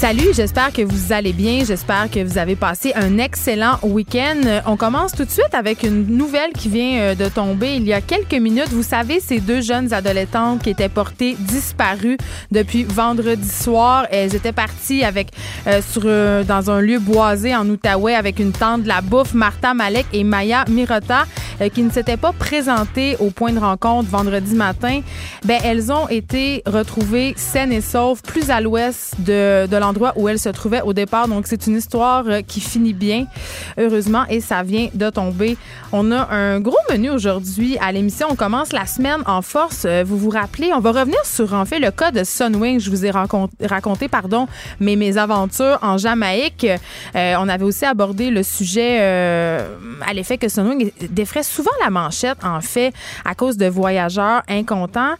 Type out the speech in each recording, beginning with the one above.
Salut, j'espère que vous allez bien. J'espère que vous avez passé un excellent week-end. On commence tout de suite avec une nouvelle qui vient euh, de tomber il y a quelques minutes. Vous savez, ces deux jeunes adolescentes qui étaient portées disparues depuis vendredi soir. Elles étaient parties avec euh, sur euh, dans un lieu boisé en Outaouais avec une tente de la bouffe. Martha Malek et Maya Mirota qui ne s'étaient pas présentées au point de rencontre vendredi matin. Ben elles ont été retrouvées saines et sauves plus à l'ouest de, de endroit où elle se trouvait au départ. Donc, c'est une histoire euh, qui finit bien, heureusement, et ça vient de tomber. On a un gros menu aujourd'hui à l'émission. On commence la semaine en force. Euh, vous vous rappelez, on va revenir sur, en fait, le cas de Sunwing. Je vous ai raconté, pardon, mes, mes aventures en Jamaïque. Euh, on avait aussi abordé le sujet à l'effet que Sunwing défrait souvent la manchette, en fait, à cause de voyageurs incontents.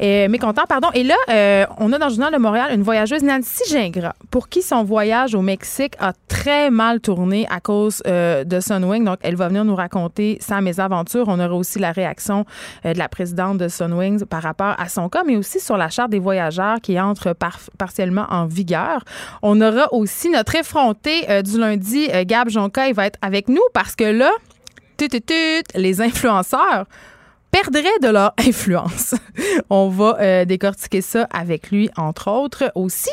Euh, pardon. Et là, euh, on a dans le Journal de Montréal une voyageuse, Nancy Gingras, pour qui son voyage au Mexique a très mal tourné à cause euh, de Sunwing. Donc, elle va venir nous raconter sa mésaventure. On aura aussi la réaction de la présidente de Sunwing par rapport à son cas, mais aussi sur la charte des voyageurs qui entre partiellement en vigueur. On aura aussi notre effronté du lundi, Gab Jonca, va être avec nous parce que là, tut, les influenceurs perdraient de leur influence. On va euh, décortiquer ça avec lui, entre autres. Aussi,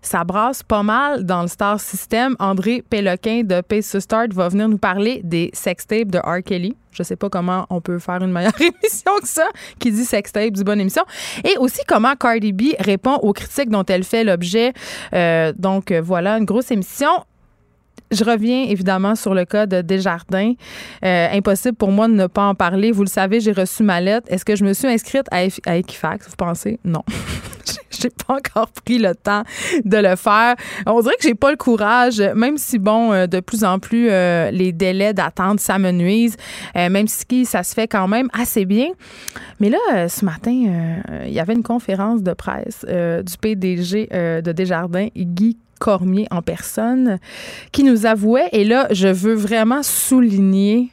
ça brasse pas mal dans le Star System. André Péloquin de Pace to Start va venir nous parler des sextapes de R. Kelly. Je sais pas comment on peut faire une meilleure émission que ça, qui dit sextape, du bonne émission. Et aussi comment Cardi B répond aux critiques dont elle fait l'objet. Euh, donc voilà, une grosse émission. Je reviens évidemment sur le cas de Desjardins. Euh, impossible pour moi de ne pas en parler. Vous le savez, j'ai reçu ma lettre. Est-ce que je me suis inscrite à, Equifax, vous pensez? Non. j'ai pas encore pris le temps de le faire. On dirait que j'ai pas le courage, même si bon, euh, de plus en plus euh, les délais d'attente ça même si ça se fait quand même assez bien. Mais là, ce matin, il y avait une conférence de presse du PDG de Desjardins, Guy Cormier en personne, qui nous avouait, et là, je veux vraiment souligner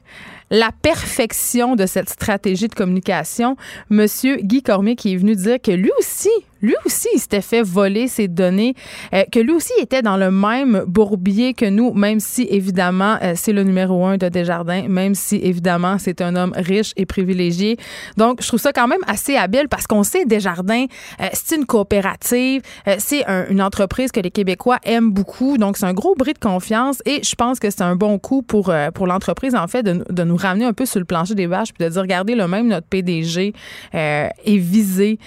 la perfection de cette stratégie de communication. Monsieur Guy Cormier qui est venu dire que lui aussi, lui aussi, il s'était fait voler ses données, euh, que lui aussi était dans le même bourbier que nous, même si évidemment euh, c'est le numéro un de Desjardins, même si évidemment c'est un homme riche et privilégié. Donc, je trouve ça quand même assez habile parce qu'on sait Desjardins, euh, c'est une coopérative, c'est une entreprise que les Québécois aiment beaucoup. Donc, c'est un gros bris de confiance et je pense que c'est un bon coup pour, pour l'entreprise, en fait, de, de, nous ramener un peu sur le plancher des vaches puis de dire, regardez, le même notre PDG est visé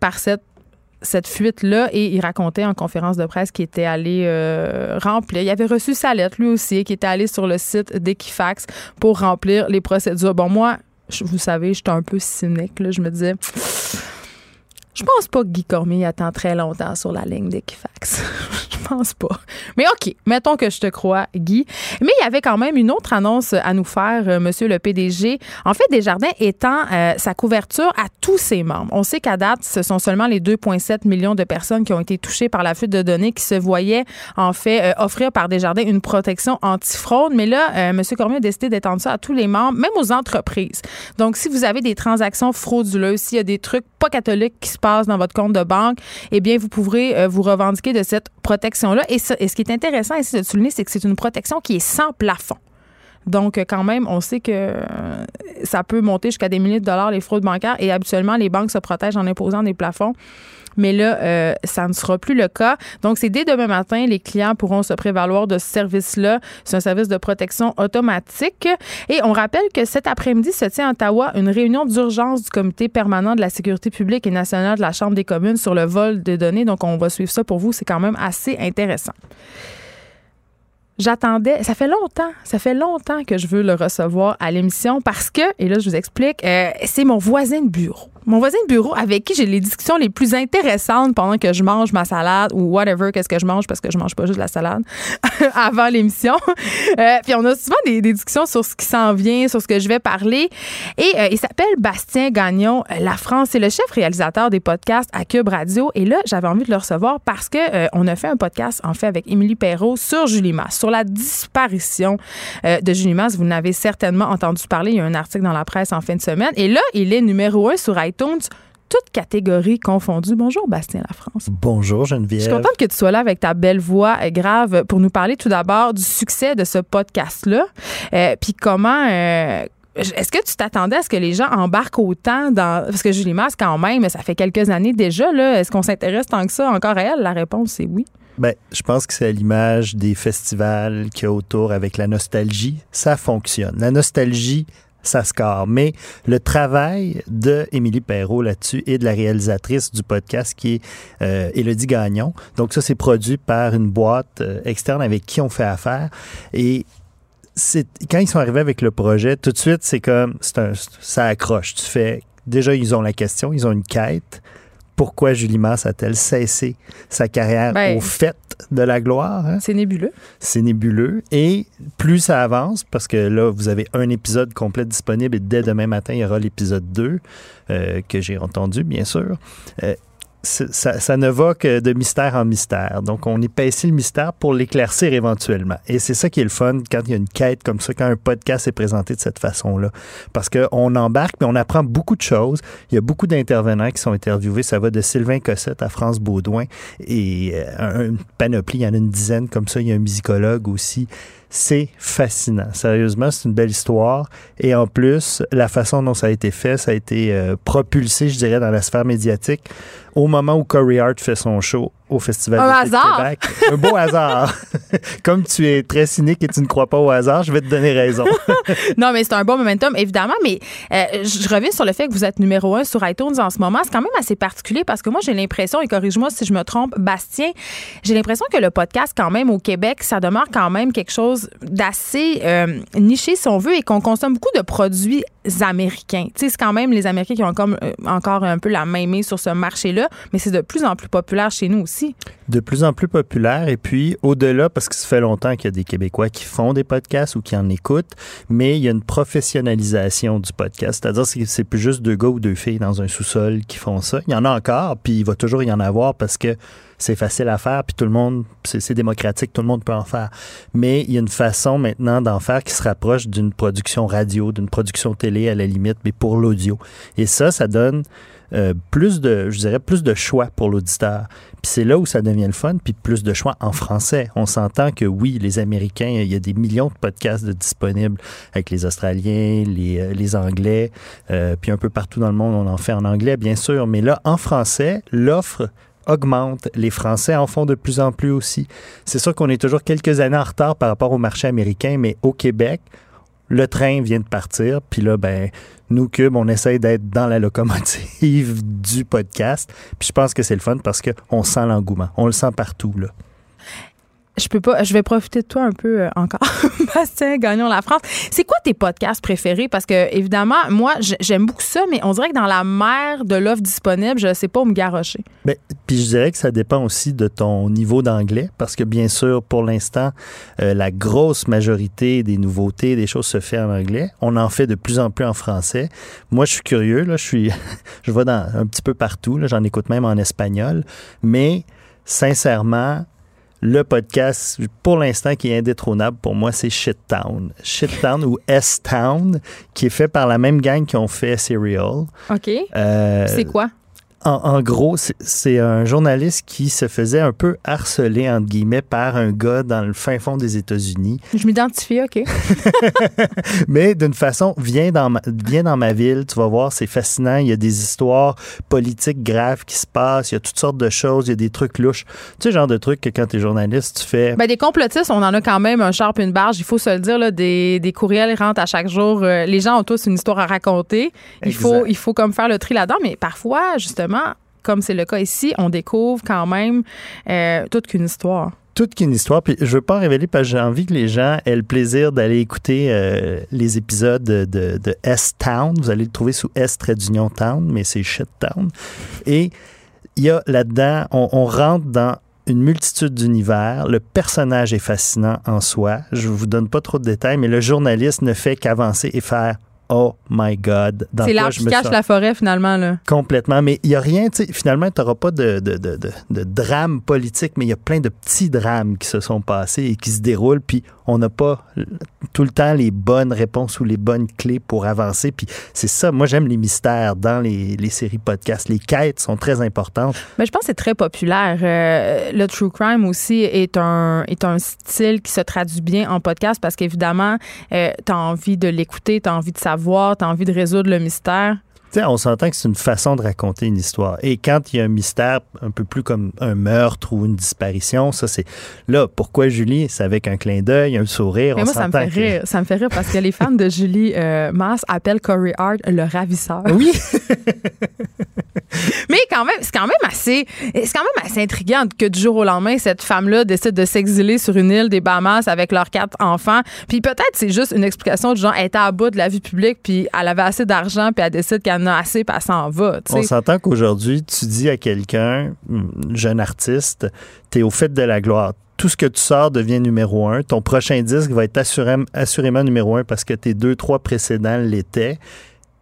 par cette cette fuite-là et il racontait en conférence de presse qu'il était allé euh, remplir. Il avait reçu sa lettre, lui aussi, qui était allé sur le site d'Equifax pour remplir les procédures. Bon, moi, vous savez, j'étais un peu cynique. Là. Je me disais, je pense pas que Guy Cormier attend très longtemps sur la ligne d'Equifax. je pense pas. Mais OK, mettons que je te crois, Guy. Mais il y avait quand même une autre annonce à nous faire, euh, monsieur le PDG. En fait, Desjardins étend euh, sa couverture à tous ses membres. On sait qu'à date, ce sont seulement les 2,7 millions de personnes qui ont été touchées par la fuite de données qui se voyaient, en fait, euh, offrir par Desjardins une protection anti-fraude. Mais là, monsieur Cormier a décidé d'étendre ça à tous les membres, même aux entreprises. Donc, si vous avez des transactions frauduleuses, s'il y a des trucs pas catholiques qui se dans votre compte de banque, eh bien, vous pourrez euh, vous revendiquer de cette protection-là. Et, ce qui est intéressant ici de souligner, c'est que c'est une protection qui est sans plafond. Donc, quand même, on sait que euh, ça peut monter jusqu'à des milliers de dollars les fraudes bancaires et habituellement, les banques se protègent en imposant des plafonds. Mais là, euh, ça ne sera plus le cas. Donc, c'est dès demain matin, les clients pourront se prévaloir de ce service-là. C'est un service de protection automatique. Et on rappelle que cet après-midi se tient à Ottawa une réunion d'urgence du comité permanent de la sécurité publique et nationale de la Chambre des communes sur le vol de données. Donc, on va suivre ça pour vous. C'est quand même assez intéressant j'attendais, ça fait longtemps, ça fait longtemps que je veux le recevoir à l'émission parce que, et là je vous explique, euh, c'est mon voisin de bureau. Mon voisin de bureau avec qui j'ai les discussions les plus intéressantes pendant que je mange ma salade ou whatever, qu'est-ce que je mange parce que je mange pas juste la salade avant l'émission. Euh, puis on a souvent des, discussions sur ce qui s'en vient, sur ce que je vais parler. Et euh, il s'appelle Bastien Gagnon La France. C'est le chef réalisateur des podcasts à Cube Radio. Et là, j'avais envie de le recevoir parce que euh, on a fait un podcast en fait avec Émilie Perrault sur Julie Masse, sur la disparition de Julie Masse. Vous n'avez certainement entendu parler. Il y a un article dans la presse en fin de semaine. Et là, il est numéro un sur iTunes toutes catégories confondues. Bonjour, Bastien La France. Bonjour, Geneviève. Je suis contente que tu sois là avec ta belle voix grave pour nous parler tout d'abord du succès de ce podcast-là. Euh, puis comment. Euh, est-ce que tu t'attendais à ce que les gens embarquent autant dans. Parce que Julie Masse, quand même, ça fait quelques années déjà, là. Est-ce qu'on s'intéresse tant que ça encore à elle? La réponse, c'est oui. Ben, je pense que c'est à l'image des festivals qu'il y a autour avec la nostalgie. Ça fonctionne. La nostalgie ça score. Mais le travail de Émilie Perrault là-dessus et de la réalisatrice du podcast qui est euh, Élodie Gagnon. Donc ça, c'est produit par une boîte euh, externe avec qui on fait affaire. Et quand ils sont arrivés avec le projet, tout de suite, c'est comme, c'est ça accroche. Tu fais, déjà, ils ont la question, ils ont une quête pourquoi Julie Masse a-t-elle cessé sa carrière ben, au fait de la gloire? Hein? C'est nébuleux. C'est nébuleux. Et plus ça avance, parce que là, vous avez un épisode complet disponible et dès demain matin, il y aura l'épisode 2 euh, que j'ai entendu, bien sûr. Euh, ça, ne va que de mystère en mystère. Donc, on épaissit le mystère pour l'éclaircir éventuellement. Et c'est ça qui est le fun quand il y a une quête comme ça, quand un podcast est présenté de cette façon-là. Parce qu'on embarque, mais on apprend beaucoup de choses. Il y a beaucoup d'intervenants qui sont interviewés. Ça va de Sylvain Cossette à France Baudouin et euh, une panoplie, il y en a une dizaine comme ça. Il y a un musicologue aussi. C'est fascinant. Sérieusement, c'est une belle histoire. Et en plus, la façon dont ça a été fait, ça a été euh, propulsé, je dirais, dans la sphère médiatique au moment où Corey Hart fait son show au Festival de Québec. Un beau hasard. Comme tu es très cynique et tu ne crois pas au hasard, je vais te donner raison. non, mais c'est un bon momentum, évidemment. Mais euh, je reviens sur le fait que vous êtes numéro un sur iTunes en ce moment. C'est quand même assez particulier parce que moi, j'ai l'impression, et corrige-moi si je me trompe, Bastien, j'ai l'impression que le podcast, quand même, au Québec, ça demeure quand même quelque chose d'assez euh, niché, si on veut, et qu'on consomme beaucoup de produits américains. Tu sais, c'est quand même les Américains qui ont encore, euh, encore un peu la main sur ce marché-là, mais c'est de plus en plus populaire chez nous aussi. De plus en plus populaire. Et puis, au-delà, parce que ça fait longtemps qu'il y a des Québécois qui font des podcasts ou qui en écoutent, mais il y a une professionnalisation du podcast. C'est-à-dire que c'est plus juste deux gars ou deux filles dans un sous-sol qui font ça. Il y en a encore, puis il va toujours y en avoir parce que c'est facile à faire, puis tout le monde, c'est démocratique, tout le monde peut en faire. Mais il y a une façon maintenant d'en faire qui se rapproche d'une production radio, d'une production télé à la limite, mais pour l'audio. Et ça, ça donne euh, plus de, je dirais, plus de choix pour l'auditeur. Puis c'est là où ça devient le fun, puis plus de choix en français. On s'entend que oui, les Américains, il y a des millions de podcasts disponibles avec les Australiens, les, euh, les Anglais, euh, puis un peu partout dans le monde, on en fait en anglais, bien sûr. Mais là, en français, l'offre augmente. Les Français en font de plus en plus aussi. C'est sûr qu'on est toujours quelques années en retard par rapport au marché américain, mais au Québec, le train vient de partir, puis là, ben, nous, Cube, on essaye d'être dans la locomotive du podcast. Puis je pense que c'est le fun parce qu'on sent l'engouement. On le sent partout, là je peux pas, je vais profiter de toi un peu euh, encore. Bastien, gagnons la France. C'est quoi tes podcasts préférés? Parce que, évidemment, moi, j'aime beaucoup ça, mais on dirait que dans la mer de l'offre disponible, je sais pas où me garrocher. Bien, puis je dirais que ça dépend aussi de ton niveau d'anglais, parce que, bien sûr, pour l'instant, euh, la grosse majorité des nouveautés, des choses se fait en anglais. On en fait de plus en plus en français. Moi, je suis curieux, là, je suis, je vais dans un petit peu partout, j'en écoute même en espagnol, mais sincèrement, le podcast, pour l'instant, qui est indétrônable pour moi, c'est Shittown. Shittown ou S-Town, qui est fait par la même gang qui ont fait Serial. OK. Euh, c'est quoi? En, gros, c'est un journaliste qui se faisait un peu harceler, entre guillemets, par un gars dans le fin fond des États-Unis. Je m'identifie, OK. Mais d'une façon, viens dans, ma, viens dans ma ville, tu vas voir, c'est fascinant. Il y a des histoires politiques graves qui se passent, il y a toutes sortes de choses, il y a des trucs louches. Tu sais, genre de trucs que quand tu es journaliste, tu fais. Ben, des complotistes, on en a quand même un sharp, une barge, il faut se le dire, là, des, des courriels rentrent à chaque jour. Euh, les gens ont tous une histoire à raconter. Il faut, il faut comme faire le tri là-dedans, mais parfois, justement, comme c'est le cas ici, on découvre quand même euh, toute qu'une histoire. toute qu'une histoire. Puis je veux pas en révéler parce que j'ai envie que les gens aient le plaisir d'aller écouter euh, les épisodes de, S-Town. Vous allez le trouver sous S trait d'union Town, mais c'est Shit Town. Et il y a là-dedans, on, on rentre dans une multitude d'univers. Le personnage est fascinant en soi. Je vous donne pas trop de détails, mais le journaliste ne fait qu'avancer et faire Oh my God. Dans C'est l'arbre je qui me cache la forêt, finalement. Là. Complètement. Mais il n'y a rien, tu sais, finalement, tu n'auras pas de, de, de, de, de drame politique, mais il y a plein de petits drames qui se sont passés et qui se déroulent, puis on n'a pas tout le temps les bonnes réponses ou les bonnes clés pour avancer. Puis c'est ça, moi j'aime les mystères dans les, les séries podcasts. Les quêtes sont très importantes. Mais je pense que c'est très populaire. Euh, le true crime aussi est un, est un style qui se traduit bien en podcast parce qu'évidemment, euh, tu as envie de l'écouter, tu as envie de savoir, as envie de résoudre le mystère. On s'entend que c'est une façon de raconter une histoire. Et quand il y a un mystère un peu plus comme un meurtre ou une disparition, ça c'est là. Pourquoi Julie C'est avec un clin d'œil, un sourire. Mais on moi, ça me fait que- rire. Ça me fait rire parce que les fans de Julie euh, appellent Corey Hart le ravisseur. Oui, Mais quand même, c'est quand même assez, c'est quand même assez intriguant que du jour au lendemain, cette femme-là décide de s'exiler sur une île des Bahamas avec leurs quatre enfants. Puis peut-être c'est juste une explication du genre, elle était à bout de la vie publique, puis elle avait assez d'argent, puis elle décide qu'elle en a assez, puis elle s'en va. tu On s'entend qu'aujourd'hui, tu dis à quelqu'un, hum, jeune artiste, tu es au fait de la gloire. Tout ce que tu sors devient numéro un. Ton prochain disque va être assuré- assurément numéro un parce que tes deux, trois précédents l'étaient.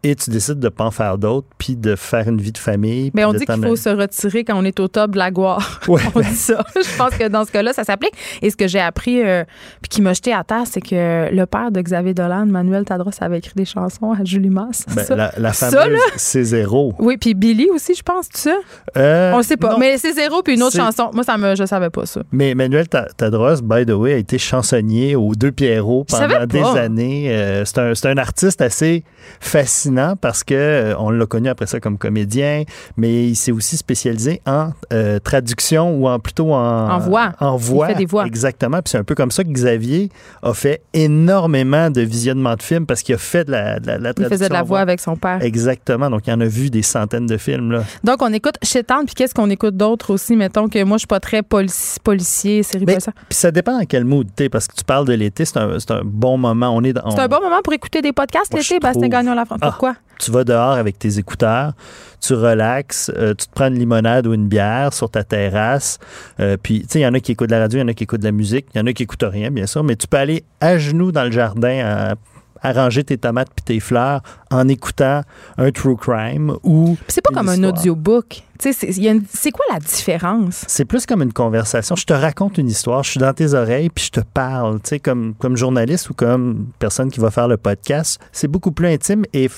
Et tu décides de pas en faire d'autres, puis de faire une vie de famille. Mais on dit qu'il faut se retirer quand on est au top de la gloire. Ouais. on dit ça. Je pense que dans ce cas-là, ça s'applique. Et ce que j'ai appris, euh, puis qui m'a jeté à terre, c'est que le père de Xavier Dolan, Manuel Tadros, avait écrit des chansons à Julie Masse. Ben, ça. la, la fameuse là? C'est zéro. Oui, puis Billy aussi, je pense, tu sais. Euh, On le sait pas. non. Mais c'est zéro, puis une autre chanson. Moi, ça me, je savais pas ça. Mais Manuel Ta- Tadros, by the way, a été chansonnier aux Deux Pierrots pendant des années. Euh, c'est un, c'est un artiste assez fascinant parce que euh, on l'a connu après ça comme comédien, mais il s'est aussi spécialisé en euh, traduction ou en plutôt en En voix. En voix. Il fait des voix. Exactement. Puis c'est un peu comme ça que Xavier a fait énormément de visionnements de films parce qu'il a fait de la, de la, de la Il traduction. faisait de la voix avec son père. Exactement. Donc, il en a vu des centaines de films. Là. Donc, on écoute Chétane, puis qu'est-ce qu'on écoute d'autre aussi? Mettons que moi, je suis pas très polici- policier, série Ben. Puis ça dépend dans quel mood t'es, parce que tu parles de l'été, c'est un, un bon moment. On est dans, C'est un bon moment pour écouter des podcasts l'été, je Bastien trouve. Gagnon La France. Ah. Tu vas dehors avec tes écouteurs, tu relaxes, euh, tu te prends une limonade ou une bière sur ta terrasse. euh, puis, tu sais, il y en a qui écoutent de la radio, il y en a qui écoutent de la musique, il y en a qui écoutent rien, bien sûr, mais tu peux aller à genoux dans le jardin à arranger tes tomates puis tes fleurs en écoutant un true crime ou C'est pas comme un histoire. audiobook. Tu sais, c'est quoi la différence? C'est plus comme une conversation. Je te raconte une histoire, je suis dans tes oreilles, puis je te parle. Tu sais, comme, comme journaliste ou comme personne qui va faire le podcast, c'est beaucoup plus intime et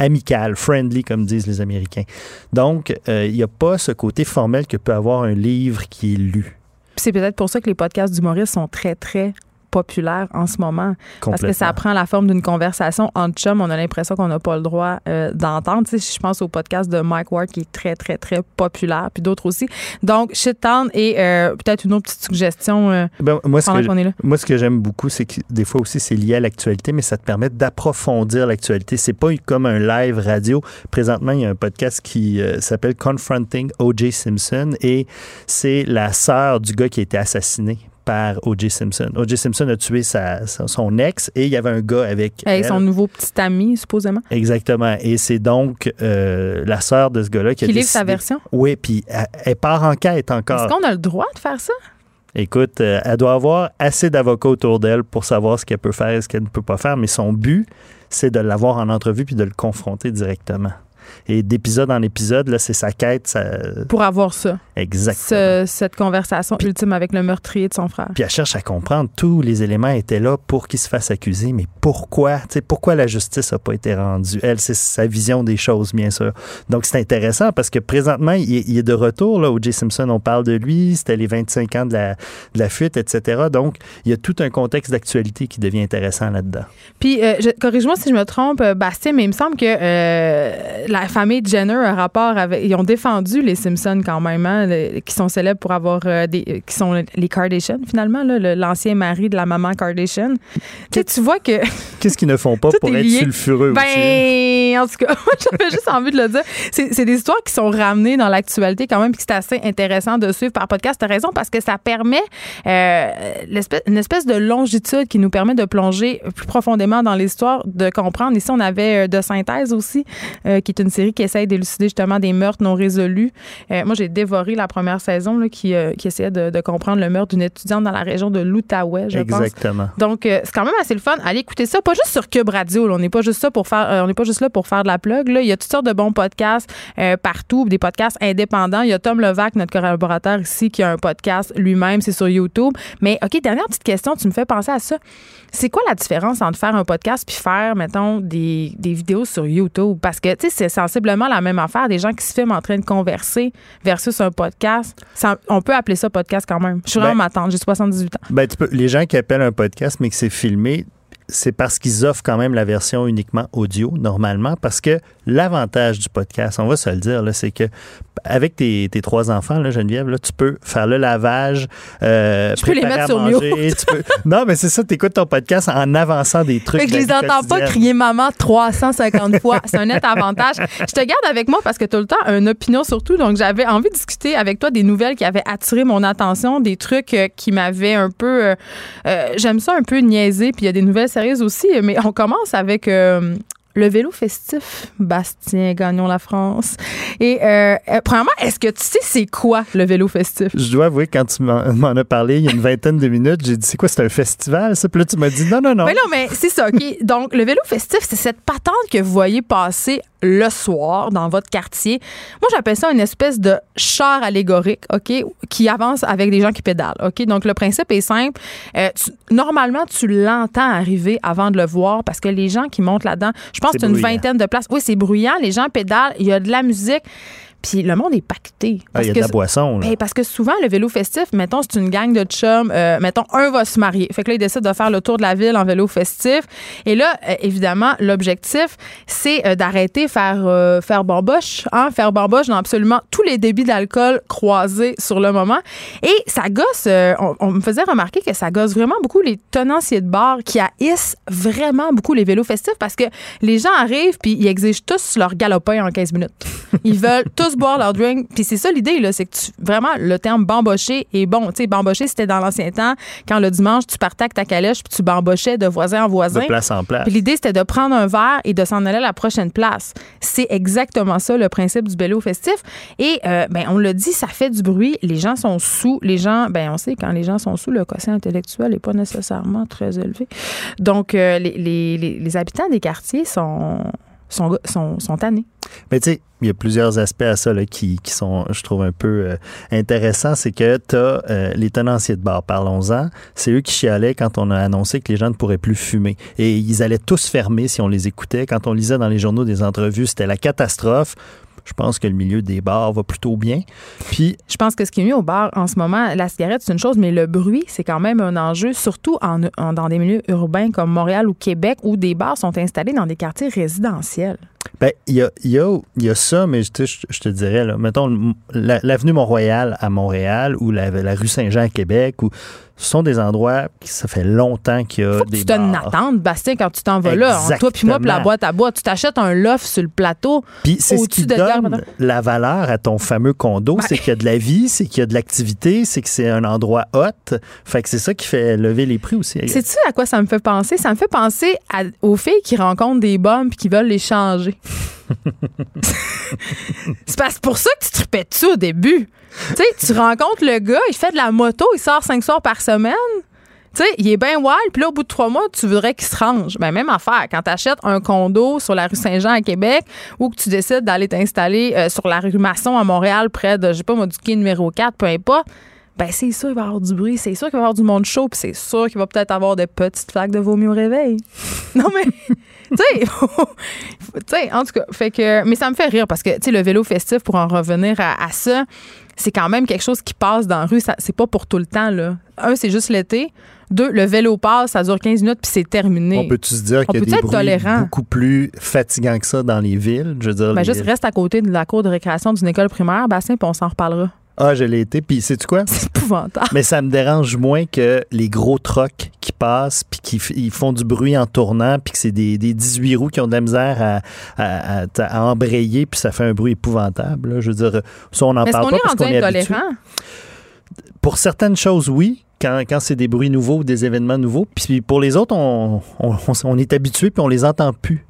amical, friendly, comme disent les Américains. Donc, euh, il n'y a pas ce côté formel que peut avoir un livre qui est lu. C'est peut-être pour ça que les podcasts d'humoristes sont très, très populaires en ce moment. Parce que ça prend la forme d'une conversation entre chums. On a l'impression qu'on n'a pas le droit euh, d'entendre. Tu sais, je pense au podcast de Mike Ward qui est très, très, très populaire, puis d'autres aussi. Donc, Shit Town et euh, peut-être une autre petite suggestion euh, Ben, moi, pendant que, qu'on est là. Moi, ce que j'aime beaucoup, c'est que des fois aussi, c'est lié à l'actualité, mais ça te permet d'approfondir l'actualité. C'est pas comme un live radio. Présentement, il y a un podcast qui s'appelle Confronting O.J. Simpson et c'est la sœur du gars qui a été assassiné par O.J. Simpson. O.J. Simpson a tué sa, son ex et il y avait un gars avec Avec elle. son nouveau petit ami, supposément. Exactement. Et c'est donc euh, la sœur de ce gars-là qui a Qui livre sa version. Oui, puis elle, elle part en quête encore. Est-ce qu'on a le droit de faire ça? Écoute, euh, elle doit avoir assez d'avocats autour d'elle pour savoir ce qu'elle peut faire et ce qu'elle ne peut pas faire, mais son but, c'est de l'avoir en entrevue puis de le confronter directement. Et d'épisode en épisode, là, c'est sa quête. Ça... Pour avoir ça. Exactement. Ce- cette conversation ultime avec le meurtrier de son frère. Puis elle cherche à comprendre. Tous les éléments étaient là pour qu'il se fasse accuser, mais pourquoi? Tu sais, pourquoi la justice n'a pas été rendue? Elle, c'est sa vision des choses, bien sûr. Donc, c'est intéressant parce que présentement, il est, il est de retour. Là, O.J. Simpson, on parle de lui. C'était les 25 ans de la, de la fuite, etc. Donc, il y a tout un contexte d'actualité qui devient intéressant là-dedans. Puis, euh, corrige-moi si je me trompe, euh, Bastien, mais il me semble que euh, la famille Jenner a rapport avec. Ils ont défendu les Simpsons quand même, hein, le- qui sont célèbres pour avoir des. euh, qui sont les Kardashian, finalement, l'ancien mari de la maman Kardashian. Tu sais, tu vois que. Qu'est-ce qu'ils ne font pas pour être sulfureux aussi? Ben, en tout cas, moi, j'avais juste envie de le dire. C'est des histoires qui sont ramenées dans l'actualité quand même, puis c'est assez intéressant de suivre par podcast. T'as raison, parce que ça permet euh, une espèce de longitude qui nous permet de plonger plus profondément dans l'histoire, de comprendre. Ici, on avait euh, De Synthèse aussi, euh, qui est une série qui essaye d'élucider justement des meurtres non résolus. Euh, moi, j'ai dévoré la première saison là, qui, euh, qui essayait de, de comprendre le meurtre d'une étudiante dans la région de l'Outaouais, je pense. Exactement. Donc, euh, c'est quand même assez le fun. Allez écouter ça, pas juste sur Cube Radio. là. On n'est pas juste ça pour faire, on n'est pas juste là pour faire de la plug. Là. Il y a toutes sortes de bons podcasts partout, des podcasts indépendants. Il y a Tom Levac, notre collaborateur ici, qui a un podcast lui-même. C'est sur YouTube. Mais ok, dernière petite question. Tu me fais penser à ça. C'est quoi la différence entre faire un podcast puis faire, mettons, des, des vidéos sur YouTube? Parce que, tu sais, c'est sensiblement la même affaire. Des gens qui se filment en train de converser versus un podcast. Ça- on peut appeler ça podcast quand même. Je suis vraiment Ben- ma tante. J'ai 78 ans. Ben, tu peux, les gens qui appellent un podcast, mais que c'est filmé, c'est parce qu'ils offrent quand même la version uniquement audio, normalement, parce que l'avantage du podcast, on va se le dire, c'est que avec tes, tes trois enfants, là, Geneviève, là, tu peux faire le lavage, euh, Je peux les préparer mettre à sur manger, tu peux- Non, mais c'est ça, tu écoutes ton podcast en avançant des trucs. Fait que je les entends pas crier maman 350 fois. C'est un net avantage. Je te garde avec moi parce que tu as le temps une opinion surtout. Donc, j'avais envie de discuter avec toi des nouvelles qui avaient attiré mon attention, des trucs euh, qui m'avaient un peu. euh, euh, J'aime ça un peu niaiser. Puis il y a des nouvelles aussi. Mais on commence avec. euh, le vélo festif, Bastien Gagnon la France. Et euh, euh, premièrement, est-ce que tu sais c'est quoi le vélo festif? Je dois avouer, quand tu m'en m'en as parlé il y a une vingtaine de minutes, j'ai dit, c'est quoi, c'est un festival, ça? Puis là, tu m'as dit, non, non, non. Mais non, mais c'est ça, OK. Donc, le vélo festif, c'est cette patente que vous voyez passer le soir dans votre quartier. Moi, j'appelle ça une espèce de char allégorique, OK, qui avance avec des gens qui pédalent, OK? Donc, le principe est simple. Euh, tu- normalement, tu l'entends arriver avant de le voir parce que les gens qui montent là-dedans, je pense que c'est une bruyant. vingtaine de places. Oui, c'est bruyant. Les gens pédalent. Il y a de la musique. Puis le monde est pacté. Ah, il y a que de la boisson, là. ben, parce que souvent, le vélo festif, mettons, c'est une gang de chums. euh, mettons, un va se marier. Fait que là, il décide de faire le tour de la ville en vélo festif. Et là, euh, évidemment, l'objectif, c'est euh, d'arrêter faire faire bamboche, hein, faire bamboche dans absolument tous les débits d'alcool croisés sur le moment. Et ça gosse, on, on me faisait remarquer que ça gosse vraiment beaucoup les tenanciers de bar qui haïssent vraiment beaucoup les vélos festifs parce que les gens arrivent puis ils exigent tous leur galopin en 15 minutes. Ils veulent tous boire leur drink. Puis c'est ça l'idée, là, c'est que tu, vraiment, le terme bambocher est bon. Tu sais, bambocher, c'était dans l'ancien temps, quand le dimanche, tu partais avec ta calèche puis tu bambochais de voisin en De voisin. place en place. Puis l'idée, c'était de prendre un verre et de s'en aller à la prochaine place. C'est exactement ça, le principe du vélo festif. Et, euh, ben, on l'a dit, ça fait du bruit. Les gens sont sous. Les gens, ben, on sait, quand les gens sont sous, le quotient intellectuel n'est pas nécessairement très élevé. Donc, euh, les, les- les- les habitants des quartiers sont, sont, sont, sont tannés. Mais tu sais, il y a plusieurs aspects à ça là, qui, qui sont, je trouve, un peu euh, intéressants. C'est que tu as les tenanciers de bar, parlons-en. C'est eux qui chialaient quand on a annoncé que les gens ne pourraient plus fumer. Et ils allaient tous fermer si on les écoutait. Quand on lisait dans les journaux des entrevues, c'était la catastrophe. Je pense que le milieu des bars va plutôt bien. Puis, Je pense que ce qui est mieux au bar en ce moment, la cigarette, c'est une chose, mais le bruit, c'est quand même un enjeu, surtout en, en- dans des milieux urbains comme Montréal ou Québec, où des bars sont installés dans des quartiers résidentiels. Ben, il y a, y, a, y a ça, mais je te, je te dirais, là, mettons, le- la- l'avenue Mont-Royal à Montréal ou la, la rue Saint-Jean à Québec, où ce sont des endroits qui ça fait longtemps qu'il y a Faut que des tu donnes une attente, Bastien, quand tu t'en vas là. Toi puis moi, puis la boîte à bois, tu t'achètes un loft sur le plateau. Puis c'est ce qui de donne la valeur à ton fameux condo, c'est qu'il y a de la vie, c'est qu'il y a de l'activité, c'est que c'est un endroit hot. Fait que c'est ça qui fait lever les prix aussi. Sais-tu à quoi ça me fait penser? Ça me fait penser à- aux filles qui rencontrent des bombes puis qui veulent les changer. C'est parce pour ça que tu tripais dessus au début. Tu sais, tu rencontres le gars, il fait de la moto, il sort cinq soirs par semaine. Tu sais, il est bien wild, puis là, au bout de trois mois, tu voudrais qu'il se range. Ben, même affaire. Quand tu achètes un condo sur la rue Saint-Jean à Québec ou que tu décides d'aller t'installer euh, sur la rue Masson à Montréal, près de, je sais pas, moi, du quai numéro 4, peu importe, ben, c'est sûr qu'il va y avoir du bruit, c'est sûr qu'il va y avoir du monde chaud, puis c'est sûr qu'il va peut-être avoir des petites flaques de vomi au réveil. non, mais, tu sais, en tout cas, fait que, mais ça me fait rire parce que, tu sais, le vélo festif, pour en revenir à, à ça, c'est quand même quelque chose qui passe dans la rue. Ça- C'est pas pour tout le temps, là. Un, c'est juste l'été. Deux, le vélo passe, ça dure 15 minutes, puis c'est terminé. On peut-tu se dire qu'il y a des être bruits tolérant? beaucoup plus fatigants que ça dans les villes? Je veux dire, Ben, les- juste reste à côté de la cour de récréation d'une école primaire, Bastien, puis on s'en reparlera. Ah, je l'ai été. Puis, sais-tu quoi? C'est épouvantable. Mais ça me dérange moins que les gros trocs qui passent, puis qui ils font du bruit en tournant, puis que c'est des, des 18 roues qui ont de la misère à, à- à- à embrayer, puis ça fait un bruit épouvantable. là. Je veux dire, ça, on n'en Est-ce parle pas parce qu'on est intolérant? Pour certaines choses, oui. Quand, quand c'est des bruits nouveaux ou des événements nouveaux. Puis pour les autres, on, on, on- est habitué puis on les entend plus.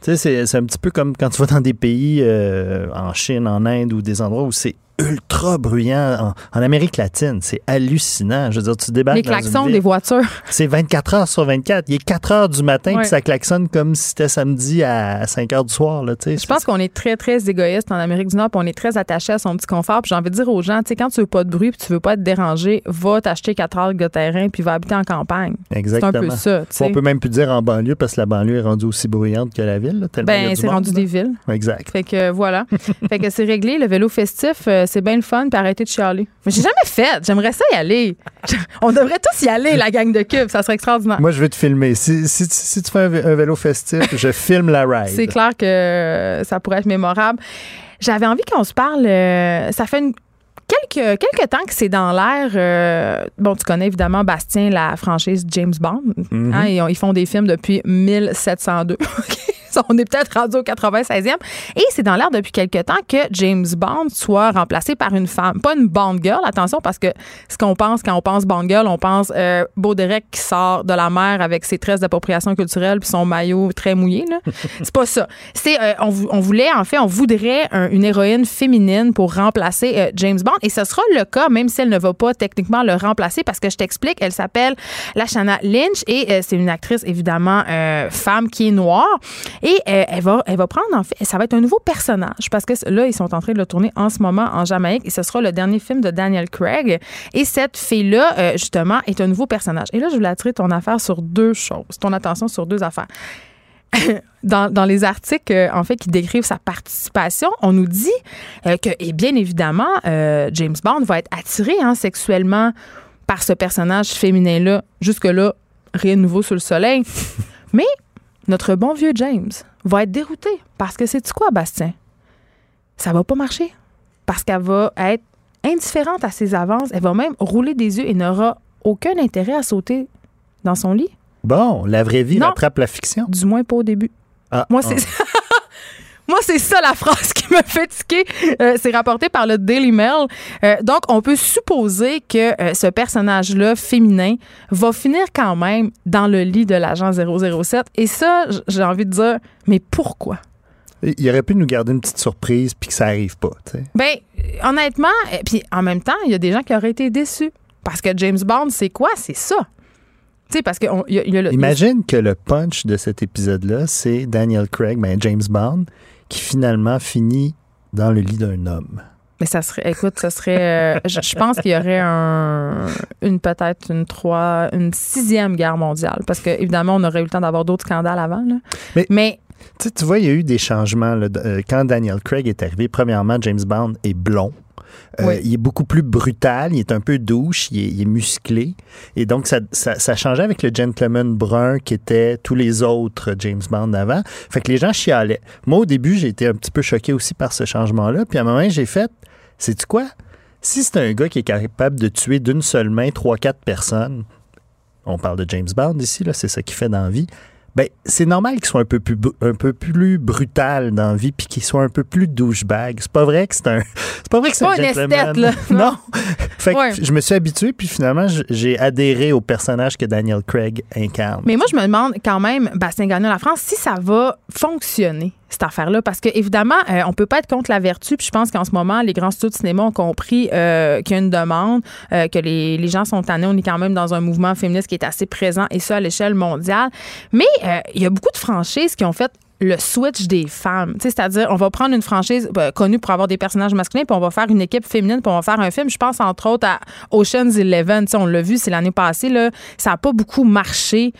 Tu sais, c'est- c'est un petit peu comme quand tu vas dans des pays, euh, en Chine, en Inde ou des endroits où c'est ultra bruyant. En, en Amérique latine, c'est hallucinant. Je veux dire, tu débarques Les klaxons des voitures. C'est 24 heures sur 24. Il est 4 heures du matin puis ça klaxonne comme si c'était samedi à 5 heures du soir. Là. Je pense qu'on est très, très égoïste en Amérique du Nord, puis on est très attaché à son petit confort. Puis j'ai envie de dire aux gens, tu sais, quand tu veux pas de bruit, puis tu veux pas être dérangé, va t'acheter 4 heures de terrain, puis va habiter en campagne. C'est un Exactement. peu ça. On peut même plus dire en banlieue parce que la banlieue est rendue aussi bruyante que la ville. là, tellement Ben, c'est rendu là. des villes. Exact. Fait que euh, voilà. fait que c'est réglé. Le vélo festif, euh, c'est bien le fun, puis arrêter de chialer. Mais j'ai jamais fait. J'aimerais ça y aller. On devrait tous y aller, la gang de cubes. Ça serait extraordinaire. Moi, je vais te filmer. Si, si, si tu fais un, vé- un vélo festif, je filme la ride. C'est clair que ça pourrait être mémorable. J'avais envie qu'on se parle. euh, ça fait une- quelques, quelques temps que c'est dans l'air. euh, bon, tu connais évidemment Bastien, la franchise James Bond. Mhm. Hein, ils, ont- ils font des films depuis 1702. On est peut-être rendu au 96e. Et c'est dans l'air depuis quelque temps que James Bond soit remplacé par une femme. Pas une Bond girl, attention, parce que ce qu'on pense quand on pense Bond girl, on pense euh, qui sort de la mer avec ses tresses d'appropriation culturelle puis son maillot très mouillé. là. C'est pas ça. C'est, euh, on, vou- on voulait, en fait, on voudrait un- une héroïne féminine pour remplacer euh, James Bond. Et ce sera le cas, même si elle ne va pas techniquement le remplacer, parce que je t'explique, elle s'appelle Lashana Lynch et euh, c'est une actrice, évidemment, femme qui est noire. Et euh, elle, va, elle va prendre, en fait, ça va être un nouveau personnage, parce que là, ils sont en train de le tourner en ce moment en Jamaïque et ce sera le dernier film de Daniel Craig. Et cette fille-là, euh, justement, est un nouveau personnage. Et là, je voulais attirer ton affaire sur deux choses, ton attention sur deux affaires dans, dans les articles, euh, en fait, qui décrivent sa participation, on nous dit euh, que, et bien évidemment, euh, James Bond va être attiré hein, sexuellement par ce personnage féminin-là. Jusque-là, rien de nouveau sous le soleil. Mais notre bon vieux James va être dérouté parce que c'est-tu quoi, Bastien? Ça va pas marcher. Parce qu'elle va être indifférente à ses avances. Elle va même rouler des yeux et n'aura aucun intérêt à sauter dans son lit. Bon, la vraie vie Non. rattrape la fiction. Du moins pas au début. Ah, Moi, ah. Moi, c'est ça la phrase qui me fait tiquer. Euh, c'est rapporté par le Daily Mail. Euh, donc, on peut supposer que euh, ce personnage-là, féminin, va finir quand même dans le lit de l'agent 007. Et ça, j'ai envie de dire, mais pourquoi? Il aurait pu nous garder une petite surprise puis que ça arrive pas. tu sais. Ben, honnêtement, et puis en même temps, il y a des gens qui auraient été déçus. Parce que James Bond, c'est quoi? C'est ça. Tu sais, parce qu'il y, a- il y a le. Imagine que le punch de cet épisode-là, c'est Daniel Craig, ben James Bond, qui finalement finit dans le lit d'un homme. Mais ça serait, écoute, ça serait. euh, je, je pense qu'il y aurait un, une peut-être une trois, une sixième guerre mondiale, parce que évidemment, on aurait eu le temps d'avoir d'autres scandales avant. Là. Mais- Mais Tu, vois, il y a eu des changements. là, euh, quand Daniel Craig est arrivé, premièrement, James Bond est blond. Euh, Oui. Il est beaucoup plus brutal, il est un peu douche, il est, il est musclé. Et donc, ça, ça, ça changeait avec le gentleman brun qui était tous les autres James Bond d'avant. Fait que les gens chialaient. Moi, au début, j'ai été un petit peu choqué aussi par ce changement-là. Puis à un moment, j'ai fait, sais-tu quoi? Si c'est un gars qui est capable de tuer d'une seule main trois, quatre personnes, on parle de James Bond ici, là, c'est ça qu'il fait dans la vie. Ben, c'est normal qu'il soit un peu plus, un peu plus brutal dans la vie puis qu'il soit un peu plus douchebag. C'est pas vrai que c'est un, c'est pas vrai que c'est Pas un esthète, là. Non. fait que Ouais. je me suis habitué puis finalement j'ai adhéré au personnage que Daniel Craig incarne. Mais moi, je me demande quand même, Bastien Gagnon la France, si ça va fonctionner, cette affaire-là. Parce que, évidemment, euh, on peut pas être contre la vertu. Puis je pense qu'en ce moment, les grands studios de cinéma ont compris euh, qu'il y a une demande, euh, que les, gens sont tannés. On est quand même dans un mouvement féministe qui est assez présent, et ça à l'échelle mondiale. Mais euh, il y a beaucoup de franchises qui ont fait le switch des femmes. C'est-à-dire, on va prendre une franchise connue pour avoir des personnages masculins, puis on va faire une équipe féminine, puis on va faire un film. Je pense entre autres à Ocean's Eleven. Tu sais, On l'a vu, c'est l'année passée. Là, ça n'a pas beaucoup marché.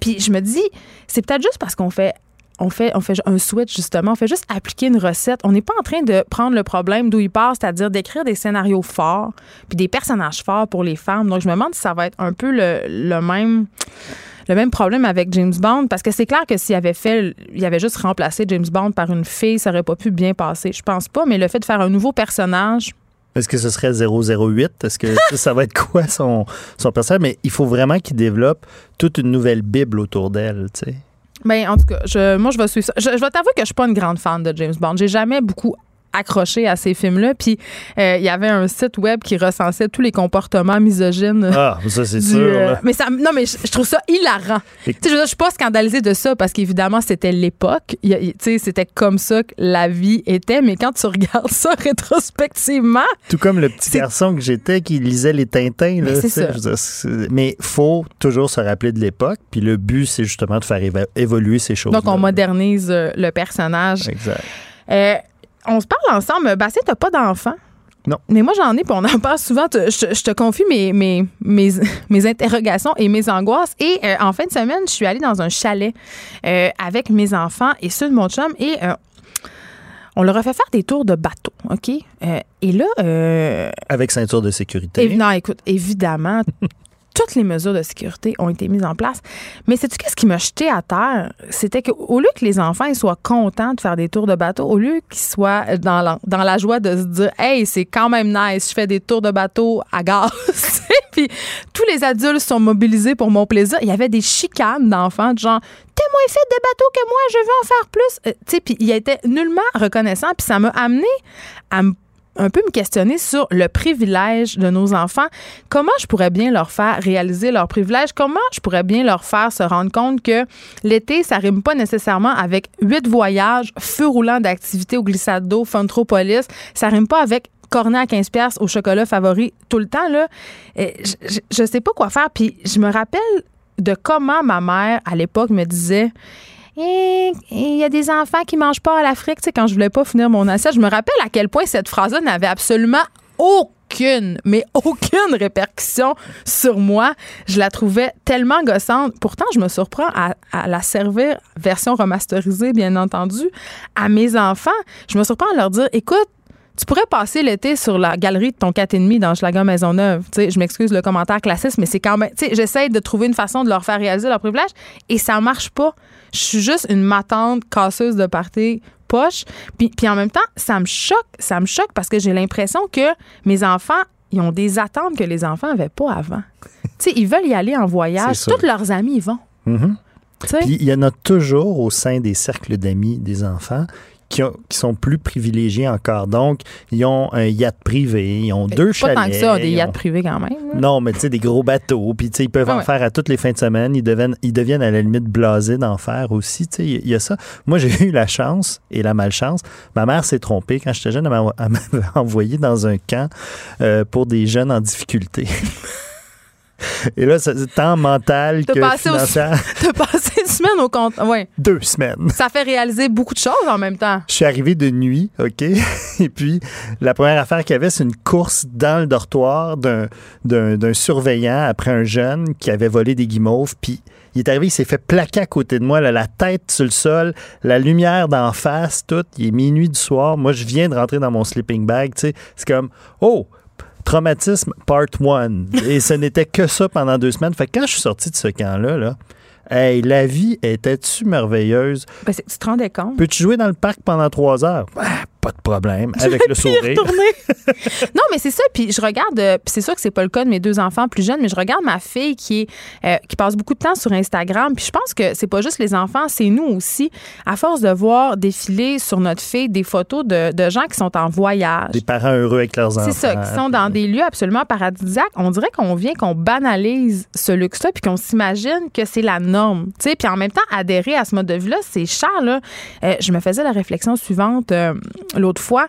Puis je me dis, c'est peut-être juste parce qu'on fait on fait, on fait un switch, justement. On fait juste appliquer une recette. On n'est pas en train de prendre le problème d'où il part, c'est-à-dire d'écrire des scénarios forts puis des personnages forts pour les femmes. Donc, je me demande si ça va être un peu le, même problème avec James Bond parce que c'est clair que s'il avait fait il avait juste remplacé James Bond par une fille ça aurait pas pu bien passer je pense pas mais le fait de faire un nouveau personnage Est-ce que ce serait 008? Est-ce que ça va être quoi son, son personnage? Mais il faut vraiment qu'il développe toute une nouvelle Bible autour d'elle, tu sais. Ben, en tout cas, je, moi, je vais suivre ça. Je, je vais t'avouer que je suis pas une grande fan de James Bond. J'ai jamais beaucoup accroché à ces films-là. Puis euh, il y avait un site web qui recensait tous les comportements misogynes. Ah, ça, c'est sûr. euh, là. mais ça, non, mais je, je trouve ça hilarant. Et- je veux dire, je suis pas scandalisée de ça parce qu'évidemment, c'était l'époque. C'était comme ça que la vie était. Mais quand tu regardes ça rétrospectivement, Tout comme le petit garçon que j'étais qui lisait les Tintins. Là, Mais ça. dire, Mais faut toujours se rappeler de l'époque. Puis le but, c'est justement de faire évoluer ces choses. donc on modernise euh, le personnage. Exact. Euh, on se parle ensemble. Bastien, t'as pas d'enfant? Non. Mais moi, j'en ai, puis on en parle souvent. Je, te- je te confie mes, mes, mes, mes interrogations et mes angoisses. Et euh, en fin de semaine, je suis allée dans un chalet euh, avec mes enfants et ceux de mon chum. Et euh, on leur a fait faire des tours de bateau, OK? Euh, et là, euh, Avec ceinture de sécurité. non, écoute, évidemment, toutes les mesures de sécurité ont été mises en place. Mais sais-tu qu'est-ce qui m'a jeté à terre? C'était qu'au lieu que les enfants soient contents de faire des tours de bateau, au lieu qu'ils soient dans la, dans la joie de se dire Hey, c'est quand même nice, je fais des tours de bateau à gaz. Puis tous les adultes sont mobilisés pour mon plaisir. Il y avait des chicanes d'enfants, de genre T'es moins fait de bateau que moi, je veux en faire plus. Euh, tu puis il était nullement reconnaissant. Puis ça m'a amené à me un peu me questionner sur le privilège de nos enfants. Comment je pourrais bien leur faire réaliser leur privilège? Comment je pourrais bien leur faire se rendre compte que l'été, ça rime pas nécessairement avec huit voyages, feu roulant d'activités au glissade d'eau, Funtropolis. Ça rime pas avec cornet à 15 pièces au chocolat favori tout le temps là. Je, je sais pas quoi faire puis je me rappelle de comment ma mère à l'époque me disait Il y a des enfants qui mangent pas à l'Afrique, tu sais, quand je voulais pas finir mon assiette. Je me rappelle à quel point cette phrase-là n'avait absolument aucune, mais aucune répercussion sur moi. Je la trouvais tellement gossante. Pourtant, je me surprends à, la servir, version remasterisée, bien entendu, à mes enfants. Je me surprends à leur dire, écoute, tu pourrais passer l'été sur la galerie de ton 4,5 dans Schlager Maisonneuve. Tu je m'excuse le commentaire classiste, mais c'est quand même. J'essaie de trouver une façon de leur faire réaliser leur privilège et ça marche pas. Je suis juste une matante casseuse de party poche. Puis, puis en même temps, ça me choque. Ça me choque parce que j'ai l'impression que mes enfants, ils ont des attentes que les enfants n'avaient pas avant. tu sais, ils veulent y aller en voyage. Tous leurs amis y vont. Mhm. Sais? Puis il y en a toujours au sein des cercles d'amis des enfants qui, ont- qui sont plus privilégiés encore. Donc, ils ont un yacht privé, ils ont deux pas chalets. tant que ça, des yachts ont- privés quand même. Non, mais tu sais, des gros bateaux. Puis, tu sais, ils peuvent Ah en ouais. faire à toutes les fins de semaine. Ils deviennent, ils deviennent à la limite blasés d'en faire aussi. Tu sais, il y a ça. Moi, j'ai eu la chance et la malchance. Ma mère s'est trompée. Quand j'étais jeune, elle m'a- elle m'avait envoyé dans un camp euh, pour des jeunes en difficulté. Et là, c'est tant mental que passé au- financière. T'as passé une semaine au compte. Ouais. Deux semaines. Ça fait réaliser beaucoup de choses en même temps. Je suis arrivé de nuit, OK? Et puis, la première affaire qu'il y avait, c'est une course dans le dortoir d'un surveillant après un jeune qui avait volé des guimauves. Puis, il est arrivé, il s'est fait plaquer à côté de moi, là, la tête sur le sol, la lumière d'en face, tout. Il est minuit du soir. Moi, je viens de rentrer dans mon sleeping bag, tu sais. C'est comme, oh! Traumatisme part one. Et ce n'était que ça pendant deux semaines. Fait que quand je suis sorti de ce camp-là, là, hey, la vie était-tu merveilleuse? Ben, tu te rendais compte? Peux-tu jouer dans le parc pendant trois heures? Ah, pas de problème. Avec le sourire. non, mais c'est ça. Puis je regarde, euh, puis c'est sûr que c'est pas le cas de mes deux enfants plus jeunes, mais je regarde ma fille qui est euh, qui passe beaucoup de temps sur Instagram. Puis je pense que c'est pas juste les enfants, c'est nous aussi. À force de voir défiler sur notre fille des photos de, de gens qui sont en voyage. Des parents heureux avec leurs enfants. C'est ça, qui sont dans des lieux absolument paradisiaques. On dirait qu'on vient qu'on banalise ce luxe-là puis qu'on s'imagine que c'est la norme. Tu sais, puis en même temps, adhérer à ce mode de vie-là, c'est cher. Là. Euh, je me faisais la réflexion suivante l'autre fois.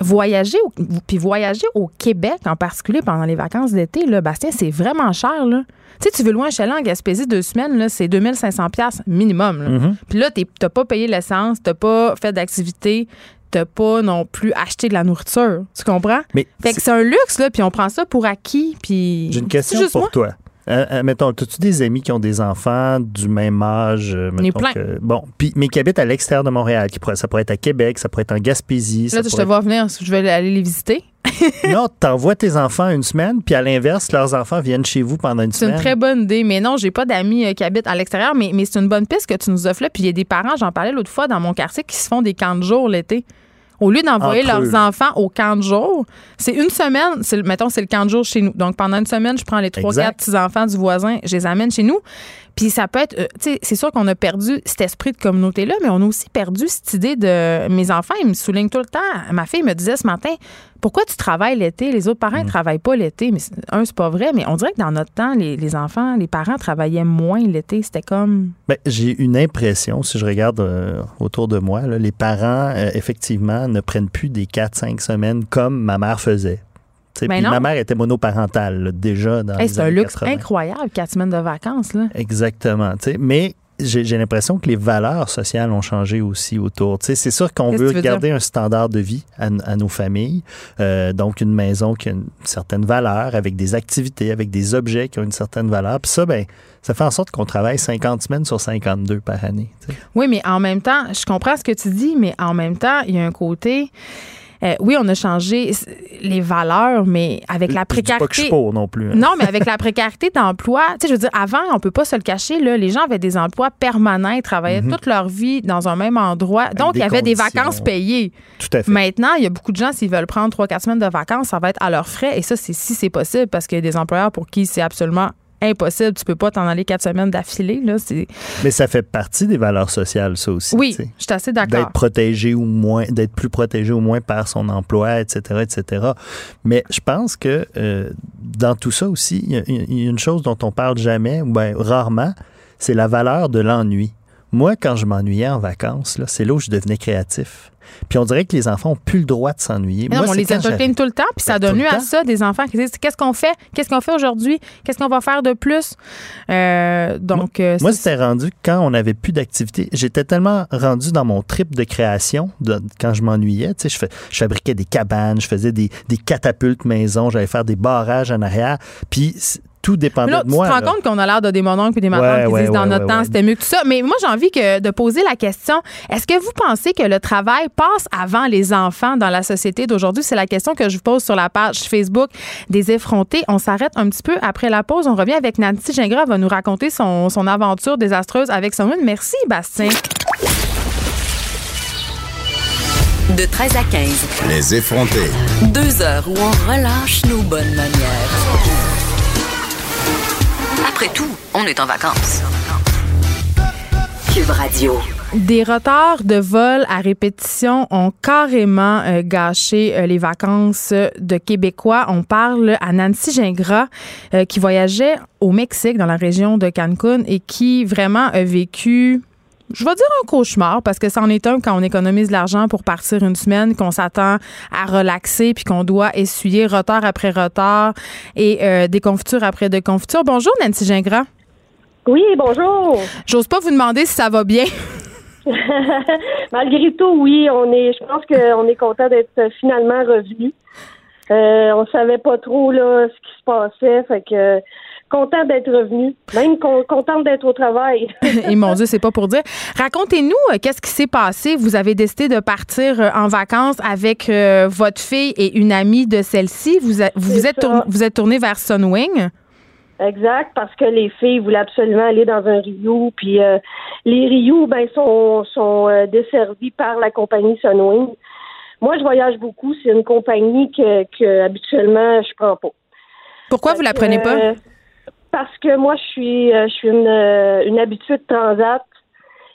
Voyager, au- puis voyager au Québec en particulier pendant les vacances d'été, là, Bastien, c'est vraiment cher. Là. Tu sais, tu veux loin un chalet en Gaspésie deux semaines, là, c'est 2500 pièces minimum. là. Mhm. Puis là, t'es- t'as pas payé l'essence, t'as pas fait d'activité, t'as pas non plus acheté de la nourriture. Tu comprends? Mais Fait que c'est un luxe, là, puis on prend ça pour acquis, puis... j'ai une question pour moi? toi. Euh, euh, mettons, as-tu des amis qui ont des enfants du même âge? euh, mettons plein. que- bon, puis, mais qui habitent à l'extérieur de Montréal. Qui pourraient- ça pourrait être à Québec, ça pourrait être en Gaspésie. Là, ça je te pourrait vois venir, je vais aller les visiter. Non, t'envoies tes enfants une semaine, puis à l'inverse, leurs enfants viennent chez vous pendant une C'est une semaine. très bonne idée. Mais non, j'ai pas d'amis euh, qui habitent à l'extérieur, mais, mais c'est une bonne piste que tu nous offres là. Puis il y a des parents, j'en parlais l'autre fois dans mon quartier, qui se font des camps de jour l'été. Au lieu d'envoyer leurs eux. enfants au camp de jour, c'est une semaine, c'est, mettons, c'est le camp de jour chez nous. Donc, pendant une semaine, je prends les trois, quatre petits-enfants du voisin, je les amène chez nous. Puis ça peut être, euh, tu sais, c'est sûr qu'on a perdu cet esprit de communauté-là, mais on a aussi perdu cette idée de. Mes enfants, ils me soulignent tout le temps. Ma fille me disait ce matin, pourquoi tu travailles l'été? Les autres parents ne travaillent pas l'été. Mais c'est- un, c'est pas vrai, mais on dirait que dans notre temps, les, les enfants, les parents travaillaient moins l'été. C'était comme. Ben, j'ai une impression, si je regarde euh, autour de moi, là, les parents, euh, effectivement, ne prennent plus des 4-5 semaines comme ma mère faisait. Ben ma mère était monoparentale là, déjà dans Hey, c'est un luxe 80. incroyable, quatre semaines de vacances, là. Exactement. Mais j'ai l'impression que les valeurs sociales ont changé aussi autour. Tu sais, C'est sûr qu'on veut garder un standard de vie à, à nos familles. Euh, donc, une maison qui a une certaine valeur, avec des activités, avec des objets qui ont une certaine valeur. Puis ça, ben, ça fait en sorte qu'on travaille 50 semaines sur 52 par année. Oui, mais en même temps, je comprends ce que tu dis, mais en même temps, il y a un côté. Euh, oui, on a changé les valeurs, mais avec la dis pas que je suis précarité. pauvre non plus. hein. Non, mais avec la précarité d'emploi, tu sais, je veux dire, avant, on peut pas se le cacher, là, les gens avaient des emplois permanents, ils travaillaient toute leur vie dans un même endroit. Donc, il y Mhm. avait des vacances payées. Tout à fait. Maintenant, il y a beaucoup de gens, s'ils veulent prendre 3-4 semaines de vacances, ça va être à leurs frais. Et ça, c'est si c'est possible, parce qu'il y a des employeurs pour qui c'est absolument impossible. Tu peux pas t'en aller 4 semaines d'affilée. Là, c'est... Mais ça fait partie des valeurs sociales, ça aussi. Oui, je suis assez d'accord. d'être protégé ou moins, d'être plus protégé au moins par son emploi, etc., etc. Mais je pense que euh, dans tout ça aussi, il y, a- il y a une chose dont on parle jamais, ou ben, rarement, c'est la valeur de l'ennui. Moi, quand je m'ennuyais en vacances, c'est là où je devenais créatif. Puis on dirait que les enfants ont plus le droit de s'ennuyer. On les entertaine tout le temps, puis ça le lieu à ça, des enfants qui disent qu'est-ce qu'on fait, qu'est-ce qu'on fait aujourd'hui, qu'est-ce qu'on va faire de plus. Euh, donc, euh, Moi, c'est- c'était rendu quand on n'avait plus d'activité. J'étais tellement rendu dans mon trip de création de- quand je m'ennuyais. Tu sais, je, fabriquais des cabanes, je faisais des, des catapultes maison, j'allais faire des barrages en arrière. Puis tout dépendait là, de moi. tu te rends là. compte qu'on a l'air de des mononcles et des matantes Ouais, qui ouais, disent dans ouais, notre ouais, temps ouais. c'était mieux que tout ça. Mais moi, j'ai envie que, de poser la question est-ce que vous pensez que le travail passe avant les enfants dans la société d'aujourd'hui? C'est la question que je vous pose sur la page Facebook des effrontés. On s'arrête un petit peu après la pause. On revient avec Nancy Gingras. Elle va nous raconter son, son aventure désastreuse avec son une. Merci, Bastien. De 13 à 15, Les effrontés. deux heures où on relâche nos bonnes manières. Après tout, on est en vacances. Cube Radio. Des retards de vol à répétition ont carrément euh, gâché euh, les vacances de Québécois. On parle à Nancy Gingras euh, qui voyageait au Mexique dans la région de Cancun et qui vraiment a vécu je vais dire un cauchemar parce que c'en est un quand on économise de l'argent pour partir une semaine, qu'on s'attend à relaxer puis qu'on doit essuyer retard après retard et euh, des confitures après des confitures. Bonjour Nancy Gingras. Oui, bonjour. J'ose pas vous demander si ça va bien. Malgré tout, oui, on est. Je pense qu'on est content d'être finalement revenu. Euh, on savait pas trop là ce qui se passait, fait que content d'être revenu, même con- content d'être au travail. Et mon Dieu, c'est pas pour dire. Racontez-nous euh, qu'est-ce qui s'est passé? Vous avez décidé de partir euh, en vacances avec euh, votre fille et une amie de celle-ci. Vous a- vous, êtes tourné, vous êtes tourné vers Sunwing? exact, parce que les filles voulaient absolument aller dans un Rio, puis euh, les Rio, ben sont sont euh, desservis par la compagnie Sunwing. Moi, je voyage beaucoup. C'est une compagnie que, que habituellement je prends pas. Pourquoi vous la prenez pas? Euh, parce que moi, je suis, euh, je suis une, euh, une habituée de transat.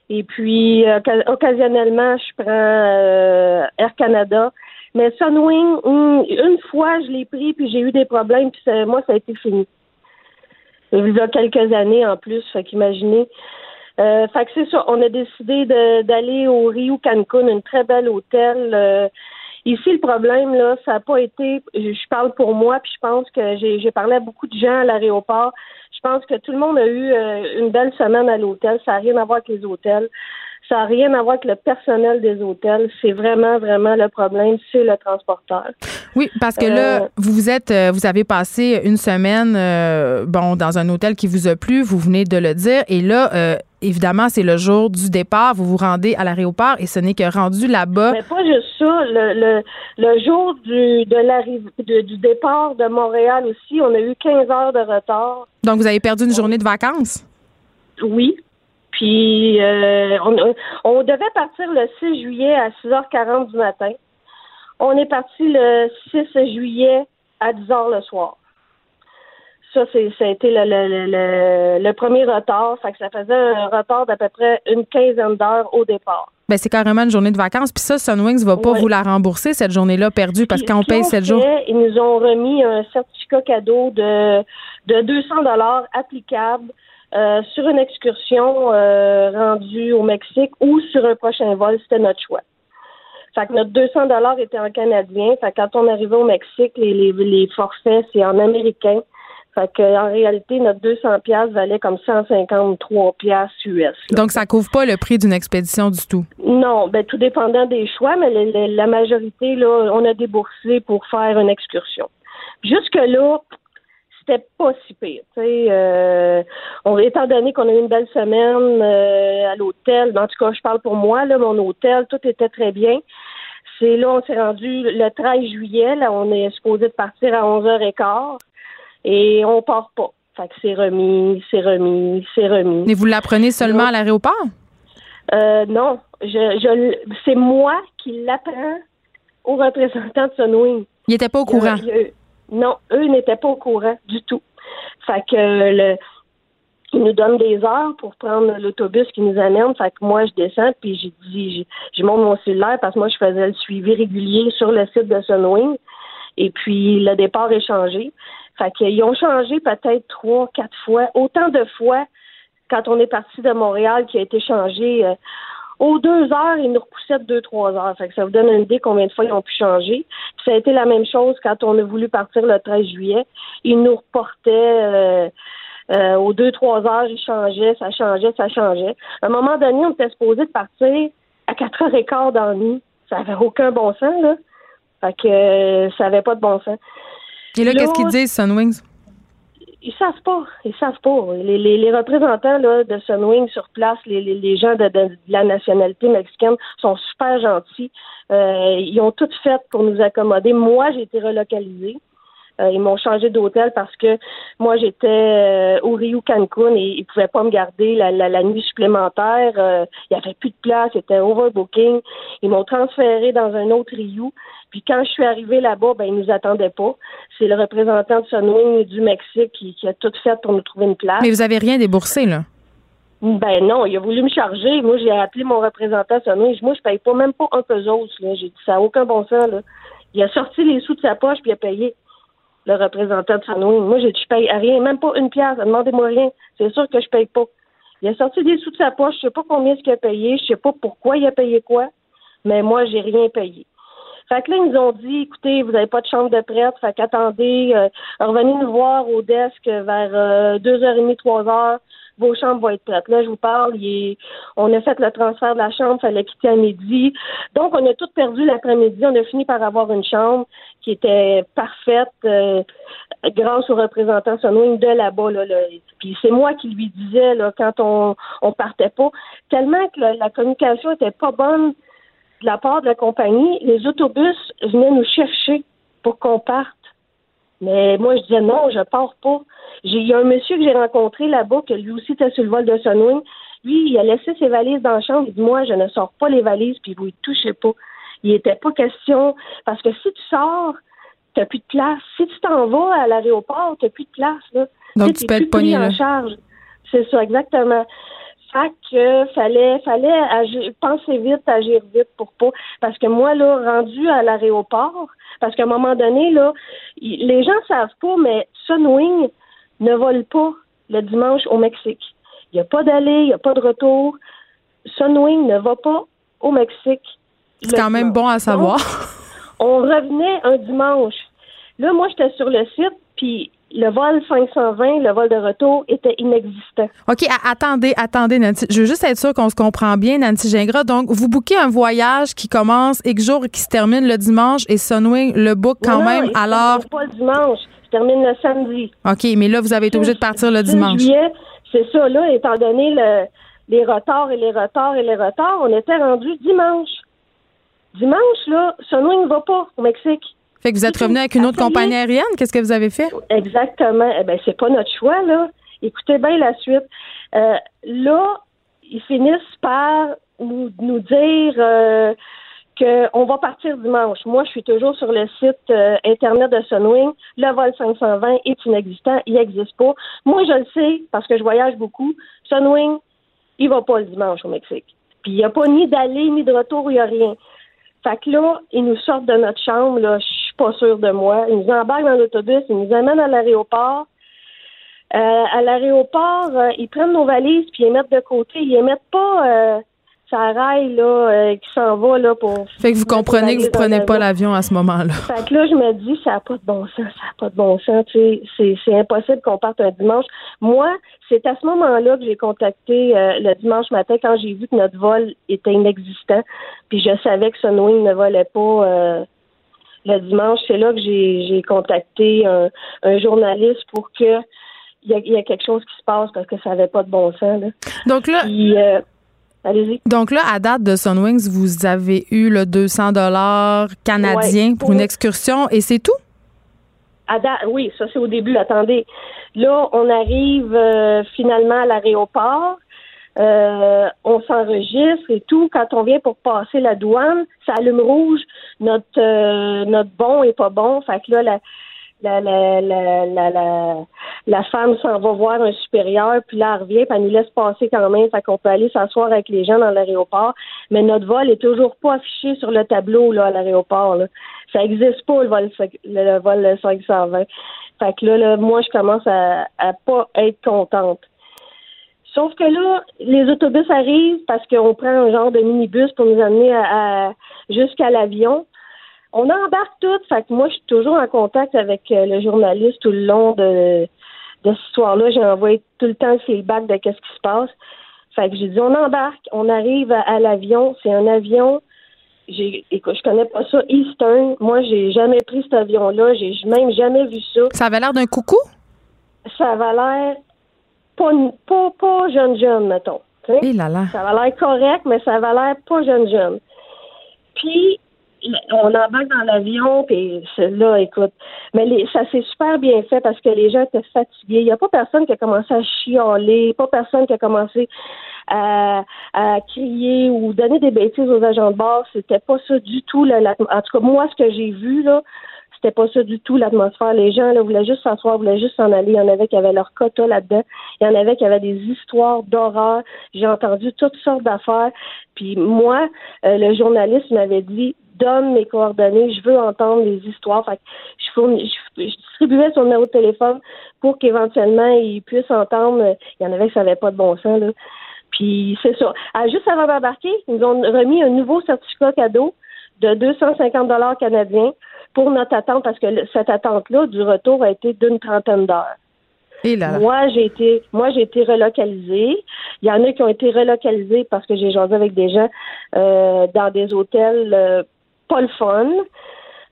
Et puis, euh, occa- occasionnellement, je prends euh, Air Canada. Mais Sunwing, hum, une fois, je l'ai pris, puis j'ai eu des problèmes, puis moi, ça a été fini. Il y a quelques années en plus, fait qu'imaginez. Euh, fait que c'est ça, on a décidé d'aller au Rio Cancun, un très bel hôtel. euh, Ici, le problème, là, ça n'a pas été. Je parle pour moi, puis je pense que j'ai j'ai parlé à beaucoup de gens à l'aéroport. Je pense que tout le monde a eu euh, une belle semaine à l'hôtel. Ça n'a rien à voir avec les hôtels. Ça n'a rien à voir avec le personnel des hôtels. C'est vraiment, vraiment le problème, c'est le transporteur. Oui, parce que là, Euh, vous vous êtes, euh, vous avez passé une semaine, euh, bon, dans un hôtel qui vous a plu. Vous venez de le dire, et là, euh, évidemment, c'est le jour du départ. Vous vous rendez à l'aéroport, et ce n'est que rendu là-bas. Mais pas juste ça. Le, le, le jour du, de du départ de Montréal aussi, on a eu 15 heures de retard. Donc, vous avez perdu une journée de vacances? Oui. Puis euh, on, on devait partir le 6 juillet à 6h40 du matin. On est parti le 6 juillet à 10 heures le soir. Ça, c'est, ça a été le, le, le, le premier retard. Fait que ça faisait un retard d'à peu près une quinzaine d'heures au départ. Ben, c'est carrément une journée de vacances. Puis ça, Sunwings va pas vous la rembourser, cette journée-là perdue, parce que quand on Ce qu'ils paye 7 jours. Ils nous ont remis un certificat cadeau de, de 200 dollars applicable euh, sur une excursion euh, rendue au Mexique ou sur un prochain vol. C'était notre choix. Fait que notre 200 dollars était en canadien. Fait que quand on arrivait au Mexique, les, les, les forfaits, c'est en américain. Fait que, en réalité, notre 200 pièces valait comme 153 pièces US. là. Donc, ça couvre pas le prix d'une expédition du tout? Non, ben tout dépendant des choix, mais le- le- la majorité, là, on a déboursé pour faire une excursion. Jusque-là, c'était pas si pire. Euh, on, étant donné qu'on a eu une belle semaine euh, à l'hôtel, en tout cas, je parle pour moi, là, mon hôtel, tout était très bien. C'est là, on s'est rendu le 13 juillet, là, on est supposé de partir à 11h15 et on part pas. Fait que c'est remis, c'est remis, c'est remis. Mais vous l'apprenez seulement à l'aéroport? Euh, non, je, je, c'est moi qui l'apprends aux représentants de Sunwing. Il était pas au courant? non, eux n'étaient pas au courant du tout. Fait que le, ils nous donnent des heures pour prendre l'autobus qui nous amène. Fait que moi, je descends, puis j'ai dit, je monte mon cellulaire parce que moi, je faisais le suivi régulier sur le site de Sunwing. Et puis, le départ est changé. Fait qu'ils ont changé peut-être trois, quatre fois, autant de fois quand on est parti de Montréal qui a été changé. euh, aux deux heures, ils nous repoussaient de deux, trois heures. Fait que ça vous donne une idée combien de fois ils ont pu changer. Puis ça a été la même chose quand on a voulu partir le 13 juillet. Ils nous reportaient euh, euh, aux deux, trois heures, ils changeaient, ça changeait, ça changeait. À un moment donné, on était supposé de partir à quatre heures et quart dans. Ça avait aucun bon sens, là. Fait que euh, ça avait pas de bon sens. Et là, Là- qu'est-ce qu'ils disent, Sunwings? Ils savent pas. Ils savent pas. Les, les, les représentants là, de Sunwing sur place, les, les, les gens de, de- de la nationalité mexicaine sont super gentils. Euh, ils ont tout fait pour nous accommoder. Moi, j'ai été relocalisée. Euh, ils m'ont changé d'hôtel parce que moi j'étais euh, au Rio Cancun et ils pouvaient pas me garder la, la, la nuit supplémentaire. Euh, il y avait plus de place, c'était overbooking. Ils m'ont transféré dans un autre Rio. Puis quand je suis arrivée là-bas, ben ils nous attendaient pas. C'est le représentant de Sunwing du Mexique qui, qui a tout fait pour nous trouver une place. Mais vous avez rien déboursé, là? Ben non, il a voulu me charger. Moi, j'ai appelé mon représentant Sunwing. Moi, je paye pas même pas un pesos. Là. J'ai dit ça n'a aucun bon sens. Là. Il a sorti les sous de sa poche puis il a payé le représentant de Sanoé. Moi, je ne paye à rien, même pas une pièce. Demandez-moi rien. C'est sûr que je paye pas. Il a sorti des sous de sa poche. Je ne sais pas combien ce qu'il a payé. Je ne sais pas pourquoi il a payé quoi. Mais moi, j'ai rien payé. Fait que là, ils nous ont dit, écoutez, vous n'avez pas de chambre de prêtre, fait qu'attendez, euh, revenez nous voir au desk vers euh, 2h30, 3h vos chambres vont être prêtes. Là, je vous parle, il est- on a fait le transfert de la chambre, fallait quitter à midi. Donc, on a tout perdu l'après-midi. On a fini par avoir une chambre qui était parfaite euh, grâce au représentant Sunwing de là-bas. Là. Puis c'est moi qui lui disais là, quand on, on partait pas, tellement que la communication était pas bonne de la part de la compagnie, les autobus venaient nous chercher pour qu'on parte. Mais moi, je disais non, je pars pas. Il y a un monsieur que j'ai rencontré là-bas, que lui aussi était sur le vol de Sunwing. Lui, il a laissé ses valises dans la chambre. Il dit, moi, je ne sors pas les valises, puis vous y touchez pas. Il n'était pas question. Parce que si tu sors, tu n'as plus de place. Si tu t'en vas à l'aéroport, tu n'as plus de place. Là. Donc, sais, tu t'es peux plus être pris en charge. C'est ça, exactement. Fait que fallait, fallait agir, penser vite, agir vite pour pas. Parce que moi, là, rendu à l'aéroport, parce qu'à un moment donné, là, les gens savent pas, mais Sunwing ne vole pas le dimanche au Mexique. Il n'y a pas d'aller, il n'y a pas de retour. Sunwing ne va pas au Mexique. C'est quand même bon à savoir. On revenait un dimanche. Là, moi, j'étais sur le site, puis le vol 520, le vol de retour, était inexistant. OK, attendez, attendez, Nancy. Je veux juste être sûre qu'on se comprend bien, Nancy Gingras. Donc, vous bouquez un voyage qui commence X jours et qui se termine le dimanche et Sunwing le book quand Non, même. Alors, pas le dimanche. Se termine le samedi. OK, mais là, vous avez été obligé de partir le 6 dimanche. juillet, c'est ça, là, étant donné le- les retards et les retards et les retards, on était rendu dimanche. Dimanche, là, Sunwing ne va pas au Mexique. Fait que vous êtes revenu avec une autre compagnie aérienne? Qu'est-ce que vous avez fait? Exactement. Eh ben, c'est pas notre choix, là. Écoutez bien la suite. Euh, là, ils finissent par nous, nous dire euh, qu'on va partir dimanche. Moi, je suis toujours sur le site euh, internet de Sunwing. Le vol 520 est inexistant, il n'existe pas. Moi, je le sais parce que je voyage beaucoup. Sunwing, il va pas le dimanche au Mexique. Puis il n'y a pas ni d'aller ni de retour, il n'y a rien. Fait que là, ils nous sortent de notre chambre, là, je suis pas sûre de moi. Ils nous embarquent dans l'autobus, ils nous amènent à l'aéroport. Euh, à l'aéroport, euh, ils prennent nos valises puis ils les mettent de côté. Ils les mettent pas euh, ça rail là, euh, qui s'en va là pour. Fait que vous comprenez que vous prenez pas l'avion à ce moment-là. Fait que là, je me dis, ça n'a pas de bon sens, ça n'a pas de bon sens. Tu sais, c'est impossible qu'on parte un dimanche. Moi, c'est à ce moment-là que j'ai contacté euh, le dimanche matin quand j'ai vu que notre vol était inexistant. Puis je savais que Sunwing ne volait pas. Euh, le dimanche, c'est là que j'ai contacté un, un journaliste pour que il y, a, quelque chose qui se passe parce que ça n'avait pas de bon sens. Là. Donc là. Euh, allez-y. Donc là, à date de Sunwings, vous avez eu le 200 dollars canadiens pour, une excursion et c'est tout? À date, oui, ça c'est au début. Attendez. Là, on arrive euh, finalement à l'aéroport. Euh, on s'enregistre et tout. Quand on vient pour passer la douane, ça allume rouge. Notre notre bon est pas bon. Fait que là, la, la, la, la, la, la, femme s'en va voir un supérieur, puis là, elle revient, puis elle nous laisse passer quand même, fait qu'on peut aller s'asseoir avec les gens dans l'aéroport. Mais notre vol est toujours pas affiché sur le tableau là, à l'aéroport. Là. Ça n'existe pas, le vol, le, vol 520. Fait que là, moi, je commence à, à pas être contente. Sauf que là, les autobus arrivent parce qu'on prend un genre de minibus pour nous amener à jusqu'à l'avion on embarque tout. Fait que moi, je suis toujours en contact avec euh, le journaliste tout le long de, de cette histoire-là. J'ai envoyé tout le temps le feedback de qu'est-ce qui se passe. Fait que j'ai dit, on embarque, on arrive à, l'avion. C'est un avion. J'ai, écoute, je connais pas ça, Eastern. Moi, j'ai jamais pris cet avion-là. J'ai même jamais vu ça. Ça avait l'air d'un coucou? Ça avait l'air pas, pas, pas jeune jeune, mettons. Eh là là. Ça avait l'air correct, mais ça avait l'air pas jeune jeune. Puis on embarque dans l'avion, puis là, écoute, mais ça s'est super bien fait parce que les gens étaient fatigués. Il n'y a pas personne qui a commencé à chialer, pas personne qui a commencé à, crier ou donner des bêtises aux agents de bord. C'était pas ça du tout. en tout cas, moi, ce que j'ai vu, là, c'était pas ça du tout l'atmosphère. Les gens là, voulaient juste s'asseoir, voulaient juste s'en aller. Il y en avait qui avaient leur quota là-dedans. Il y en avait qui avaient des histoires d'horreur. J'ai entendu toutes sortes d'affaires. Puis moi, euh, le journaliste m'avait dit donne mes coordonnées, je veux entendre les histoires. Fait je, je, distribuais son numéro de téléphone pour qu'éventuellement il puisse entendre. Il y en avait qui savaient pas de bon sens, là. Puis c'est ça. Juste avant d'embarquer, ils nous ont remis un nouveau certificat cadeau de 250 dollars canadiens pour notre attente parce que cette attente-là du retour a été d'une trentaine d'heures. Moi, j'ai été, moi, j'ai été relocalisée. Il y en a qui ont été relocalisés parce que j'ai jasé avec des gens euh, dans des hôtels euh, pas le fun.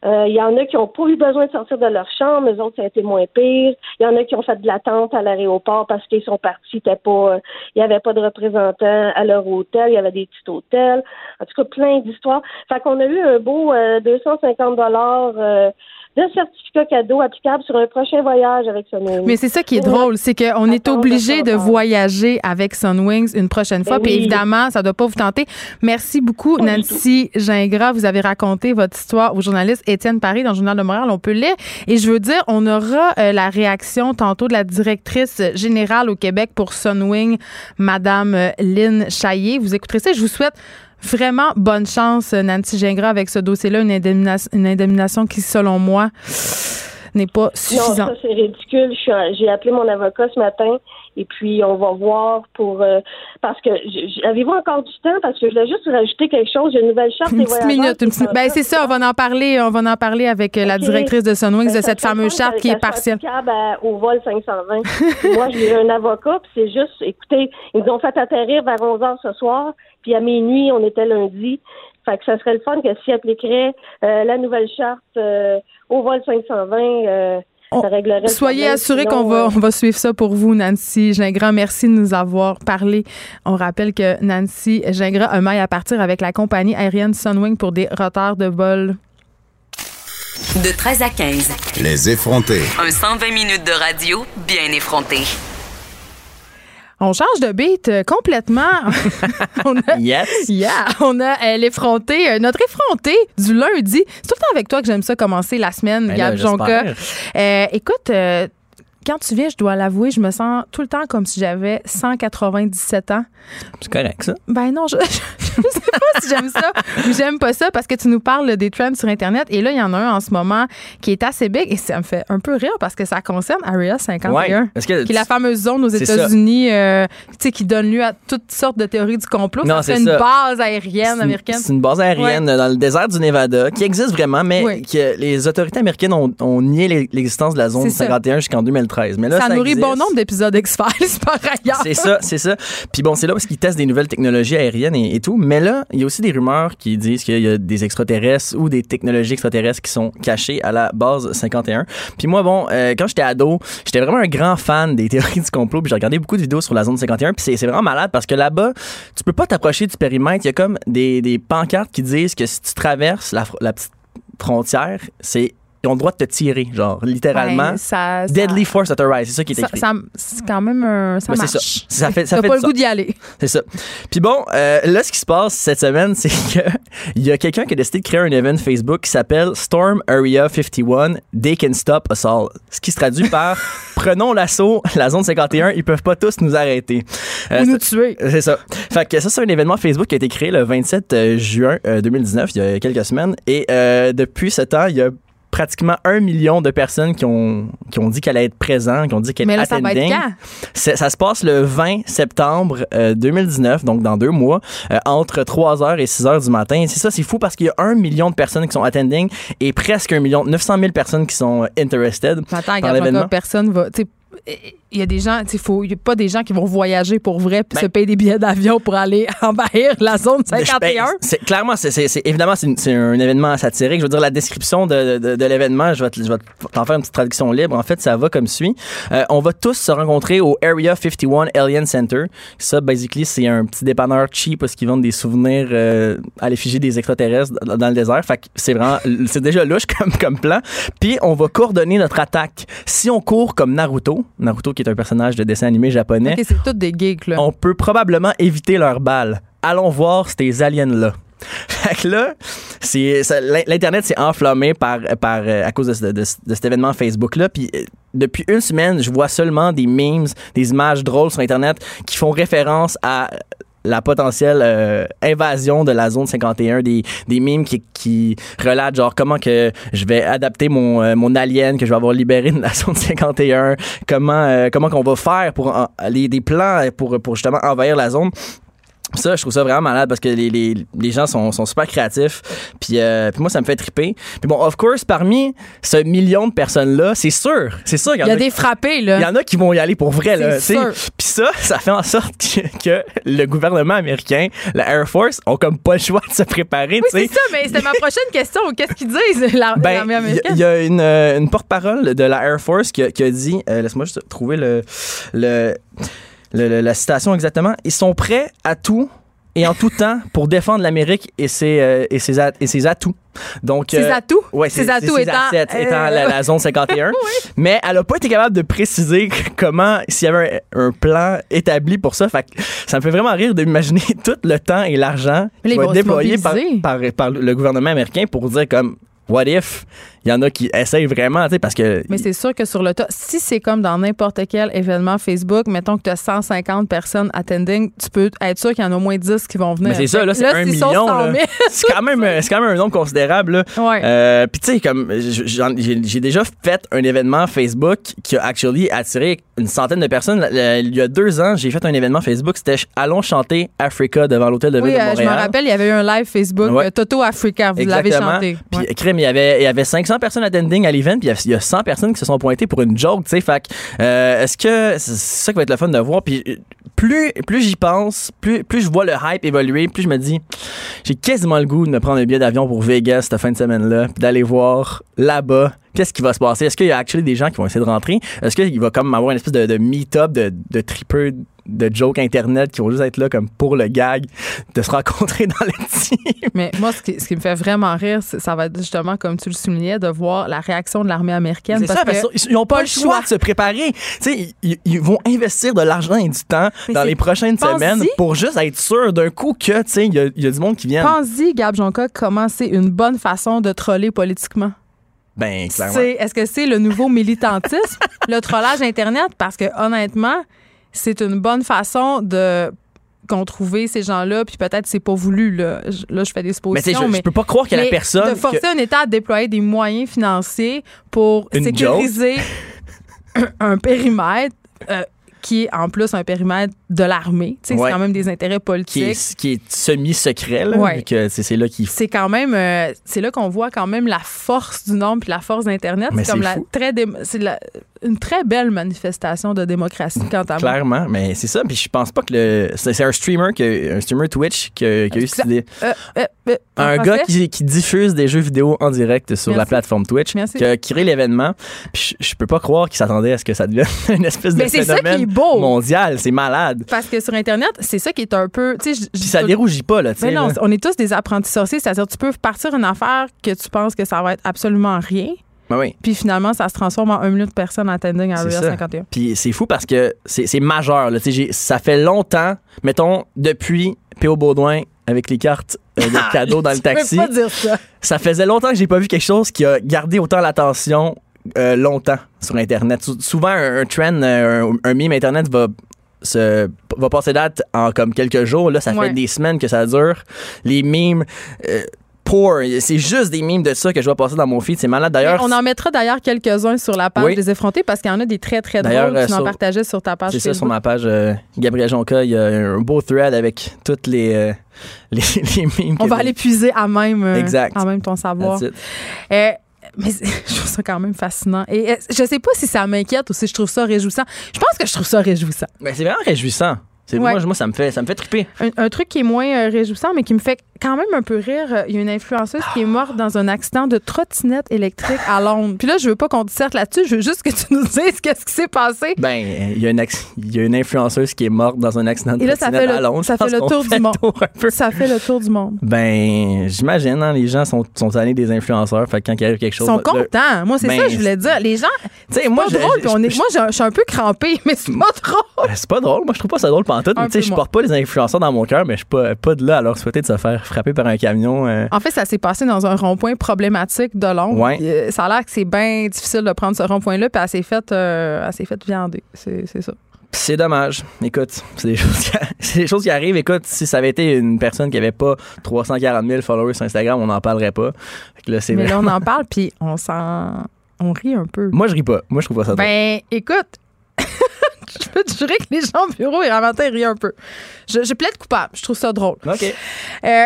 Euh, il y en a qui n'ont pas eu besoin de sortir de leur chambre, les autres, ça a été moins pire. Il y en a qui ont fait de l'attente à l'aéroport parce qu'ils sont partis, euh, il n'y avait pas de représentants à leur hôtel, il y avait des petits hôtels. En tout cas, plein d'histoires. Fait qu'on a eu un beau 250 euh, dollars de certificat cadeau applicable sur un prochain voyage avec Sunwings. Mais c'est ça qui est drôle, c'est qu'on est obligé de voyager avec Sunwings une prochaine fois. Ben Puis évidemment, ça ne doit pas vous tenter. Merci beaucoup, Nancy Gingras. Vous avez raconté votre histoire au journaliste Étienne Paris dans le Journal de Montréal. On peut lire. Et je veux dire, on aura euh, la réaction tantôt de la directrice générale au Québec pour Sunwing, Madame euh, Lynn Chaillé. Vous écouterez ça. Je vous souhaite Vraiment bonne chance, Nancy Gingras, avec ce dossier-là, une indemnisation, une indemnisation qui, selon moi, n'est pas suffisante. Non, ça c'est ridicule. J'ai appelé mon avocat ce matin et puis on va voir pour euh, parce que avez-vous encore du temps? Parce que je voulais juste rajouter quelque chose. J'ai une nouvelle charte une petite minute. Une petite, ben c'est ça. On va en parler. On va en parler avec euh, la directrice de Sunwings de ben, cette fameuse charte qui est partielle. au vol 520. Moi, j'ai un avocat. Puis c'est juste, écoutez, ils nous ont fait atterrir vers 11 h ce soir. Puis à minuit, on était lundi. Fait que ça serait le fun que s'il appliquerait euh, la nouvelle charte euh, au vol 520, euh, ça réglerait Soyez assurés qu'on va, on va suivre ça pour vous, Nancy Gingras. Merci de nous avoir parlé. On rappelle que Nancy Gingras a maille à partir avec la compagnie aérienne Sunwing pour des retards de vol. De 13 à 15. Les effrontés. Un 120 minutes de radio bien effronté. On change de beat euh, complètement. on a, Yes. Yeah, on a l'effronté, euh, notre effronté du lundi. C'est tout le temps avec toi que j'aime ça commencer la semaine, Ben Gab j'espère. Euh, écoute, euh, quand tu viens, je dois l'avouer, je me sens tout le temps comme si j'avais 197 ans. C'est correct, ça. Ben non, je, je, sais pas si j'aime ça ou j'aime pas ça parce que tu nous parles des trends sur Internet et là, il y en a un en ce moment qui est assez big et ça me fait un peu rire parce que ça concerne Area 51. Ouais. Que Qui est la fameuse zone aux. États-Unis euh, qui donne lieu à toutes sortes de théories du complot. Non, c'est une ça. base aérienne une- américaine. C'est une base aérienne dans le désert du Nevada qui existe vraiment, mais Oui. que les autorités américaines ont, ont nié l'e- l'existence de la zone C'est ça. 51 jusqu'en 2013. Mais là, ça, ça, nourrit existe. bon nombre d'épisodes X-Files par ailleurs. C'est ça, c'est ça. Puis bon, c'est là parce qu'ils testent des nouvelles technologies aériennes et, et tout. Mais là, il y a aussi des rumeurs qui disent qu'il y a des extraterrestres ou des technologies extraterrestres qui sont cachées à la base 51. Puis moi, bon, euh, quand j'étais ado, j'étais vraiment un grand fan des théories du complot. Puis j'ai regardé beaucoup de vidéos sur la zone 51. Puis c'est- vraiment malade parce que là-bas, tu peux pas t'approcher du périmètre. Il y a comme des, des pancartes qui disent que si tu traverses la petite frontière, c'est ils ont le droit de te tirer, genre littéralement. Ouais, ça, ça- Deadly force authorized, c'est ça qui est écrit. ça- c'est quand même un. Ça Ouais, marche. ça. Ça fait, ça fait pas le goût d'y aller. c'est ça. Puis bon, euh, là, ce qui se passe cette semaine, c'est que il y a quelqu'un qui a décidé de créer un event Facebook qui s'appelle Storm Area 51 They Can Stop Us All. Ce qui se traduit par Prenons l'assaut, la zone 51, ils peuvent pas tous nous arrêter. Euh, Ou nous tuer. c'est ça. Fait que ça, c'est un événement Facebook qui a été créé le 27 euh, juin euh, 2019, il y a quelques semaines. Et euh, depuis ce temps, il y a pratiquement un million de personnes qui ont, qui ont dit qu'elle allait être présente, qui ont dit qu'elle était ça va être quand? Ça se passe le 20 septembre euh, 2019, donc dans deux mois, euh, entre 3h et 6h du matin. C'est ça, c'est fou parce qu'il y a un million de personnes qui sont attending et presque un million, 900 000 personnes qui sont euh, interested. Attends, par l'événement. personne va. Il y a des gens, tu sais, faut- il n'y a pas des gens qui vont voyager pour vrai puis Ben- se payer des billets d'avion pour aller envahir la zone Ben, 51. c'est clairement, c'est, évidemment, c'est, un événement satirique. Je veux dire, la description de, de- de l'événement, je vais, te- je vais t'en faire une petite traduction libre. En fait, ça va comme suit. Euh, on va tous se rencontrer au Area 51 Alien Center. Ça, basically, c'est un petit dépanneur cheap parce qu'ils vendent des souvenirs euh, à l'effigie des extraterrestres dans, dans le désert. Fait que c'est vraiment, c'est déjà louche comme, comme plan. Puis, on va coordonner notre attaque. Si on court comme Naruto, Naruto qui est un personnage de dessin animé japonais, OK, c'est toutes des gigs, là. on peut probablement éviter leurs balles. Allons voir ces aliens-là. Fait que là, l'Internet s'est enflammé par, par, euh, à cause de, de cet événement Facebook-là. Puis euh, depuis une semaine, je vois seulement des memes, des images drôles sur Internet qui font référence à la potentielle euh, invasion de la zone 51 des, des memes qui, qui relatent genre comment que je vais adapter mon, euh, mon alien que je vais avoir libéré de la zone 51 comment euh, comment qu'on va faire pour les, des plans pour, pour justement envahir la zone ça, je trouve ça vraiment malade parce que les, les, les gens sont, sont super créatifs. Puis, euh, puis moi, ça me fait triper. Puis bon, of course, parmi ce million de personnes-là, c'est sûr, c'est sûr qu'il Il y a des frappés, là. il y en a qui vont y aller pour vrai, là. Sûr. Puis ça, ça fait en sorte que, que le gouvernement américain, la Air Force, ont comme pas le choix de se préparer, Oui, c'est ça, mais c'était ma prochaine question. Qu'est-ce qu'ils disent, la- Ben, l'armée il y a- américaine? il y, a une, euh, une porte-parole de la Air Force qui a, qui a dit, euh, laisse-moi juste trouver le, le, le- le- la citation exactement, ils sont prêts à tout et en tout temps pour défendre l'Amérique et ses, euh, et ses, at- et ses atouts. Donc, Ses euh, atouts? Ouais, Ses atouts c'est- étant, assets étant euh, la, la zone 51. Mais elle a pas été capable de préciser comment, s'il y avait un, un plan établi pour ça. Fait que ça me fait vraiment rire d'imaginer tout le temps et l'argent qui va être déployé par, mobiliser. par, par le gouvernement américain pour dire comme, what if? Il y en a qui essayent vraiment, tu sais, parce que. Mais c'est sûr que sur le tas, si c'est comme dans n'importe quel événement Facebook, mettons que tu as 150 personnes attending, tu peux être sûr qu'il y en a au moins 10 qui vont venir. Mais c'est ça, là, c'est un million. 100 là. 000, C'est quand, même, quand même un nombre considérable. Là. Ouais. Euh, Puis tu sais, comme j'ai déjà fait un événement Facebook qui a actually attiré une centaine de personnes. Il y a deux ans, j'ai fait un événement Facebook, c'était Allons chanter Africa devant l'hôtel de ville oui, de euh, je me Montréal. rappelle, il y avait eu un live Facebook, Ouais. euh, Toto Africa, vous l'avez chanté. Puis, crème, il y avait, il y avait 500 personnes attending à l'event, puis il y a- il y a 100 personnes qui se sont pointées pour une joke, tu sais. Fait euh, est-ce que c'est ça qui va être le fun de voir? Puis, euh, plus, plus j'y pense, plus, plus je vois le hype évoluer, plus je me dis, j'ai quasiment le goût de me prendre un billet d'avion pour Vegas cette fin de semaine-là, puis d'aller voir là-bas. Qu'est-ce qui va se passer? Est-ce qu'il y a actually des gens qui vont essayer de rentrer? Est-ce qu'il va comme avoir une espèce de, de meet-up de, de tripeux de jokes Internet qui vont juste être là comme pour le gag de se rencontrer dans les team. Mais moi, ce qui, ce qui me fait vraiment rire, c'est- ça va être justement, comme tu le soulignais, de voir la réaction de l'armée américaine. C'est parce ça, parce qu'ils n'ont pas le choix de se préparer. Tu sais, ils, ils vont investir de l'argent et du temps Mais dans les prochaines pense-y. semaines pour juste être sûr d'un coup que, tu sais, il y, a- il y a du monde qui vient. Pense-y, Gab Jonca, comment c'est une bonne façon de troller politiquement? Ben, clairement. C'est- Est-ce que c'est le nouveau militantisme, le trollage Internet? Parce que honnêtement, c'est une bonne façon de qu'on trouver ces gens-là, puis peut-être c'est pas voulu. Là, je, là, je fais des Mais suppositions. je, mais je peux pas croire que la mais personne. De forcer que- un État à déployer des moyens financiers pour Une sécuriser un, un périmètre euh, qui est en plus un périmètre de l'armée. Ouais. C'est quand même des intérêts politiques. qui est semi-secret, là, Ouais. c'est là qu'il C'est quand même, euh, c'est là qu'on voit quand même la force du nombre puis la force d'Internet. C'est comme la fou. très, dé- c'est la- une très belle manifestation de démocratie quant à moi. Clairement, mais c'est ça. Puis je pense pas que le. C'est un streamer, que, un streamer Twitch qui a, qui a eu cette idée. Euh, euh, euh, Un gars qui, qui diffuse des jeux vidéo en direct sur la plateforme Twitch, Merci. qui a créé l'événement. Puis je, je peux pas croire qu'il s'attendait à ce que ça devienne une espèce de Mais phénomène beau. mondial. C'est malade. Parce que sur Internet, c'est ça qui est un peu. sais, Puis ça dérougit pas, là, tu sais. Non, là. on est tous des apprentis sorciers, c'est-à-dire tu peux partir une affaire que tu penses que ça va être absolument rien, Ben oui. puis finalement ça se transforme en un million de personnes attending Area ça. 51. Puis c'est fou parce que c'est majeur. Là. Sais, Ça fait longtemps, mettons, depuis P.O. Baudouin avec les cartes euh, de cadeaux dans le taxi. Pas dire ça. Ça faisait longtemps que j'ai pas vu quelque chose qui a gardé autant l'attention euh, longtemps sur Internet. Sou- souvent, un, un trend, euh, un, un meme Internet va se, va passer date en comme quelques jours. Là, ça Ouais. fait des semaines que ça dure. Les memes... euh, pour, c'est juste des memes de ça que je vois passer dans mon feed. C'est malade. D'ailleurs, On en mettra d'ailleurs quelques-uns sur la page Oui. des effrontés parce qu'il y en a des très très drôles. euh, Tu en sur- partageais sur ta page C'est ça, sur ma page euh, Gabriel Jonca, il y a un beau thread avec toutes les, euh, les, les memes. On que va aller puiser à même, euh, Exact. à même ton savoir. Mais je trouve ça quand même fascinant. Et euh, je sais pas si ça m'inquiète ou si je trouve ça réjouissant. Je pense que je trouve ça réjouissant. Mais c'est vraiment réjouissant. Ouais. moi, moi, ça me fait, ça me fait triper. Un, un truc qui est moins euh, réjouissant, mais qui me fait quand même un peu rire, euh, il y a une influenceuse qui est morte dans un accident de trottinette électrique à Londres. Puis là, je veux pas qu'on disserte là-dessus, je veux juste que tu nous dises qu'est-ce qui s'est passé. Ben, il y, a une il y a une influenceuse qui est morte dans un accident de trottinette à Londres. ça fait le tour du monde. Ça fait le tour du monde. Ben, j'imagine, hein, les gens sont, sont allés des influenceurs. Fait quand il arrive quelque Ils chose. sont le- contents. Moi, c'est Ben, ça que je voulais dire. Les gens, c'est moi, pas drôle. je- puis on est, moi, je suis un peu crampée, mais c'est pas drôle. Ben, C'est pas drôle. Moi, je trouve pas ça drôle pantoute. Tu sais, je porte pas les influenceurs dans mon cœur, mais je suis pas, pas de là à leur souhaiter de se faire frapper par un camion. euh. En fait, ça s'est passé dans un rond-point problématique de Londres. Ouais. Euh, Ça a l'air que c'est bien difficile de prendre ce rond-point-là, puis elle s'est faite euh, faite viander. C'est ça. C'est dommage. Écoute, c'est des, choses qui, c'est des choses qui arrivent. Écoute, si ça avait été une personne qui avait pas 340 000 followers sur Instagram, on n'en parlerait pas. Fait là, Mais là, on en parle, puis on s'en. On rit un peu. Moi, je ris pas. Moi, je trouve pas ça drôle. Ben, écoute, je peux te jurer que les gens au bureau, ils ils rient un peu. Je, je plaide coupable. Je trouve ça drôle. OK. Euh,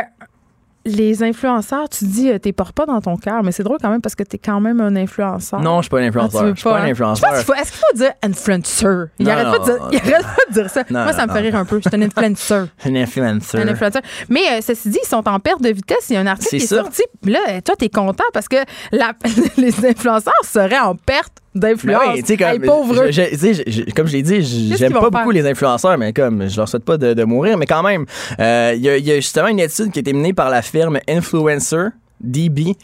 les influenceurs, tu dis, euh, t'es portes pas dans ton cœur, mais c'est drôle quand même parce que t'es quand même un influenceur. Non, je suis pas un Ah, influenceur. veux je suis pas hein? un influenceur. faut- Est-ce qu'il faut dire influencer? Il arrête, pas de dire, non, il arrête pas de dire ça. Non, Moi, ça non, me fait non. rire un peu. Je suis un influenceur. Un influencer. Un influenceur. Mais euh, ceci dit, ils sont en perte de vitesse. Il y a un article qui est ça. sorti. Puis Là, toi, t'es content parce que la- les influenceurs seraient en perte Ben d'influence. oui, tu sais, comme, Hey, je- je- je- comme je l'ai dit, j'aime pas beaucoup les influenceurs, mais comme je leur souhaite pas de, de mourir, mais quand même, euh, il y, a- il y a justement une étude qui a été menée par la firme Influencer. DB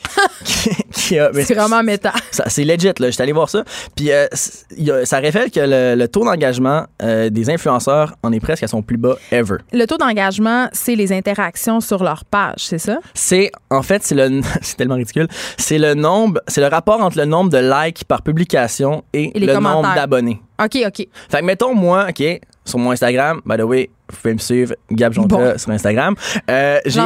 C'est vraiment méta. c'est legit là j'étais allé voir ça puis euh, a- ça révèle que le, le taux d'engagement euh, des influenceurs en est presque à son plus bas ever Le taux d'engagement, c'est les interactions sur leur page, c'est ça? c'est en fait c'est le c'est tellement ridicule c'est le nombre c'est le rapport entre le nombre de likes par publication et, Et le nombre d'abonnés OK, OK. Fait que mettons moi, OK, sur mon Instagram, by the way, vous pouvez me suivre, Gab Jonca Bon. sur Instagram. Euh, j'ai-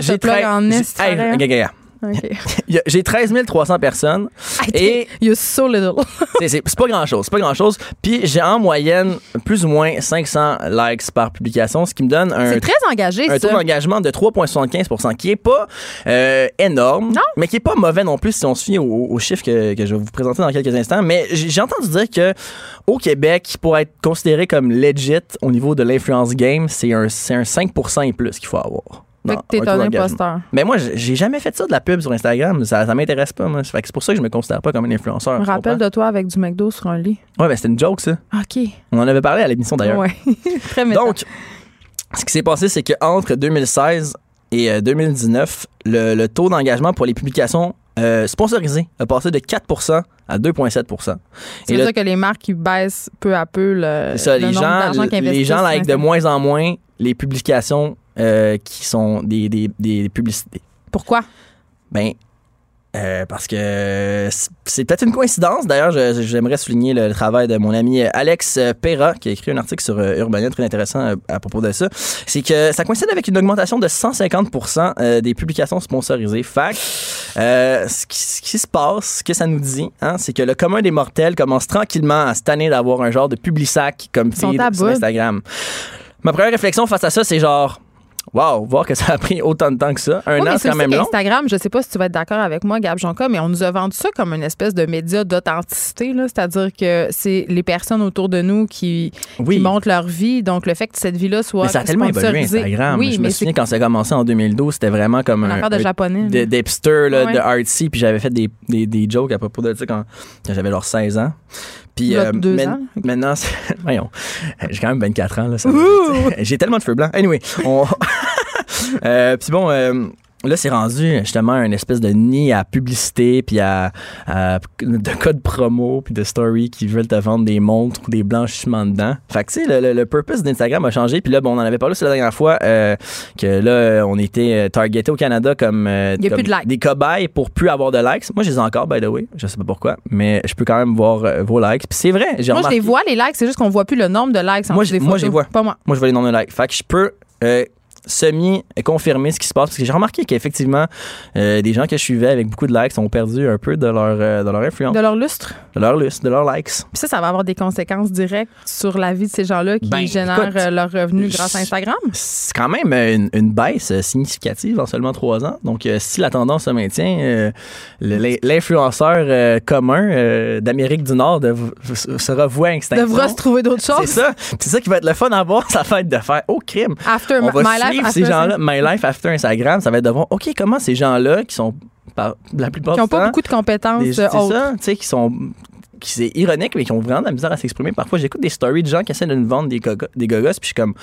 se j'ai plug en esti, hey, pareil, regarde, regarde. OK. Il y a- J'ai 13 300 personnes. Et- You're so little. C'est- pas grand-chose, c'est pas grand-chose. Puis j'ai en moyenne plus ou moins 500 likes par publication, ce qui me donne un C'est très engagé, un taux d'engagement de 3,75 qui est pas euh, énorme, Non. mais qui est pas mauvais non plus si on se fie aux, aux chiffres que, que je vais vous présenter dans quelques instants. Mais j'ai entendu dire que au Québec, pour être considéré comme legit au niveau de l'influence game, c'est un, c'est un 5 et plus qu'il faut avoir. Fait que t'es un imposteur. Mais moi, j'ai jamais fait ça de la pub sur Instagram. Ça, ça m'intéresse pas, moi. Fait que c'est pour ça que je me considère pas comme un influenceur. Un tu rappel comprends? de toi avec du McDo sur un lit. Ouais, ben c'était une joke, ça. OK. On en avait parlé à l'émission d'ailleurs. Ouais. Très méta. Donc, ce qui s'est passé, c'est qu'entre 2016 et euh, 2019, le, le taux d'engagement pour les publications euh, sponsorisées a passé de 4% à 2,7% c'est et ça que les marques qui baissent peu à peu le, ça, le les nombre d'argent gens, qu'ils les investissent gens sur like de moins en moins les publications euh, qui sont des, des, des publicités. Pourquoi? Ben, euh, parce que c'est- peut-être une coïncidence. D'ailleurs, j'aimerais souligner le, travail de mon ami Alex Perra, qui a écrit un article sur euh, Urbania très intéressant euh, à propos de ça. C'est que ça coïncide avec une augmentation de 150 euh, des publications sponsorisées. Fac, euh, ce, qui, ce qui se passe, ce que ça nous dit, hein, c'est que le commun des mortels commence tranquillement à se tanner d'avoir un genre de publisac comme sont feed sur. Instagram. Ma première réflexion face à ça, c'est genre, wow, voir que ça a pris autant de temps que ça. Un Oui, an, c'est quand même long. Instagram, je sais pas si tu vas être d'accord avec moi, Gab Jonca, mais on nous a vendu ça comme une espèce de média d'authenticité. C'est-à-dire que c'est les personnes autour de nous qui, Oui. qui montrent leur vie. Donc, le fait que cette vie-là soit Mais ça a tellement évolué Instagram. Oui, je me souviens quand ça a commencé en 2012, c'était vraiment comme un, de un- japonais. de- d'hipster, là, Ouais. de artsy, puis j'avais fait des, des, des jokes à propos de ça quand, quand j'avais genre 16 ans. Puis ok. maintenant, voyons, j'ai quand même 24 ans là. j'ai tellement de feux blancs. Anyway, on... Euh, puis bon. Là, c'est rendu justement un espèce de nid à publicité, puis à, à- de codes promo, puis de story qui veulent te vendre des montres ou des blanchissements dedans. Fait que, tu sais, le, le- le purpose d'Instagram a changé. Puis là, bon, on en avait parlé la dernière fois euh, que là, on était euh, targeté au Canada comme, euh, comme de des cobayes pour plus avoir de likes. Moi, je les ai encore, by the way. Je sais pas pourquoi, mais je peux quand même voir euh, vos likes. Puis c'est vrai, j'ai Moi, je les vois, les likes, c'est juste qu'on voit plus le nombre de likes en Moi, je- des moi, je les vois. Pas moi. moi, je vois les nombres de likes. Fait que je peux euh, semi-confirmer ce qui se passe. Parce que j'ai remarqué qu'effectivement, euh, des gens que je suivais avec beaucoup de likes ont perdu un peu de leur, euh, de leur influence, De leur lustre? de leur liste, de leurs likes. Puis ça, ça va avoir des conséquences directes sur la vie de ces gens-là qui Ben, génèrent écoute, euh, leurs revenus grâce à Instagram? C'est quand même une, une baisse significative en seulement trois ans. Donc, euh, si la tendance se maintient, l'influenceur commun d'Amérique du Nord dev- sera voué à extinction. Devra se trouver d'autres C'est choses. ça. C'est ça qui va être le fun à voir, ça va être de faire au crime. After my life, suivre ces gens-là. My Life After Instagram, ça va être de voir, OK, comment ces gens-là qui sont, par, la plupart qui n'ont pas beaucoup de compétences des- euh, c'est autres. ça, tu sais, qui sont qui c'est ironique mais qui ont vraiment de la misère à s'exprimer. Parfois, j'écoute des stories de gens qui essaient de nous vendre des, gogo- des gogos, puis je suis comme,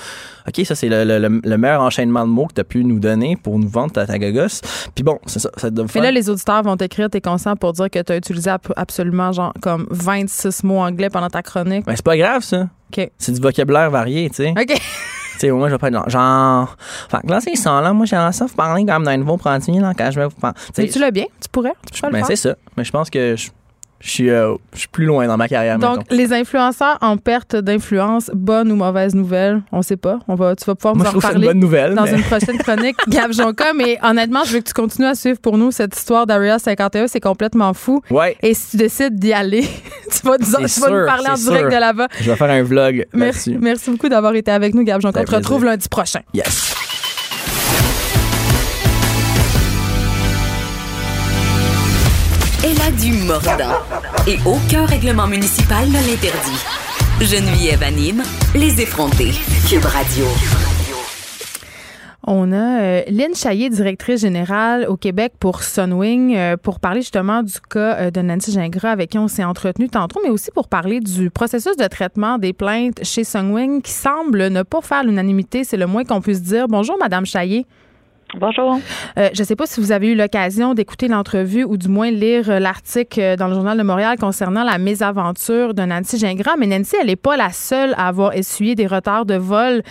OK, ça, c'est le, le- le- le meilleur enchaînement de mots que tu as pu nous donner pour nous vendre ta, ta gogos. Puis bon, c'est ça, ça doit Mais là, les auditeurs vont t'écrire, t'es conscient pour dire que tu as utilisé absolument genre comme 26 mots anglais pendant ta chronique. Ben, c'est pas grave, ça. OK. C'est du vocabulaire varié, tu sais. OK. Tu sais, moi, je vais pas être genre, genre. Fait que là, c'est ça, là. Moi, j'aimerais ça vous parler comme d'un nouveau produit, là, quand je vais vous parler. Tu sais, Mais tu l'as bien? Tu pourrais? Tu pourrais Ben, le c'est faire? ça. Mais je pense que je, je suis, euh, je suis plus loin dans ma carrière. Donc, mettons. les influenceurs en perte d'influence, bonne ou mauvaise nouvelle, on sait pas. On va, tu vas pouvoir moi, nous je en c'est une reparler. bonne nouvelle. dans mais- une prochaine chronique, Gab Jonca. Mais honnêtement, je veux que tu continues à suivre pour nous cette histoire d'Area 51. C'est complètement fou. Ouais, Et si tu décides d'y aller, tu vas, nous, tu vas nous parler en direct sûr. de là-bas. je vais faire un vlog Merci, merci beaucoup d'avoir été avec nous, Gab Jonca. On te retrouve lundi prochain. Yes. Du mordant. Et aucun règlement municipal ne l'interdit. Geneviève anime Les effrontés. Cube Radio. On a euh, Lynn Chaillé, directrice générale au Québec pour Sunwing, euh, pour parler justement du cas euh, de Nancy Gingras avec qui on s'est entretenu tantôt, mais aussi pour parler du processus de traitement des plaintes chez Sunwing qui semble ne pas faire l'unanimité, c'est le moins qu'on puisse dire. Bonjour, Madame Chaillé. Bonjour. Euh, je ne sais pas si vous avez eu l'occasion d'écouter l'entrevue ou du moins lire euh, l'article euh, dans le Journal de Montréal concernant la mésaventure de Nancy Gingras, mais Nancy, elle n'est pas la seule à avoir essuyé des retards de vol.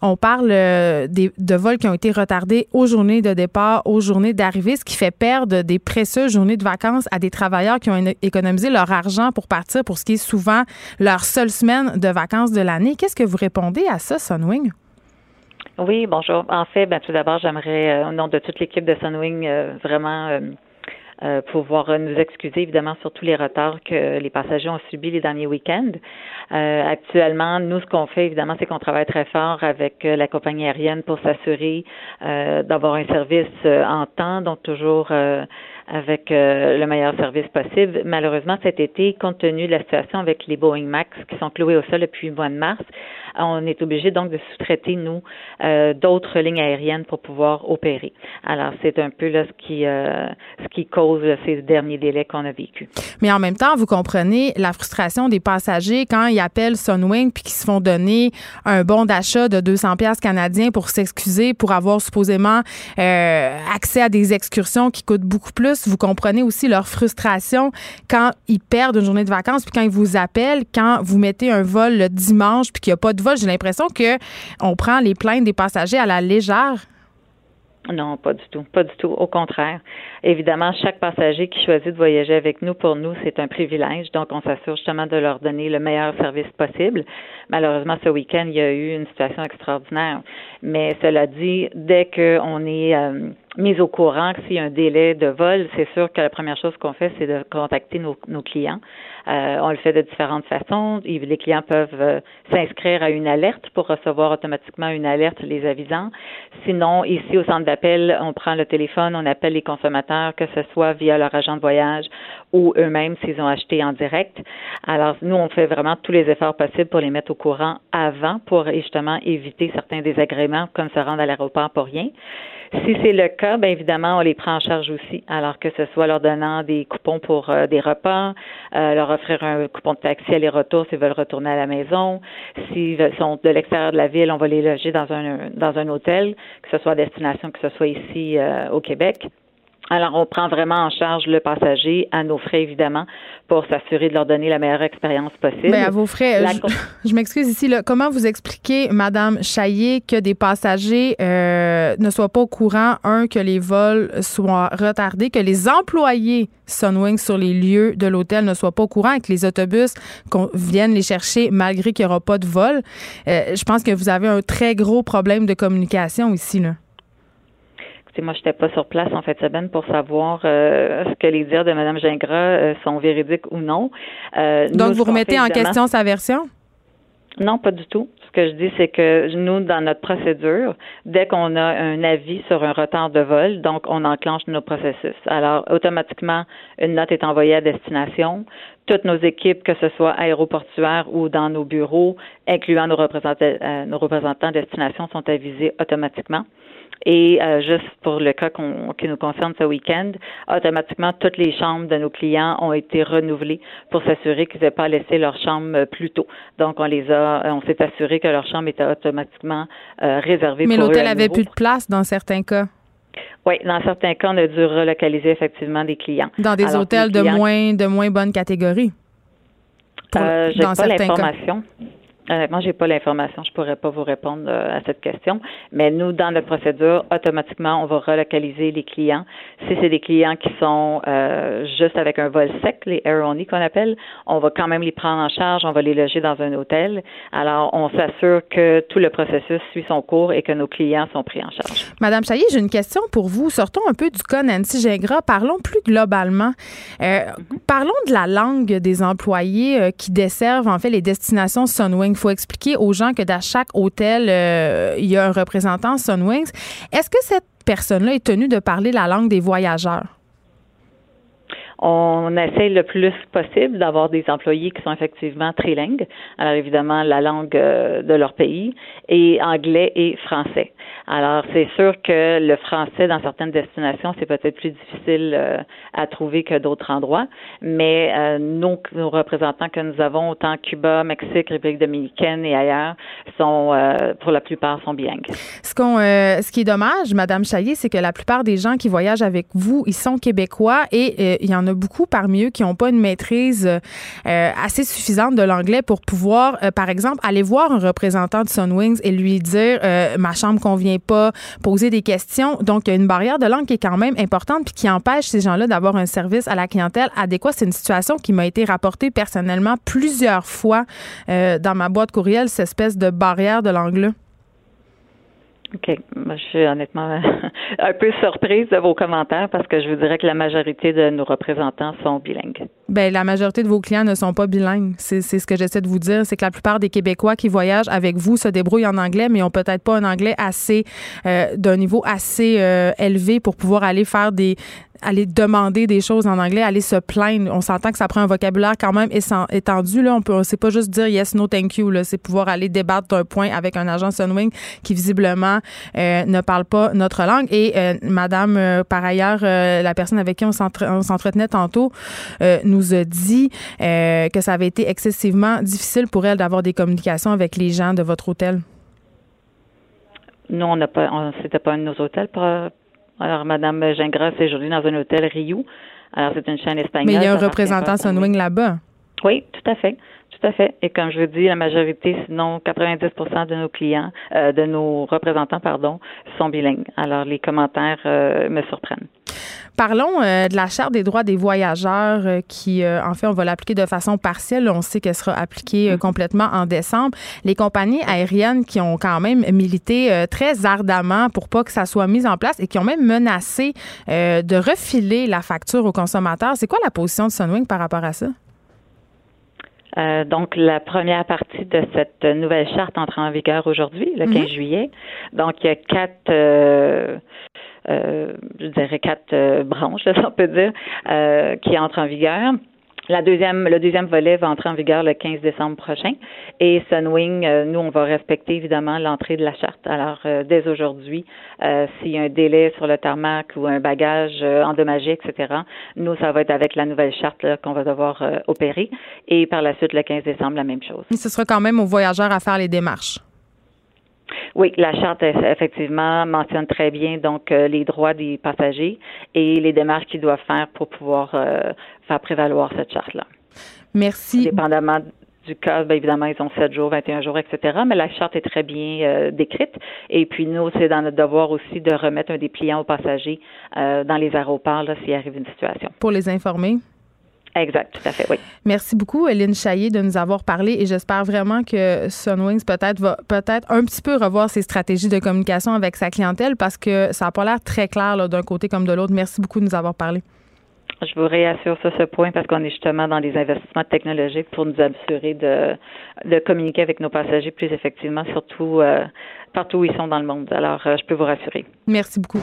On parle de vols qui ont été retardés aux journées de départ, aux journées d'arrivée, ce qui fait perdre des précieuses journées de vacances à des travailleurs qui ont économisé leur argent pour partir pour ce qui est souvent leur seule semaine de vacances de l'année. Qu'est-ce que vous répondez à ça, Sunwing? Oui, bonjour. En fait, ben, tout d'abord, j'aimerais, euh, au nom de toute l'équipe de Sunwing, euh, vraiment euh, euh, pouvoir euh, nous excuser, évidemment, sur tous les retards que les passagers ont subis les derniers week-ends. Euh, actuellement, nous, ce qu'on fait, évidemment, c'est qu'on travaille très fort avec euh, la compagnie aérienne pour s'assurer d'avoir un service en temps, donc toujours avec le meilleur service possible. Malheureusement, cet été, compte tenu de la situation avec les Boeing Max qui sont cloués au sol depuis le mois de mars, on est obligé donc de sous-traiter, nous, euh, d'autres lignes aériennes pour pouvoir opérer. Alors, c'est un peu là ce qui, euh, ce qui cause ces derniers délais qu'on a vécu. Mais en même temps, vous comprenez la frustration des passagers quand ils appellent Sunwing puis qu'ils se font donner un bon d'achat de 200 pièces canadiens pour s'excuser, pour avoir supposément euh, accès à des excursions qui coûtent beaucoup plus. Vous comprenez aussi leur frustration quand ils perdent une journée de vacances puis quand ils vous appellent, quand vous mettez un vol le dimanche puis qu'il n'y a pas de vol. J'ai l'impression que on prend les plaintes des passagers à la légère. Non, pas du tout. Pas du tout. Au contraire. Évidemment, chaque passager qui choisit de voyager avec nous, pour nous, c'est un privilège. Donc, on s'assure justement de leur donner le meilleur service possible. Malheureusement, ce week-end, il y a eu une situation extraordinaire. Mais cela dit, dès qu'on est euh, mis au courant que s'il y a un délai de vol, c'est sûr que la première chose qu'on fait, c'est de contacter nos, nos clients. Euh, on le fait de différentes façons. Les clients peuvent euh, s'inscrire à une alerte pour recevoir automatiquement une alerte les avisant. Sinon, ici au centre d'appel, on prend le téléphone, on appelle les consommateurs, que ce soit via leur agent de voyage ou eux-mêmes s'ils ont acheté en direct. Alors, nous, on fait vraiment tous les efforts possibles pour les mettre au courant avant pour justement éviter certains désagréments comme se rendre à l'aéroport pour rien. Si c'est le cas, bien évidemment, on les prend en charge aussi. Alors que ce soit leur donnant des coupons pour euh, des repas, euh, leur offrir un coupon de taxi aller-retour s'ils veulent retourner à la maison. S'ils sont de l'extérieur de la ville, on va les loger dans un dans un hôtel, que ce soit à destination, que ce soit ici euh, au Québec. Alors, on prend vraiment en charge le passager à nos frais, évidemment, pour s'assurer de leur donner la meilleure expérience possible. Bien, à vos frais. je, m'excuse ici. Là, comment vous expliquez, Madame Chaillé, que des passagers euh, ne soient pas au courant, un, que les vols soient retardés, que les employés Sunwing sur les lieux de l'hôtel ne soient pas au courant et que les autobus viennent les chercher malgré qu'il n'y aura pas de vol? Euh, je pense que vous avez un très gros problème de communication ici, là moi, je n'étais pas sur place en fait semaine pour savoir euh, ce que les dires de Mme Gingras euh, sont véridiques ou non. Euh, Donc, vous remettez en question sa version? Non, pas du tout. Ce que je dis, c'est que nous, dans notre procédure, dès qu'on a un avis sur un retard de vol, donc on enclenche nos processus. Alors, automatiquement, une note est envoyée à destination. Toutes nos équipes, que ce soit aéroportuaires ou dans nos bureaux, incluant nos représentants, nos représentants destination, sont avisés automatiquement. Et euh, juste pour le cas qui nous concerne ce week-end, automatiquement, toutes les chambres de nos clients ont été renouvelées pour s'assurer qu'ils n'aient pas laissé leur chambre euh, plus tôt. Donc, on les a, euh, on s'est assuré que leur chambre était automatiquement euh, réservée Mais l'hôtel avait plus de place dans certains cas. Oui, dans certains cas, on a dû relocaliser effectivement des clients. Dans des hôtels de moins de moins bonne catégorie. Euh, J'ai pas l'information. Honnêtement, j'ai pas l'information, je pourrais pas vous répondre euh, à cette question. Mais nous, dans notre procédure, automatiquement, on va relocaliser les clients. Si c'est des clients qui sont euh, juste avec un vol sec, les air only qu'on appelle, on va quand même les prendre en charge, on va les loger dans un hôtel. Alors, on s'assure que tout le processus suit son cours et que nos clients sont pris en charge. Madame Chaillé, j'ai une question pour vous. Sortons un peu du cas Nancy Gingras. Parlons plus globalement. Euh, mhm. Parlons de la langue des employés qui desservent en fait les destinations Sunwing faut expliquer aux gens que dans chaque hôtel, euh, il y a un représentant Sunwings. Est-ce que cette personne-là est tenue de parler la langue des voyageurs? On essaie le plus possible d'avoir des employés qui sont effectivement trilingues. Alors évidemment, la langue euh, de leur pays et anglais et français. Alors, c'est sûr que le français dans certaines destinations, c'est peut-être plus difficile euh, à trouver que d'autres endroits, mais euh, nos, représentants que nous avons, autant Cuba, Mexique, République dominicaine et ailleurs, sont euh, pour la plupart sont bilingues. Ce, qu'on, ce qui est dommage, Madame Chaillé, c'est que la plupart des gens qui voyagent avec vous, ils sont québécois et il y en a beaucoup parmi eux qui n'ont pas une maîtrise assez suffisante de l'anglais pour pouvoir, par exemple, aller voir un représentant de Sunwings et lui dire ma chambre convient pas poser des questions. Donc, il y a une barrière de langue qui est quand même importante puis qui empêche ces gens-là d'avoir un service à la clientèle adéquat. C'est une situation qui m'a été rapportée personnellement plusieurs fois euh, dans ma boîte courriel, cette espèce de barrière de langue-là. OK. Moi, je suis honnêtement un peu surprise de vos commentaires parce que je vous dirais que la majorité de nos représentants sont bilingues. Bien, la majorité de vos clients ne sont pas bilingues. C'est ce que j'essaie de vous dire. C'est que la plupart des Québécois qui voyagent avec vous se débrouillent en anglais, mais n'ont peut-être pas un anglais assez, euh, d'un niveau assez euh, élevé pour pouvoir aller faire des, aller demander des choses en anglais, aller se plaindre. On s'entend que ça prend un vocabulaire quand même étendu. Là. On peut, c'est pas juste dire yes, no, thank you. C'est pouvoir aller débattre d'un point avec un agent Sunwing qui visiblement euh, ne parle pas notre langue. Et euh, Madame, euh, par ailleurs, la personne avec qui on s'entretenait tantôt nous a dit que ça avait été excessivement difficile pour elle d'avoir des communications avec les gens de votre hôtel. Non, on n'a pas, c'était pas un de nos hôtels. Alors, Madame Gingras aujourd'hui dans un hôtel Rio. Alors, c'est une chaîne espagnole. Mais il y a un représentant Sunwing là-bas. Oui, tout à fait. Tout à fait. Et comme je vous dis, la majorité, sinon 90% de nos clients, euh, de nos représentants, pardon, sont bilingues. Alors, les commentaires euh, me surprennent. Parlons euh, de la Charte des droits des voyageurs qui, en fait, on va l'appliquer de façon partielle. On sait qu'elle sera appliquée mm. complètement en décembre. Les compagnies aériennes qui ont quand même milité très ardemment pour pas que ça soit mis en place et qui ont même menacé de refiler la facture aux consommateurs. C'est quoi la position de Sunwing par rapport à ça? Euh, donc, la première partie de cette nouvelle charte entre en vigueur aujourd'hui, le 15 mhm. juillet. Donc, il y a quatre, euh, euh, je dirais quatre branches, si on peut dire, qui entrent en vigueur. La deuxième, le deuxième volet va entrer en vigueur le 15 décembre prochain. Et Sunwing, euh, nous, on va respecter évidemment l'entrée de la charte. Alors, euh, dès aujourd'hui, euh, s'il y a un délai sur le tarmac ou un bagage endommagé, etc., nous, ça va être avec la nouvelle charte qu'on va devoir opérer. Et par la suite, le 15 décembre, la même chose. Mais ce sera quand même aux voyageurs à faire les démarches. Oui, la charte effectivement mentionne très bien donc euh, les droits des passagers et les démarches qu'ils doivent faire pour pouvoir euh, faire prévaloir cette charte-là. Merci. Dépendamment du cas, bien évidemment, ils ont 7 jours, 21 jours, etc. Mais la charte est très bien euh, décrite. Et puis nous, c'est dans notre devoir aussi de remettre un dépliant aux passagers dans les aéroports s'il arrive une situation. Pour les informer. Exact, tout à fait, oui. Merci beaucoup, Eline Chaillé, de nous avoir parlé et j'espère vraiment que Sunwings peut-être va peut-être un petit peu revoir ses stratégies de communication avec sa clientèle parce que ça n'a pas l'air très clair d'un côté comme de l'autre. Merci beaucoup de nous avoir parlé. Je vous réassure sur ce point parce qu'on est justement dans des investissements technologiques pour nous assurer de, de communiquer avec nos passagers plus effectivement, surtout euh, partout où ils sont dans le monde. Alors, euh, je peux vous rassurer. Merci beaucoup.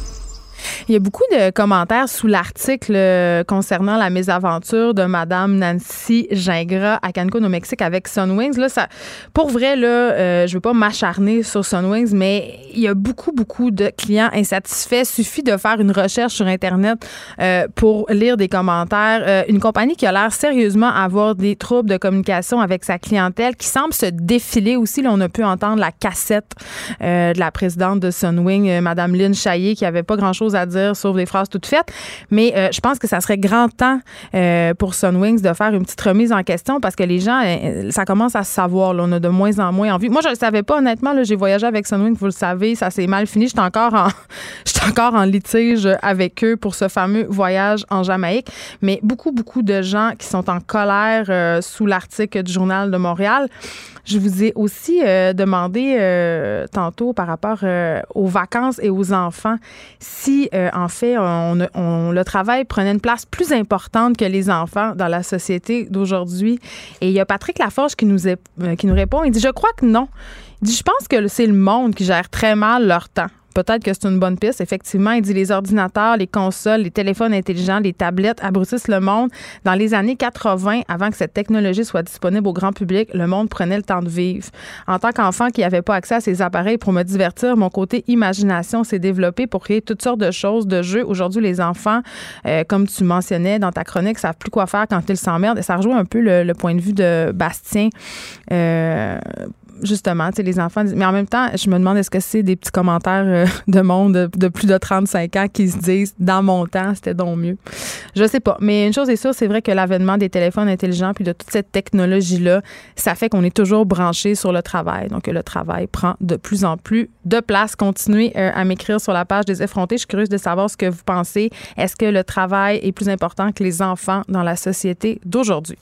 Il y a beaucoup de commentaires sous l'article euh, concernant la mésaventure de Madame Nancy Gingras à Cancun au Mexique avec Sunwings. Là, pour vrai, là, euh, je veux pas m'acharner sur Sunwings, mais il y a beaucoup, beaucoup de clients insatisfaits. Suffit de faire une recherche sur Internet euh, pour lire des commentaires. une compagnie qui a l'air sérieusement avoir des troubles de communication avec sa clientèle, qui semble se défiler aussi. On a pu entendre la cassette de la présidente de Sunwing, Madame Lynn Chaillé, qui avait pas grand-chose à dire sauf des phrases toutes faites. Mais euh, je pense que ça serait grand temps euh, pour Sunwings de faire une petite remise en question parce que les gens, euh, ça commence à se savoir. on a de moins en moins envie. Moi, je ne le savais pas, honnêtement. J'ai voyagé avec Sunwings, vous le savez, ça s'est mal fini. J'étais encore, en, encore en litige avec eux pour ce fameux voyage en Jamaïque. Mais beaucoup, beaucoup de gens qui sont en colère sous l'article du Journal de Montréal. Je vous ai aussi euh, demandé euh, tantôt par rapport euh, aux vacances et aux enfants si, en fait, le travail prenait une place plus importante que les enfants dans la société d'aujourd'hui. Et il y a Patrick Laforge qui nous, qui nous répond. Il dit Je crois que non. Il dit Je pense que c'est le monde qui gère très mal leur temps. Peut-être que c'est une bonne piste. Effectivement, il dit les ordinateurs, les consoles, les téléphones intelligents, les tablettes abrutissent le monde. Dans les années 80, avant que cette technologie soit disponible au grand public, le monde prenait le temps de vivre. En tant qu'enfant qui n'avait pas accès à ces appareils pour me divertir, mon côté imagination s'est développé pour créer toutes sortes de choses, de jeux. Aujourd'hui, les enfants, euh, comme tu mentionnais dans ta chronique, savent plus quoi faire quand ils s'emmerdent. Et ça rejoint un peu le, point de vue de Bastien. Euh, justement, les enfants. Mais en même temps, je me demande est-ce que c'est des petits commentaires euh, de monde de, plus de 35 ans qui se disent dans mon temps, c'était donc mieux? Je sais pas. Mais une chose est sûre, c'est vrai que l'avènement des téléphones intelligents puis de toute cette technologie-là, ça fait qu'on est toujours branché sur le travail. Donc, le travail prend de plus en plus de place. Continuez euh, à m'écrire sur la page des effrontés. Je suis curieuse de savoir ce que vous pensez. Est-ce que le travail est plus important que les enfants dans la société d'aujourd'hui?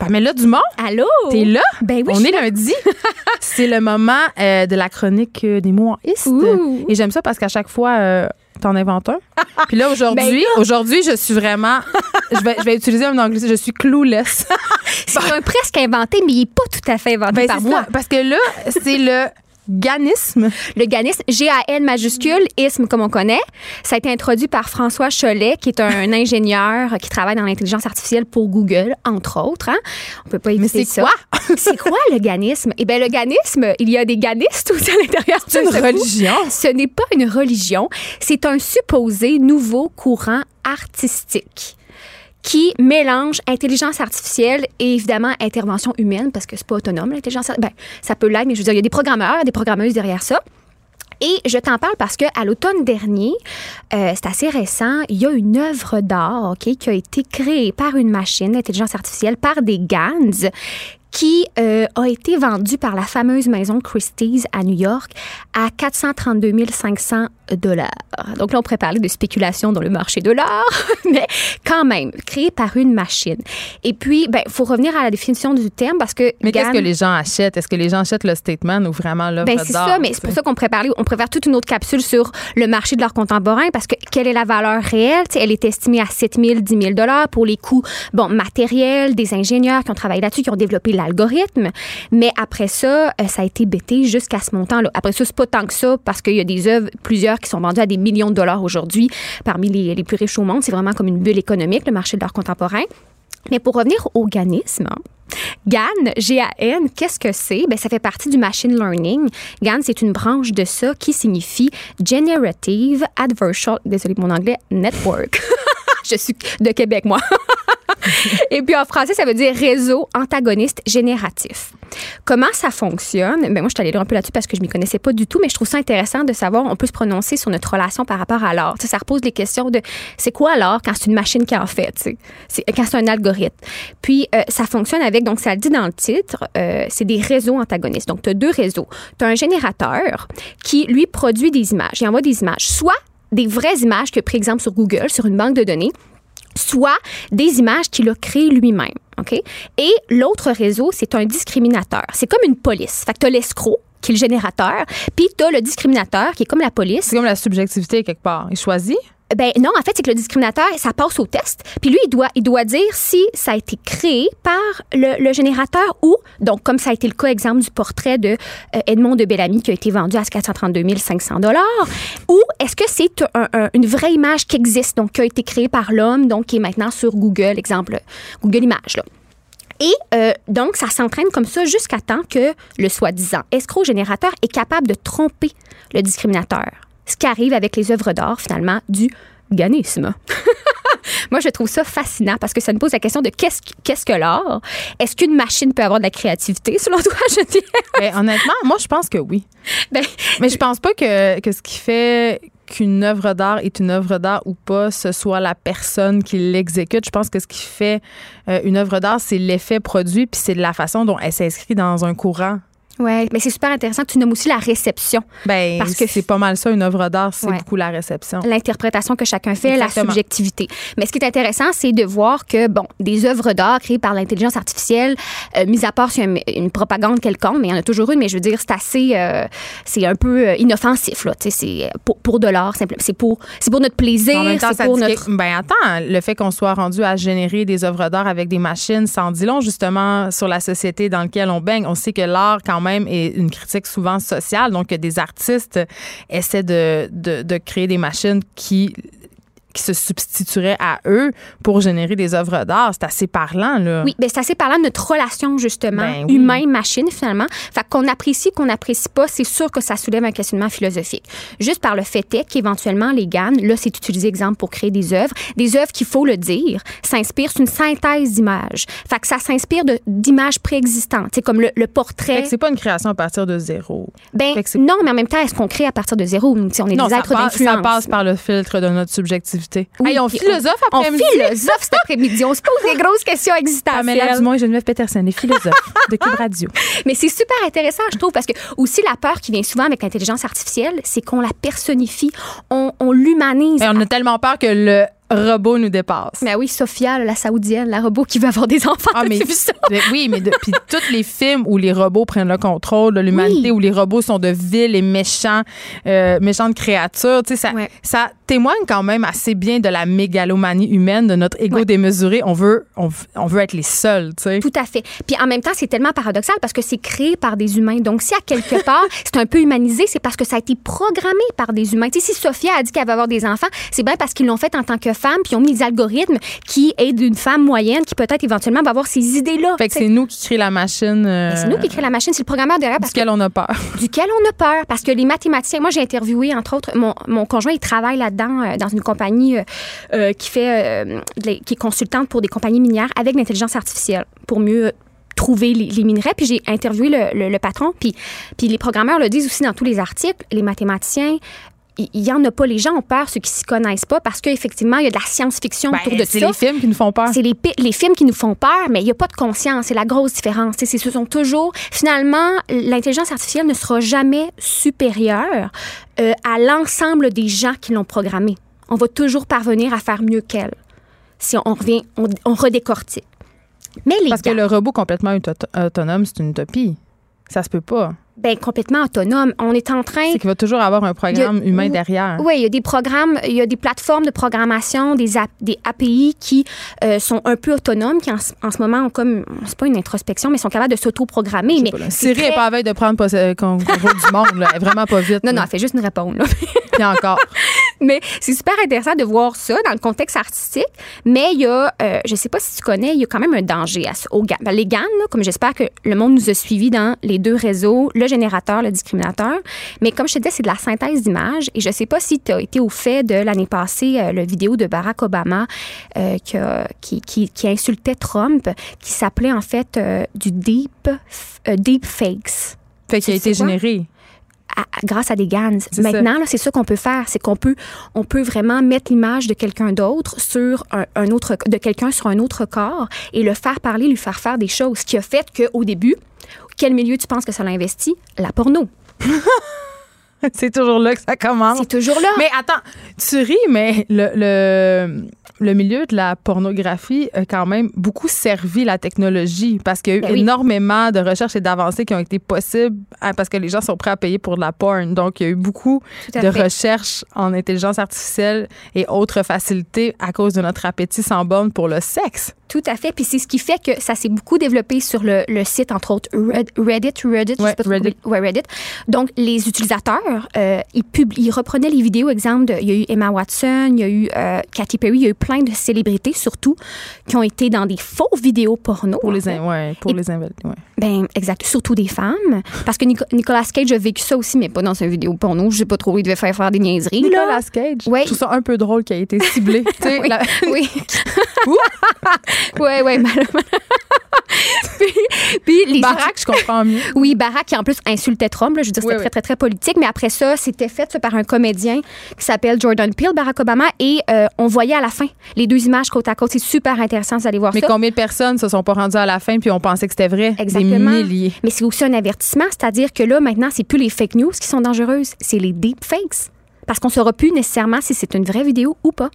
Pamela Dumont? Allô? T'es là? Ben oui. On est lundi. c'est le moment euh, de la chronique euh, des mots en Et j'aime ça parce qu'à chaque fois, euh, t'en inventes un. Puis là, aujourd'hui, Ben aujourd'hui, je suis vraiment. je, vais, je vais utiliser un anglais. Je suis clueless. C'est un presque inventé, mais il n'est pas tout à fait inventé Ben, par moi. ça, parce que là, c'est le ganisme. Le ganisme, G-A-N majuscule, isme comme on connaît. Ça a été introduit par François Cholet, qui est un ingénieur qui travaille dans l'intelligence artificielle pour Google, entre autres. Hein. On peut pas éviter c'est ça. quoi? c'est quoi le ganisme? Eh bien, le ganisme, il y a des ganistes aussi à l'intérieur. C'est de une ce religion. Ce n'est pas une religion. C'est un supposé nouveau courant artistique qui mélange intelligence artificielle et évidemment intervention humaine parce que c'est pas autonome l'intelligence artificielle. Ben, ça peut l'être mais je veux dire il y a des programmeurs, des programmeuses derrière ça. Et je t'en parle parce que à l'automne dernier, euh, c'est assez récent, il y a une œuvre d'art qui a été créée par une machine d'intelligence artificielle, par des GANs, qui euh, a été vendue par la fameuse maison Christie's à New York à 432 500 dollars. Donc là, on pourrait parler de spéculation dans le marché de l'art, mais quand même, créée par une machine. Et puis, ben, faut revenir à la définition du terme parce que Mais qu'est-ce que les gens achètent? Est-ce que les gens achètent le statement ou vraiment l'œuvre ben, c'est ça, mais c'est pour ça qu'on pourrait parler, on faire toute une autre capsule sur le marché de l'art contemporain parce que quelle est la valeur réelle? Tu sais, elle est estimée à 7 000, 10 000 dollars pour les coûts, bon, matériels, des ingénieurs qui ont travaillé là-dessus, qui ont développé l'algorithme. Mais après ça, euh, ça a été bêté jusqu'à ce montant-là. Après ça, c'est pas tant que ça parce qu'il y a des œuvres, plusieurs qui sont vendues à des millions de dollars aujourd'hui parmi les, les plus riches au monde. C'est vraiment comme une bulle économique, le marché de l'art contemporain. Mais pour revenir au ganisme, GAN, G-A-N, qu'est-ce que c'est? Ben, ça fait partie du machine learning. GAN, c'est une branche de ça qui signifie Generative Adversarial, désolé mon anglais, Network. Je suis de Québec, moi. Et puis en français, ça veut dire réseau antagoniste génératif. Comment ça fonctionne? Ben moi, je suis allée lire un peu là-dessus parce que je m'y connaissais pas du tout, mais je trouve ça intéressant de savoir, on peut se prononcer sur notre relation par rapport à l'art. Ça repose les questions de c'est quoi l'art quand c'est une machine qui en fait, quand c'est un algorithme. Puis euh, ça fonctionne avec, donc ça le dit dans le titre, euh, c'est des réseaux antagonistes. Donc tu as deux réseaux. Tu as un générateur qui, lui, produit des images. Il envoie des images, soit des vraies images a pris exemple sur Google, sur une banque de données, soit des images qu'il a créées lui-même. OK? Et l'autre réseau, c'est un discriminateur. C'est comme une police. Fait que tu as l'escroc, qui est le générateur, puis tu as le discriminateur, qui est comme la police. C'est comme la subjectivité quelque part. Il choisit. Ben non, en fait, c'est que le discriminateur, ça passe au test. Puis lui, il doit, il doit dire si ça a été créé par le, le générateur ou, donc comme ça a été le cas, exemple du portrait de euh, Edmond de Bellamy qui a été vendu à 432 500 dollars, ou est-ce que c'est un- un- une vraie image qui existe, donc qui a été créée par l'homme, donc qui est maintenant sur Google, exemple Google Images là. Et euh, donc, ça s'entraîne comme ça jusqu'à temps que le soi-disant escroc générateur est capable de tromper le discriminateur. Ce qui arrive avec les œuvres d'art, finalement, du ganisme. Moi, je trouve ça fascinant parce que ça nous pose la question de qu'est-ce qu'est-ce que l'art? Est-ce qu'une machine peut avoir de la créativité, selon toi, je dirais? Ben, honnêtement, moi, je pense que oui. Ben, Mais je pense pas que, que ce qui fait qu'une œuvre d'art est une œuvre d'art ou pas, ce soit la personne qui l'exécute. Je pense que ce qui fait euh, une œuvre d'art, c'est l'effet produit, puis c'est la façon dont elle s'inscrit dans un courant. Ouais, mais c'est super intéressant que tu nommes aussi la réception. Ben, Parce que- c'est pas mal ça, une œuvre d'art, c'est Ouais. beaucoup la réception. l'interprétation que chacun fait, Exactement. la subjectivité. Mais ce qui est intéressant, c'est de voir que, bon, des œuvres d'art créées par l'intelligence artificielle, euh, mis à part sur une, une propagande quelconque, mais il y en a toujours une, mais je veux dire, c'est assez, euh, c'est un peu euh, inoffensif, là. Tu sais, c'est pour, pour de l'art, simplement. C'est pour, pour notre plaisir, En même temps, c'est pour notre... que- ben attends, le fait qu'on soit rendu à générer des œuvres d'art avec des machines, ça en dit long justement sur la société dans laquelle on baigne. On sait que l'art quand même est une critique souvent sociale, donc des artistes essaient de, de, de créer des machines qui qui se substitueraient à eux pour générer des œuvres d'art. C'est assez parlant, là. Oui, ben c'est assez parlant de notre relation, justement, Ben oui. humain-machine, finalement. Fait qu'on apprécie, qu'on n'apprécie pas, c'est sûr que ça soulève un questionnement philosophique. Juste par le fait est qu'éventuellement, les GAN, là, c'est utilisé, exemple, pour créer des œuvres. Des œuvres qu'il faut le dire, s'inspirent, c'est une synthèse d'images. Fait que ça s'inspire d'images préexistantes. C'est comme le, le Fait portrait. que c'est pas une création à partir de zéro. Ben, fait non, mais en même temps, est-ce qu'on crée à partir de zéro? On est non, des êtres d'influence. ça passe par le filtre de notre subjectivité. Oui, Hey, on puis philosophe On après-midi. philosophe cet après-midi. On se pose des grosses questions existentielles. Pamela Dumont et Geneviève Peterson, les philosophes de Cube Radio. Mais c'est super intéressant, je trouve, parce que aussi la peur qui vient souvent avec l'intelligence artificielle, c'est qu'on la personnifie, on, on l'humanise. Et on a tellement peur que le robot nous dépasse. Mais oui, Sophia, la saoudienne, la robot qui veut avoir des enfants. Ah, mais vu ça? oui, mais depuis tous les films où les robots prennent le contrôle de l'humanité, Oui. où les robots sont de vils et méchants, euh, méchantes créatures, tu sais, ça, Ouais. ça a témoigne quand même assez bien de la mégalomanie humaine, de notre ego Ouais. démesuré. On veut, on, veut être les seuls, tu sais. Tout à fait. Puis en même temps, c'est tellement paradoxal parce que c'est créé par des humains. Donc, si à quelque part, c'est un peu humanisé, c'est parce que ça a été programmé par des humains. Tu sais, si Sophia a dit qu'elle va avoir des enfants, c'est bien parce qu'ils l'ont fait en tant que femme, puis ils ont mis des algorithmes qui aident une femme moyenne qui peut-être éventuellement va avoir ces idées-là. Fait que c'est nous qui créons la machine c'est nous qui créons la machine, c'est le programmeur derrière parce duquel on a peur. duquel on a peur. Parce que les mathématiciens, moi j'ai interviewé entre autres, mon, mon conjoint il travaille là-dedans euh, dans une compagnie euh, euh, qui fait, qui est consultante pour des compagnies minières avec l'intelligence artificielle pour mieux trouver les, minerais. Puis j'ai interviewé le patron. Puis, puis les programmeurs le disent aussi dans tous les articles, les mathématiciens. Il il y en a pas. Les gens ont peur, ceux qui s'y connaissent pas, parce qu'effectivement, il y a de la science-fiction autour de Ben, c'est ça. les films qui nous font peur. C'est les, films qui nous font peur, mais il n'y a pas de conscience. C'est la grosse différence. Sais, Ce sont toujours. Finalement, l'intelligence artificielle ne sera jamais supérieure euh, à l'ensemble des gens qui l'ont programmée. On va toujours parvenir à faire mieux qu'elle. Si on revient, on, on redécortique. Mais les Parce que le robot complètement auto- autonome, c'est une utopie. Ça se peut pas. Ben, complètement autonome. On est en train C'est qu'il va toujours avoir un programme a- humain derrière. Oui, il y a des programmes, il y a des plateformes de programmation, des, des API qui euh, sont un peu autonomes, qui en, ce- en ce moment ont comme, c'est pas une introspection, mais sont capables de s'auto-programmer. Mais Siri très- est pas à veille de prendre contrôle du monde. Là. Elle est vraiment pas vite. Non, non, là. elle fait juste une réponse. là. Puis encore. mais c'est super intéressant de voir ça dans le contexte artistique. Mais il y a, euh, je sais pas si tu connais, il y a quand même un danger à, aux GAN. Ben, les GAN, là, comme j'espère que le monde nous a suivis dans les deux réseaux, le générateur, le discriminateur. Mais comme je te disais, c'est de la synthèse d'images. Et je sais pas si tu as été au fait de l'année passée, euh, le vidéo de Barack Obama euh, qui, qui, qui, qui insultait Trump, qui s'appelait en fait euh, du deep, euh, deep fakes Fait qu'il a été généré. à- grâce à des GANs. Maintenant, c'est ça qu'on peut faire, c'est qu'on peut, on peut vraiment mettre l'image de quelqu'un d'autre sur un, un autre, de quelqu'un sur un autre corps et le faire parler, lui faire faire des choses. Ce qui a fait qu'au début, quel milieu tu penses que ça l'a investi? La porno. C'est toujours là que ça commence. C'est toujours là. Mais attends, tu ris, mais le, le, le milieu de la pornographie a quand même beaucoup servi la technologie parce qu'il y a eu Ben oui. énormément de recherches et d'avancées qui ont été possibles hein, parce que les gens sont prêts à payer pour de la porn. Donc, il y a eu beaucoup de fait. recherches en intelligence artificielle et autres facilités à cause de notre appétit sans borne pour le sexe. Tout à fait. Puis c'est ce qui fait que ça s'est beaucoup développé sur le, le site, entre autres Red- Reddit, Reddit, je Ouais, sais pas trop Reddit. ouais, Reddit. Donc, les utilisateurs, euh, ils, pub- ils reprenaient les vidéos. Exemple, de- il y a eu Emma Watson, il y a eu euh, Katy Perry, il y a eu plein de célébrités, surtout, qui ont été dans des faux vidéos porno. Pour les, in- ouais, pour Et- les invalides. Ouais. Ben, exact. Surtout des femmes. Parce que Nico- Nicolas Cage a vécu ça aussi, mais pas dans une vidéo porno. Je sais pas trop, il devait faire faire des niaiseries. là. Nicolas Cage? Ouais. Je trouve ça un peu drôle qu'il a été ciblé. Oui. la- Oui. ouais, ouais, mal- puis, puis les Barack, je comprends mieux. Oui, Barack qui en plus insultait Trump. là. je veux dire, c'était Oui, très, oui. très, très politique. Mais après ça, c'était fait par un comédien qui s'appelle Jordan Peele, Barack Obama. Et euh, on voyait à la fin les deux images côte à côte. C'est super intéressant d'aller voir Mais ça. combien de personnes se sont pas rendues à la fin puis on pensait que c'était vrai? Exactement. Des milliers. Mais c'est aussi un avertissement, c'est-à-dire que là, maintenant, c'est plus les fake news qui sont dangereuses, c'est les deepfakes. Parce qu'on ne saura plus nécessairement si c'est une vraie vidéo ou pas.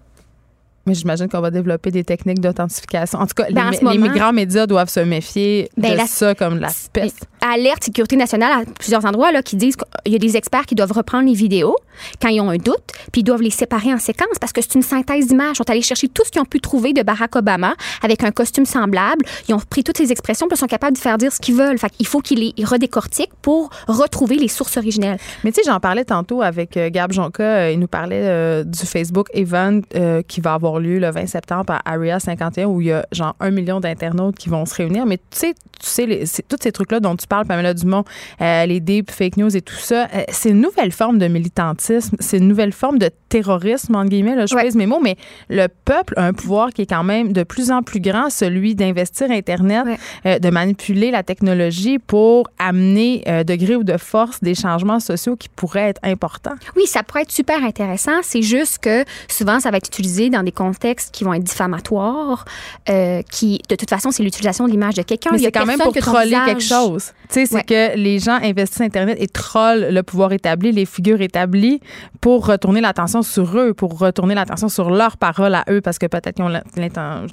Mais j'imagine qu'on va développer des techniques d'authentification. En tout cas, Ben, en les, ce les moment- grands médias doivent se méfier Ben, de la- ça comme de la peste. Alerte Sécurité nationale à plusieurs endroits là, qui disent qu'il y a des experts qui doivent reprendre les vidéos quand ils ont un doute, puis ils doivent les séparer en séquences parce que c'est une synthèse d'images. Ils sont allés chercher tout ce qu'ils ont pu trouver de Barack Obama avec un costume semblable. Ils ont pris toutes ces expressions, puis ils sont capables de faire dire ce qu'ils veulent. Fait il faut qu'ils les redécortiquent pour retrouver les sources originelles. Mais tu sais, j'en parlais tantôt avec euh, Gab Jonca. euh, il nous parlait euh, du Facebook Event euh, qui va avoir lieu le 20 septembre à Area 51 où il y a genre un million d'internautes qui vont se réunir. Mais tu sais, tu sais, les, tous ces trucs-là dont tu parles, Pamela Dumont, euh, les deep fake news et tout ça, euh, c'est une nouvelle forme de militantisme, c'est une nouvelle forme de terrorisme, entre guillemets, là, je Ouais. pèse mes mots, mais le peuple a un pouvoir qui est quand même de plus en plus grand, celui d'investir Internet, Ouais. euh, de manipuler la technologie pour amener euh, de gré ou de force des changements sociaux qui pourraient être importants. Oui, ça pourrait être super intéressant. C'est juste que souvent, ça va être utilisé dans des contextes qui vont être diffamatoires, euh, qui, de toute façon, c'est l'utilisation de l'image de quelqu'un. Mais Il y a c'est quand même pour que troller quelque chose. Tu sais, c'est Ouais. que les gens investissent Internet et trollent le pouvoir établi, les figures établies pour retourner l'attention sur eux, pour retourner l'attention sur leurs paroles à eux, parce que peut-être qu'ils ont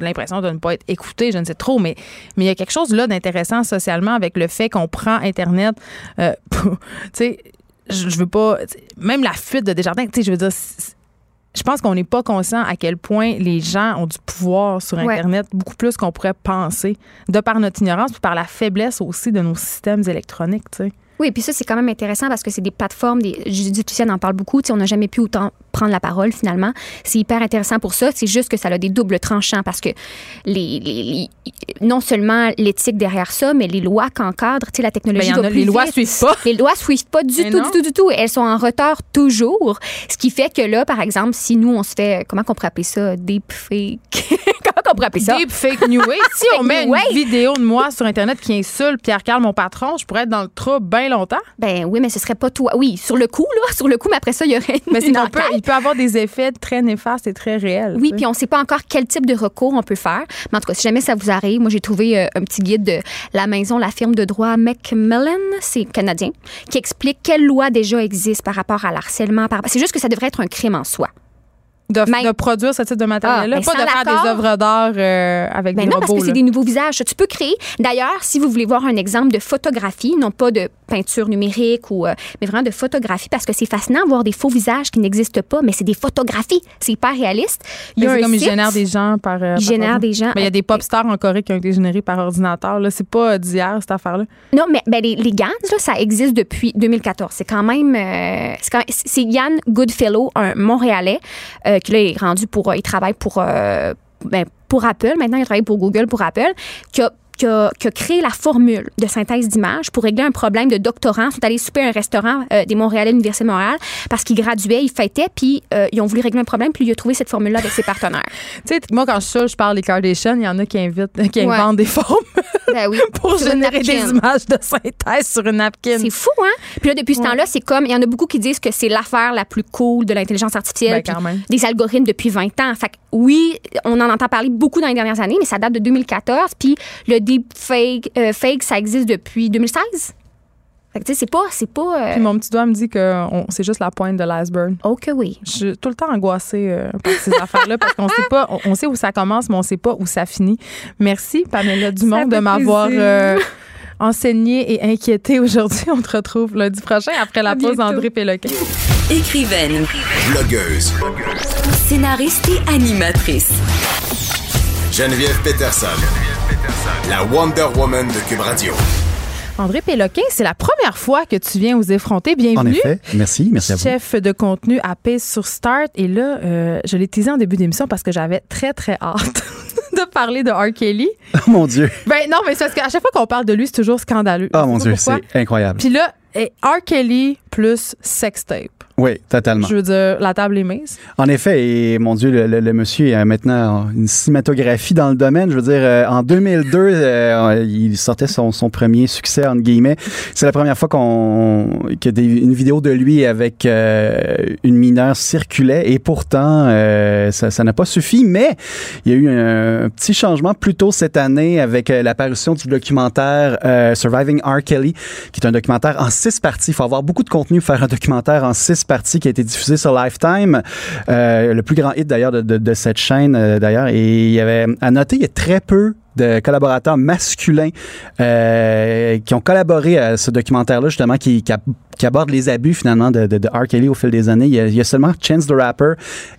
l'impression de ne pas être écoutés, je ne sais trop, mais mais il y a quelque chose là d'intéressant socialement avec le fait qu'on prend Internet euh, tu sais, je, je veux pas, même la fuite de Desjardins, tu sais, je veux dire, je pense qu'on n'est pas conscient à quel point les gens ont du pouvoir sur Ouais. Internet, beaucoup plus qu'on pourrait penser, de par notre ignorance, puis par la faiblesse aussi de nos systèmes électroniques, tu sais. Oui, puis ça, c'est quand même intéressant parce que c'est des plateformes, des, Judith Lucienne en parle beaucoup, tu sais, on n'a jamais pu autant prendre la parole finalement. C'est hyper intéressant pour ça. C'est juste que ça a des doubles tranchants parce que les, les- les- non seulement l'éthique derrière ça, mais les lois qu'encadrent, tu sais, la technologie Ben, va a, plus les lois vite. suivent pas. Les lois suivent pas du Mais tout, non. du tout, du tout. Elles sont en retard toujours. Ce qui fait que là, par exemple, si nous, on se fait, comment qu'on pourrait appeler ça? Deepfake. comment qu'on pourrait appeler ça? Deep fake new wave. Si on met une vidéo de moi sur Internet qui insulte Pierre Carl, mon patron, je pourrais être dans le trouble bien longtemps? Ben oui, mais ce serait pas toi. Oui, sur le coup, là, sur le coup, mais après ça, il y aurait une, Mais c'est une peut, il peut avoir des effets très néfastes et très réels. Oui, puis on ne sait pas encore quel type de recours on peut faire. Mais en tout cas, si jamais ça vous arrive, moi, j'ai trouvé euh, un petit guide de la maison, la firme de droit Macmillan, c'est canadien, qui explique quelles lois déjà existent par rapport à l'harcèlement. Par... C'est juste que ça devrait être un crime en soi. De, Mais- de produire ce type de matériel-là. Ah, pas de faire des œuvres d'art euh, avec Ben des non, parce que c'est des nouveaux visages. Tu peux créer. D'ailleurs, si vous voulez voir un exemple de photographie, non pas de peinture numérique, ou, euh, mais vraiment de photographie, parce que c'est fascinant de voir des faux visages qui n'existent pas, mais c'est des photographies. C'est hyper réaliste. Il y a un comme ils site- génèrent des gens par. euh, Ils génèrent des gens. Mais il y a des pop stars en Corée qui ont été générés par ordinateur. Là, c'est pas d'hier cette affaire-là. Non, mais ben, les, les GANs, là, ça existe depuis 2014. C'est quand même. euh, c'est, quand même- c'est Yann Goodfellow, un Montréalais, euh, qui est rendu pour. euh, il travaille pour. euh, ben, pour Apple. Maintenant, il travaille pour Google, pour Apple, qui qui a, qui a créé la formule de synthèse d'images pour régler un problème de doctorants. Ils sont allés souper à un restaurant euh, des Montréalais de l'Université de Montréal parce qu'ils graduaient, ils fêtaient, puis euh, ils ont voulu régler un problème, puis il a trouvé cette formule-là avec ses partenaires. Tu sais, moi, quand je suis je parle des Kardashians, il y en a qui invitent, qui Ouais. inventent des formes Ben oui. pour générer des images de synthèse sur une napkin. C'est fou, hein? Puis là, depuis ce temps-là, c'est comme. Il y en a beaucoup qui disent que c'est l'affaire la plus cool de l'intelligence artificielle. Ben, puis. Des algorithmes depuis 20 ans. Fait que oui, on en entend parler beaucoup dans les dernières années, mais ça date de 2014. Puis le deepfake, euh, fake, ça existe depuis 2016. Fait que tu sais, c'est pas. C'est pas. euh, Puis mon petit doigt me dit que on- c'est juste la pointe de l'iceberg. Oh que oui. Je suis tout le temps angoissée euh, par ces affaires-là parce qu'on sait pas, on, on sait où ça commence, mais on sait pas où ça finit. Merci, Pamela Dumont, de m'avoir euh, enseigné et inquiété aujourd'hui. On te retrouve lundi prochain après la pause. André Péloquin. Écrivaine, Blogueuse. scénariste et animatrice. Geneviève Peterson. La Wonder Woman de Cube Radio. André Péloquin, c'est la première fois que tu viens aux effronter. Bienvenue. En effet. Merci. Merci à vous. Chef de contenu à Pace sur Start. Et là, euh, je l'ai teasé en début d'émission parce que j'avais très, très hâte de parler de R. Kelly. Oh mon Dieu. Ben non, mais c'est parce qu'à chaque fois qu'on parle de lui, c'est toujours scandaleux. Oh mon Dieu, c'est incroyable. Puis là, R. Kelly plus sextape. Oui, totalement. Je veux dire, la table est mise. En effet, et mon Dieu, le, le- le monsieur a maintenant une cinématographie dans le domaine. Je veux dire, euh, en 2002, euh, il sortait son, son premier succès, entre guillemets. C'est la première fois qu'on que des- une vidéo de lui avec euh, une mineure circulait. Et pourtant, ça ça n'a pas suffi. Mais il y a eu un, petit changement plus tôt cette année avec l'apparition du documentaire Surviving R. Kelly, qui est un documentaire en six parties. Il faut avoir beaucoup de contenu pour faire un documentaire en six parties qui a été diffusé sur Lifetime. Euh, le plus grand hit d'ailleurs de, de- de cette chaîne euh, d'ailleurs. Et il y avait à noter, il y a très peu de collaborateurs masculins euh, qui ont collaboré à ce documentaire-là, justement, qui, qui, ab- qui aborde les abus, finalement, de, de, R. Kelly au fil des années. Il y a, seulement Chance the Rapper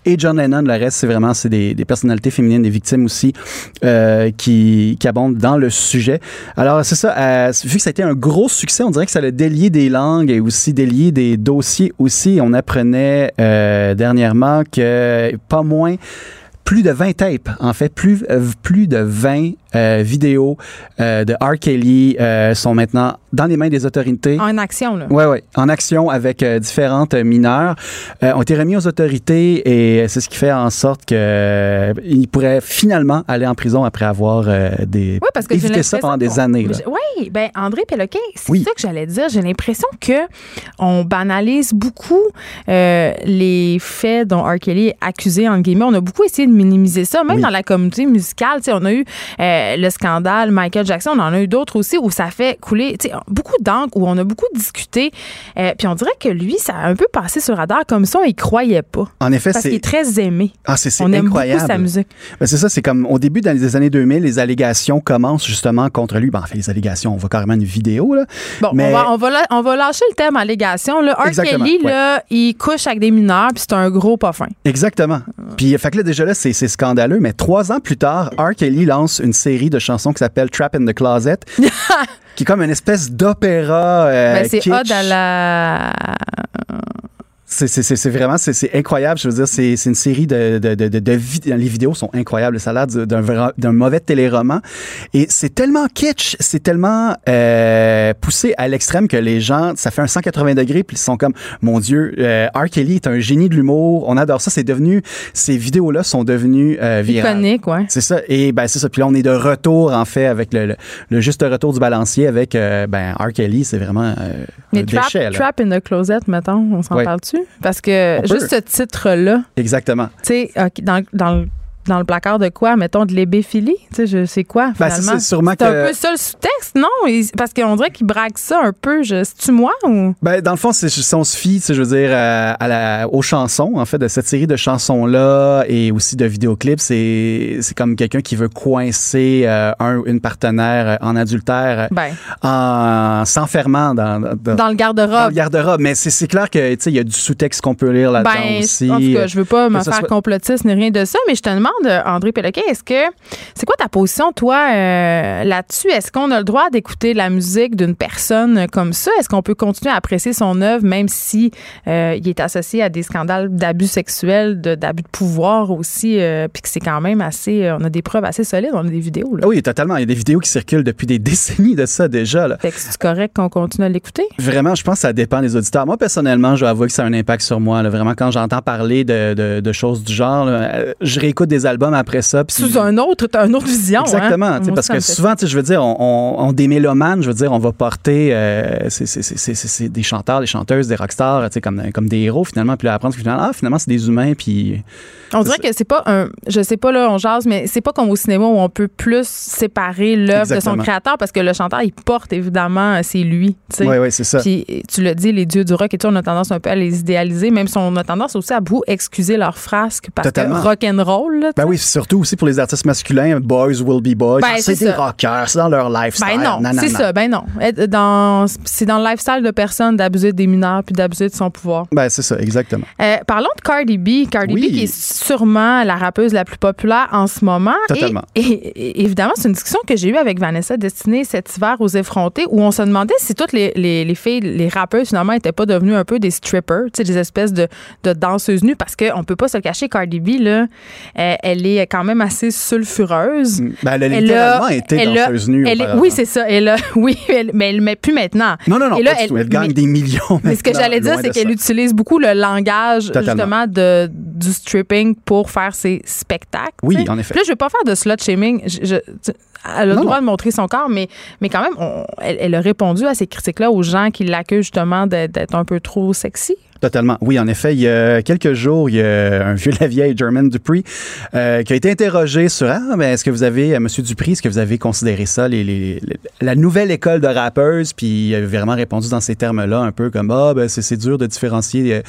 et John Lennon. Le reste, c'est vraiment c'est des, personnalités féminines, des victimes aussi, euh, qui, abondent dans le sujet. Alors, c'est ça. euh, vu que ça a été un gros succès, on dirait que ça a délié des langues et aussi délié des dossiers aussi. On apprenait dernièrement que pas moins plus de 20 tapes, en fait, plus, plus de 20 euh, vidéos euh, de R. Kelly euh, sont maintenant dans les mains des autorités. En action, là. Ouais, ouais, en action avec euh, différentes euh, mineures, euh, ont été remis aux autorités et c'est ce qui fait en sorte que euh, ils pourraient finalement aller en prison après avoir euh, des Oui, parce que j'ai évité ça pendant des années. là. Oui, ben André Péloquin, c'est Oui. ça que j'allais dire. J'ai l'impression que on banalise beaucoup euh, les faits dont R. Kelly est accusé, entre guillemets. On a beaucoup essayé de minimiser ça, même Oui. dans la communauté musicale. tu sais, On a eu euh, euh, le scandale Michael Jackson, on en a eu d'autres aussi où ça fait couler beaucoup d'encre, où on a beaucoup discuté. Euh, puis on dirait que lui, ça a un peu passé sur le radar comme ça, il croyait pas. En effet, Parce c'est. qu'il est très aimé. Ah, c'est On aime incroyable. beaucoup sa musique. Ben, c'est ça, c'est comme au début dans les années 2000, les allégations commencent justement contre lui. Ben, en fait, les allégations, on voit carrément une vidéo, là. Bon, Mais- on, va, on, va on lâcher le thème allégation. Là. R. Kelly, ouais. là, il couche avec des mineurs, puis c'est un gros pas fin. Exactement. Puis, fait que là, déjà là, c'est c'est scandaleux, mais trois ans plus tard, R. Kelly lance une série de chansons qui s'appelle Trap in the Closet, qui est comme une espèce d'opéra. euh, Ben, c'est kitsch. odd à la. C'est- vraiment, c'est incroyable. Je veux dire, c'est c'est une série de, de, de, de, Les vidéos sont incroyables. Ça a l'air d'un mauvais téléroman. Et c'est tellement kitsch, c'est tellement euh, poussé à l'extrême que les gens, ça fait un 180 degrés, puis ils sont comme, mon Dieu, euh, R. Kelly est un génie de l'humour. On adore ça. C'est devenu, ces vidéos-là sont devenues euh, virales. Iconique, ouais. C'est ça. Et ben c'est ça. Puis là, on est de retour, en fait, avec le, le, le juste retour du balancier avec euh, ben, R. Kelly. C'est vraiment euh, Mais un trap, déchet. là. trap in the Closet, mettons, on s'en Ouais. parle-tu? Parce que juste ce titre-là, Exactement. tu sais, dans, dans, le- dans le placard de quoi, mettons, de l'ébéphilie? Tu sais, quoi, Ben, c'est finalement? ça, sûrement C'est que- un peu ça le sous-texte, non? Il- Parce qu'on dirait qu'il braque ça un peu. C'est-tu moi ou? Ben, dans le fond, c'est, si on se fie, tu sais, je veux dire, à la, aux chansons, en fait, de cette série de chansons-là et aussi de vidéoclips, c'est, c'est comme quelqu'un qui veut coincer euh, un, une partenaire euh, en adultère Ben, euh, en s'enfermant dans, dans, dans le dans garde-robe. le garde-robe. Mais c'est, clair que, tu sais, il y a du sous-texte qu'on peut lire là-dedans Ben, aussi. en tout cas, je veux pas me ça faire complotiste ni rien de ça, mais je te demande, euh, André Péloquet, est-ce que c'est quoi ta position, toi, euh, là-dessus? Est-ce qu'on a le droit d'écouter la musique d'une personne comme ça? Est-ce qu'on peut continuer à apprécier son œuvre, même si euh, il est associé à des scandales d'abus sexuels, d'abus de pouvoir aussi, euh, puis que c'est quand même assez, on a des preuves assez solides, on a des vidéos. Là? Ah Oui, totalement. Il y a des vidéos qui circulent depuis des décennies de ça déjà. Là. Fait que c'est correct qu'on continue à l'écouter? Vraiment, je pense que ça dépend des auditeurs. Moi, personnellement, je dois avouer que ça a un impact sur moi. là. Vraiment, quand j'entends parler de, de- de choses du genre, là, je réécoute des albums après ça. Sous un autre, t'as une autre vision. hein? Exactement, parce que souvent, je veux dire, on, on, on- des mélomanes, je veux dire, on va porter euh, c'est- des chanteurs, des chanteuses, des rockstars, comme, comme des héros finalement, puis là, apprendre que finalement, ah, finalement, c'est des humains, puis On dirait que c'est pas un. Je sais pas, là, on jase, mais c'est pas comme au cinéma où on peut plus séparer l'œuvre de son créateur parce que le chanteur, il porte évidemment, c'est lui. tu sais. ouais, ouais, c'est ça. Puis tu le dis, les dieux du rock et tout, on a tendance un peu à les idéaliser, même si on a tendance aussi à beaucoup excuser leurs frasques parce Totalement. que rock and roll, là, Ben oui, surtout aussi pour les artistes masculins, boys will be boys. Ben, c'est des rockers, c'est dans leur lifestyle. Ben non, c'est ça, ben non. Dans, c'est dans le lifestyle de personne d'abuser des mineurs puis d'abuser de son pouvoir. Ben c'est ça, exactement. Euh, parlons de Cardi B. Cardi Oui. B qui est sûrement la rappeuse la plus populaire en ce moment. Totalement. Et, et- et évidemment, c'est une discussion que j'ai eue avec Vanessa Destinée cet hiver aux effrontés où on se demandait si toutes les, les- les filles, les rappeuses finalement, n'étaient pas devenues un peu des strippers, des espèces de, de danseuses nues parce qu'on peut pas se le cacher, Cardi B, là, euh, elle est quand même assez sulfureuse. Ben, elle a Elle littéralement a- été elle danseuse nue. elle est- oui, c'est ça. Elle a- oui, elle- mais elle met plus maintenant. Non, non, non, là, elle- gagne mais- des millions. mais ce que maintenant, j'allais dire, c'est qu'elle utilise beaucoup le langage Totalement. justement de, du stripping pour faire ses spectacles. Oui, en effet. Puis là, je vais pas faire de slut shaming. Je, je- tu- elle a le droit non. de montrer son corps, mais, mais quand même, on- elle, elle a répondu à ces critiques-là aux gens qui l'accusent justement d'être un peu trop sexy. Totalement. Oui, en effet, il y a quelques jours, il y a un vieux la vieille, Jermaine Dupree, euh, qui a été interrogé sur Ah, ben, est-ce que vous avez, euh, Monsieur Dupree, est-ce que vous avez considéré ça, les, les- les- la nouvelle école de rappeuses? Puis il a vraiment répondu dans ces termes-là, un peu comme Ah, ben, c'est, dur de différencier euh,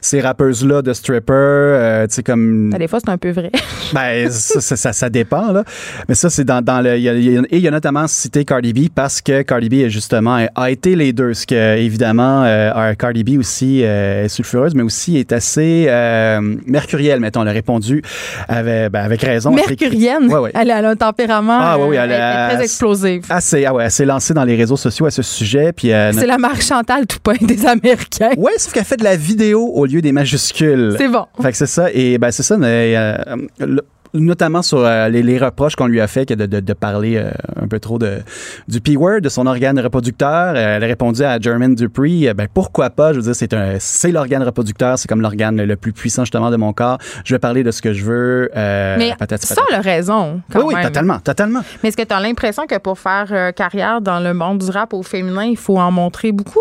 ces rappeuses-là de strippers. euh, tu sais, comme. Ben, des fois, c'est un peu vrai. Ben, ça, ça, ça, ça dépend, là. Mais ça, c'est dans, dans le. il y a- et il y a notamment cité Cardi B parce que Cardi B, justement, a été les deux. Ce que, évidemment, euh, Cardi B aussi euh, est sulfureuse, mais aussi est assez euh, mercurielle, mettons. Elle a répondu avec, ben, avec raison. Mercurienne? Ouais, ouais. Elle, a- elle a un tempérament. Ah, oui, oui, euh, elle est très explosive. Assez, ah ouais, elle s'est lancée dans les réseaux sociaux à ce sujet. Puis, euh, C'est la marque Chantal Toupin des Américains. Ouais, sauf qu'elle fait de la vidéo au lieu des majuscules. C'est bon. Fait que c'est ça. Et ben c'est ça. mais, euh, le- notamment sur euh, les, les reproches qu'on lui a fait que de, de, de parler euh, un peu trop de, du P-word, de son organe reproducteur. Euh, elle a répondu à Jermaine Dupree, ben pourquoi pas, je veux dire, c'est un c'est l'organe reproducteur, c'est comme l'organe le, le plus puissant justement de mon corps. Je vais parler de ce que je veux. Mais patati ça, patata. elle a raison. Quand oui, oui, même. totalement, totalement. Mais est-ce que tu as l'impression que pour faire carrière dans le monde du rap au féminin, il faut en montrer beaucoup?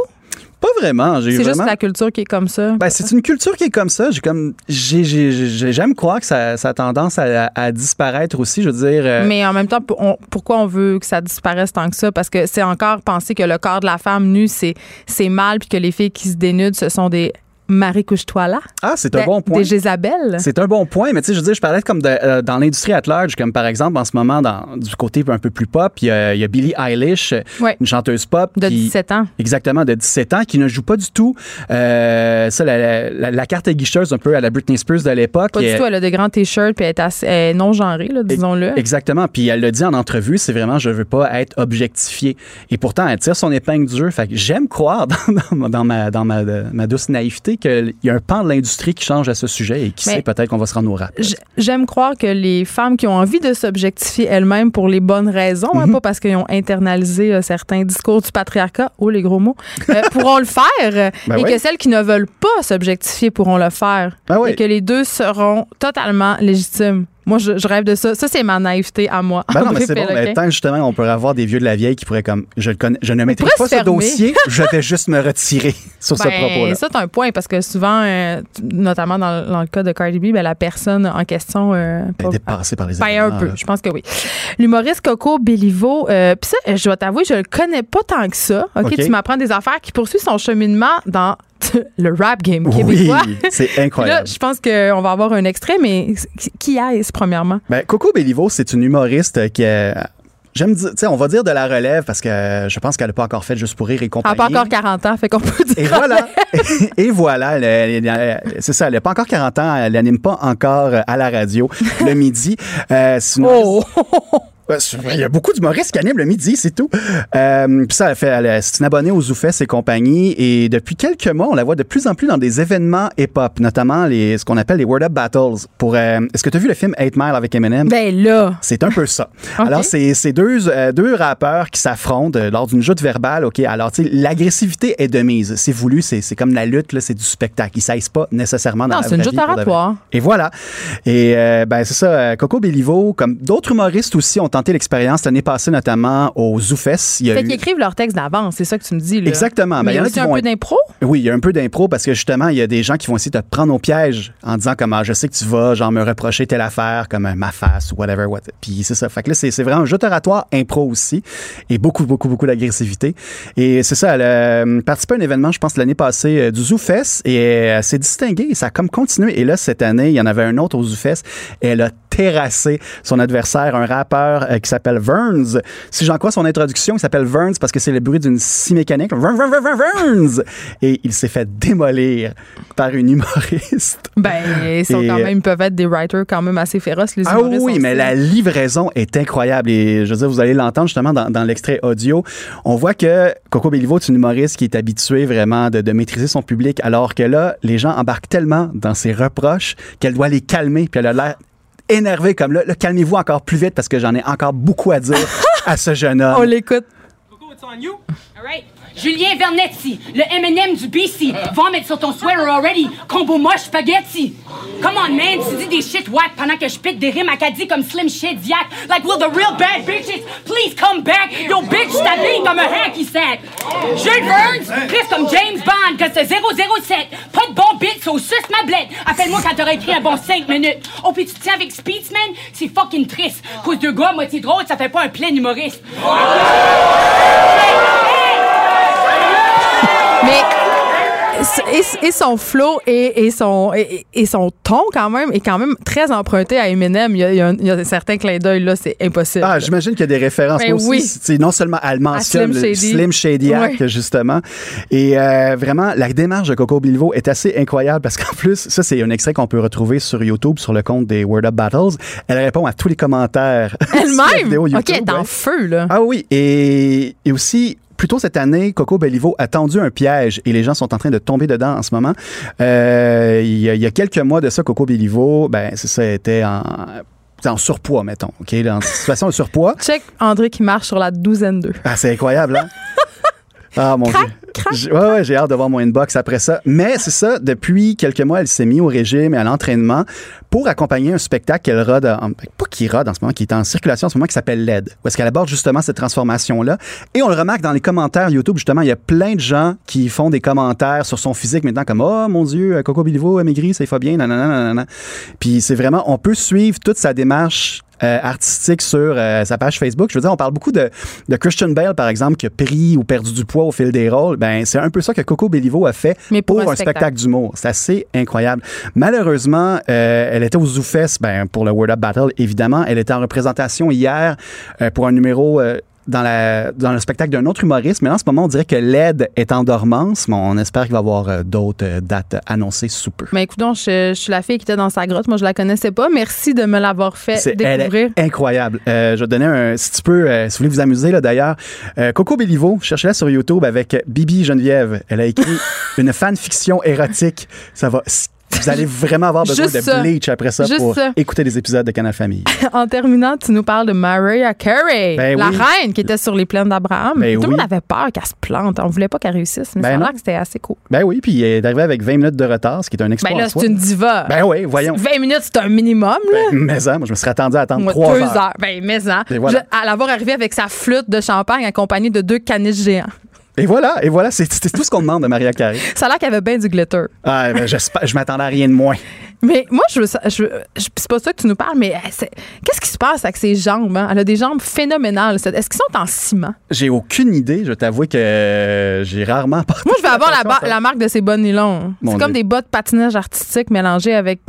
Pas vraiment. J'ai C'est juste vraiment... la culture qui est comme ça. Ben, c'est une culture qui est comme ça. J'ai comme, j'ai, j'ai- j'ai- j'aime croire que ça, ça a tendance à, à disparaître aussi. Je veux dire, euh, Mais en même temps, on- pourquoi on veut que ça disparaisse tant que ça? Parce que c'est encore penser que le corps de la femme nue, c'est, c'est mal, puis que les filles qui se dénudent, ce sont des Marie couche-toi là. ah, c'est un bon point. Des Jézabel. C'est un bon point, mais tu sais, je veux dire, je parlais comme de, euh, dans l'industrie at large, comme par exemple en ce moment, dans, du côté un peu plus pop, il y a, il y a Billie Eilish, Ouais. une chanteuse pop. De qui- 17 ans. Exactement, de 17 ans, qui ne joue pas du tout euh, ça, la, la- la carte guicheuse un peu à la Britney Spears de l'époque. Pas Et- du tout. Elle a de grands t-shirts, puis elle est, assez- elle est non genrée, disons-le. Exactement. Puis elle le dit en entrevue, c'est vraiment je veux pas être objectifiée. Et pourtant, elle tire son épingle du jeu. Fait que j'aime croire dans, dans- dans ma, dans ma, ma douce naïveté qu'il y a un pan de l'industrie qui change à ce sujet et qui Mais- sait peut-être qu'on va se rendre au rap. J'aime croire que les femmes qui ont envie de s'objectifier elles-mêmes pour les bonnes raisons, hein, Mhm. pas parce qu'ils ont internalisé euh, certains discours du patriarcat, oh les gros mots, euh, pourront le faire Ben et que celles qui ne veulent pas s'objectifier pourront le faire Ben et que les deux seront totalement légitimes. Moi, je, je rêve de ça. Ça, c'est ma naïveté à moi. Ben non, mais c'est bon. Mais tant que justement, on pourrait avoir des vieux de la vieille qui pourraient comme, je, le connais, je ne maîtrise pas ce dossier, je vais juste me retirer sur ce Ben, propos-là. ça, c'est un point parce que souvent, euh, notamment dans, dans le cas de Cardi B, ben, la personne en question. euh, Ben, pas- dépassé par les Ben, un peu, là. je pense que oui. L'humoriste Coco Bellivo, euh, puis ça, je dois t'avouer, je le connais pas tant que ça. OK, tu m'apprends des affaires qui poursuit son cheminement dans le rap game Oui, québécois. c'est Puis là, incroyable. je pense qu'on va avoir un extrait, mais qui est-ce, premièrement? Ben, Coco Bellivo, c'est une humoriste qui est. J'aime dire, tu sais, on va dire de la relève parce que je pense qu'elle n'a pas encore fait juste pour rire et Elle compagnie. n'a pas encore 40 ans, fait qu'on peut dire. Et voilà. et voilà. elle- elle- elle- C'est ça. Elle n'a pas encore 40 ans. Elle n'anime pas encore à la radio le midi. Euh, Oh! Il y a beaucoup d'humoristes qui animent le midi, c'est tout. Euh, puis ça, fait, elle- c'est une abonnée aux Zoufès et compagnie. Et depuis quelques mois, on la voit de plus en plus dans des événements hip-hop, notamment les, ce qu'on appelle les Word Up Battles. Pour, euh, est-ce que tu as vu le film 8 Mile avec Eminem? Ben là, C'est un peu ça. Alors, c'est c'est deux, euh, deux rappeurs qui s'affrontent lors d'une joute verbale. OK, alors, tu sais, l'agressivité est de mise. C'est voulu, c'est c'est comme la lutte, là, c'est du spectacle. Ils ne pas nécessairement dans non, la c'est une joute oratoire. Et voilà. Et ben c'est ça, Coco Bellivo, comme d'autres humoristes aussi, ont tenté l'expérience l'année passée, notamment au Zoufès. Il y a Fait eu- qu'ils écrivent leur texte d'avance, c'est ça que tu me dis. Là. Exactement. Mais il y a en qui un vont peu d'impro? Oui, il y a un peu d'impro parce que justement, il y a des gens qui vont essayer de te prendre au piège en disant comme ah, je sais que tu vas genre me reprocher telle affaire comme euh, ma face ou whatever. What. Puis c'est ça. Fait que là, c'est vraiment un jeu oratoire impro aussi et beaucoup, beaucoup, beaucoup d'agressivité. Et c'est ça, elle a euh, participé à un événement, je pense, l'année passée euh, du ZooFest et elle s'est distinguée et ça a comme continué. Et là, cette année, il y en avait un autre au ZooFest elle a terrassé son adversaire, un rappeur euh, qui s'appelle Verns. Si j'en crois son introduction, il s'appelle Verns parce que c'est le bruit d'une scie mécanique. Vern, Verns! Et il s'est fait démolir par une humoriste. Ben, ils sont Et, quand même, ils peuvent être des writers quand même assez féroces, les Ah humoristes. oui, on mais la livraison est incroyable et je veux dire, vous allez l'entendre justement dans, dans l'extrait audio. On voit que Coco Bellivo est une humoriste qui est habituée vraiment de, de maîtriser son public, alors que là, les gens embarquent tellement dans ses reproches qu'elle doit les calmer, puis elle a l'air énervée comme là, là, calmez-vous encore plus vite parce que j'en ai encore beaucoup à dire à ce jeune homme. On l'écoute. Julien Vernetti, le M&M du BC. Vomit sur ton sweater already. Combo moche spaghetti. Come on, man, tu dis des shit whack pendant que je pète des rimes acadies comme Slim Shediac. Like, will the real bad bitches please come back? Yo, bitch, je t'habille comme un hacky sack. Jules Burns, Chris comme James Bond, que c'est 007. Pas de bon bit, so suce ma blette. Appelle-moi quand t'auras écrit un bon 5 minutes. Oh, puis tu tiens avec Speedsman? C'est fucking triste. Cause de gars, moitié drôle, ça fait pas un plein humoriste. Mais et, et son flow et, et son et, et son ton quand même est quand même très emprunté à Eminem. Il y a, il y a un, il y a un certain clin d'œil là, c'est impossible. Ah, j'imagine qu'il y a des références Ben Moi aussi. oui. C'est non seulement elle mentionne Slim Shady. Slim Shadiac, Ouais. justement. Et euh, vraiment, la démarche de Coco Bilvo est assez incroyable parce qu'en plus, ça, c'est un extrait qu'on peut retrouver sur YouTube, sur le compte des Word Up Battles. Elle répond à tous les commentaires. Elle-même. Ok, elle est en feu là. Ah oui, et, et aussi, plus tôt cette année, Coco Bellivo a tendu un piège et les gens sont en train de tomber dedans en ce moment. Euh, il, y a, il y a quelques mois de ça, Coco Bellivo, ben, ça, était en, en surpoids, mettons, OK, en situation de surpoids. Check André qui marche sur la douzaine 2. Ah, c'est incroyable, hein? Ah, mon Dieu. crac. Ouais, ouais, j'ai hâte de voir mon inbox après ça. Mais c'est ça, depuis quelques mois, elle s'est mise au régime et à l'entraînement pour accompagner un spectacle qu'elle rode, en- pas qui rode en ce moment, qui est en circulation en ce moment, qui s'appelle LED, où est-ce qu'elle aborde justement cette transformation-là. Et on le remarque dans les commentaires YouTube, justement, il y a plein de gens qui font des commentaires sur son physique maintenant, comme Oh mon Dieu, Coco Bilivo a maigri, ça y va bien, nanana, nanana. Puis c'est vraiment, on peut suivre toute sa démarche euh, artistique sur euh, sa page Facebook. Je veux dire, on parle beaucoup de, de Christian Bale, par exemple, qui a pris ou perdu du poids au fil des rôles. Ben, c'est un peu ça que Coco Bellivo a fait Mais pour pour, un un spectacle. spectacle d'humour. C'est assez incroyable. Malheureusement, euh, elle était aux Zoufest ben, pour le Word Up Battle, évidemment. Elle était en représentation hier pour un numéro... dans, la, dans le spectacle d'un autre humoriste, mais là, en ce moment, on dirait que l'aide est en dormance, mais on espère qu'il va y avoir euh, d'autres euh, dates annoncées sous peu. Mais écoute, donc, je, je suis la fille qui était dans sa grotte. Moi, je la connaissais pas. Merci de me l'avoir fait elle découvrir. est incroyable. Euh, je vais donner un, si tu peux, euh, si vous voulez vous amuser là d'ailleurs, euh, Coco Bellivo, cherchez-la sur YouTube avec Bibi Geneviève. Elle a écrit une fanfiction érotique. Ça va. Vous allez vraiment avoir besoin de ça. bleach après ça Juste pour ça. écouter des épisodes de Canal Famille. En terminant, tu nous parles de Mariah Carey, Ben la oui. reine qui était sur les plaines d'Abraham. Ben Tout le monde avait peur qu'elle se plante. On voulait pas qu'elle réussisse, mais Ben ça a l'air que c'était assez cool. Ben oui, puis elle est arrivée avec 20 minutes de retard, ce qui est un exploit. Ben là, en c'est une diva. Ben oui, voyons. 20 minutes, c'est un minimum, là. Mais ça, moi, je me serais attendu à attendre Moi, 3 deux heures. heures. Ben, mais. Et voilà. Je- à l'avoir arrivé avec sa flûte de champagne accompagnée de deux caniches géants. Et voilà, et voilà, c'est tout ce qu'on demande de Maria Carey. Ça a l'air qu'il y avait bien du glitter. Ah, ben, je m'attendais à rien de moins. Mais moi, je je, c'est pas ça que tu nous parles, mais c'est- qu'est-ce qui se passe avec ses jambes? hein? Elle a des jambes phénoménales. Est-ce qu'ils sont en ciment? J'ai aucune idée, je t'avoue que euh, j'ai rarement porté Moi, je vais avoir la, ça. la marque de ces bas nylons. C'est comme des bas de patinage artistique mélangés avec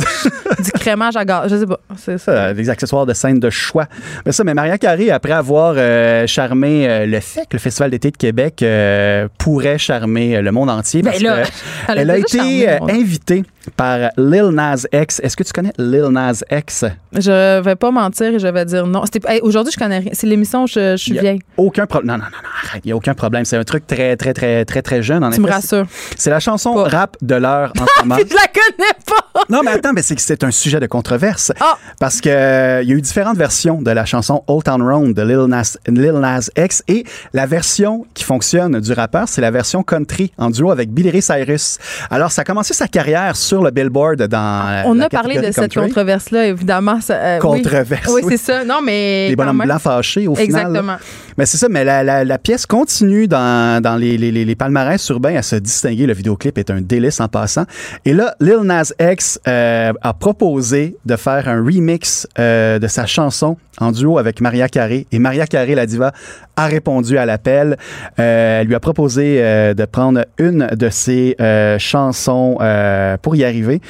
du crémage à gaz. Je sais pas. C'est ça. Euh, des accessoires de scène de choix. Mais ça, mais Maria Carré, après avoir euh, charmé euh, le FEC, le Festival d'été de Québec, euh, pourrait charmer euh, le monde entier. Ben Parce là, que elle a été charmé euh, invitée par Lil Nas X. Est-ce que tu connais Lil Nas X? Je vais pas mentir et je vais dire non. Hey, Aujourd'hui, je connais rien. C'est l'émission où je, je suis vieille. Aucun problème. Non, non, non, non, arrête. Il n'y a aucun problème. C'est un truc très, très, très, très, très jeune. En Tu me rassures. C'est la chanson Pas. rap de l'heure en ce moment. Je la connais pas! Non, mais attends, mais c'est que c'est un sujet de controverse. Ah! Parce que euh, y a eu différentes versions de la chanson Old Town Road de Lil Nas, Lil Nas X et la version qui fonctionne du rappeur, c'est la version country en duo avec Billy Ray Cyrus. Alors, ça a commencé sa carrière sur le Billboard dans euh, On a parlé de cette controverse-là, évidemment. ça, euh. Controverse, Oui, oui. c'est ça. Non, mais. Les bonhommes blancs fâchés au final. Exactement. Mais c'est ça, mais la, la- la pièce continue dans, dans les, les, les, palmarès urbains à se distinguer. Le vidéoclip est un délice en passant. Et là, Lil Nas X euh, a proposé de faire un remix euh, de sa chanson en duo avec Maria Carré. Et Maria Carré, la diva, a répondu à l'appel. Euh, elle lui a proposé euh, de prendre une de ses euh, chansons euh, pour y arriver.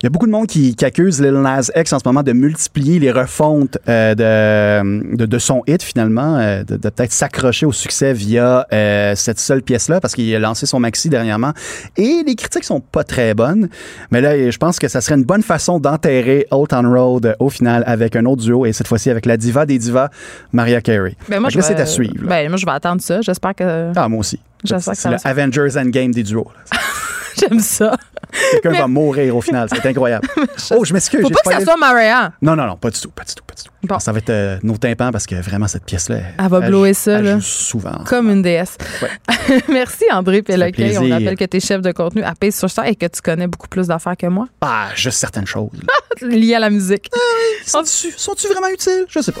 Il y a beaucoup de monde qui, qui accuse Lil Nas X en ce moment de multiplier les refontes de, de, de son hit finalement, de, de peut-être s'accrocher au succès via euh, cette seule pièce-là parce qu'il a lancé son maxi dernièrement. Et les critiques sont pas très bonnes. Mais là, je pense que ça serait une bonne façon d'enterrer Old Town Road euh, au final avec un autre duo et cette fois-ci avec la diva des divas, Maria Carey. Ben, moi, je là, c'est vais- à suivre. Ben, moi, je vais attendre ça. J'espère que. ah, moi aussi. J'espère que C'est ça le va se- Avengers Endgame des duos. J'aime ça. Quelqu'un va mourir au final. C'est incroyable. Oh, je m'excuse. Faut pas que ça soit Maria. Non, non, non, pas du tout, pas du tout, pas du tout. Bon. Ça va être euh, nos tympans parce que vraiment, cette pièce-là. Elle va blower ça, elle là. joue souvent. Comme une déesse. Merci, André Péloquet. On rappelle que tu es chef de contenu à Pace sur Star et que tu connais beaucoup plus d'affaires que moi Ah, juste certaines choses. liées à la musique. Sont-tu sont-tu vraiment utiles? Je sais pas.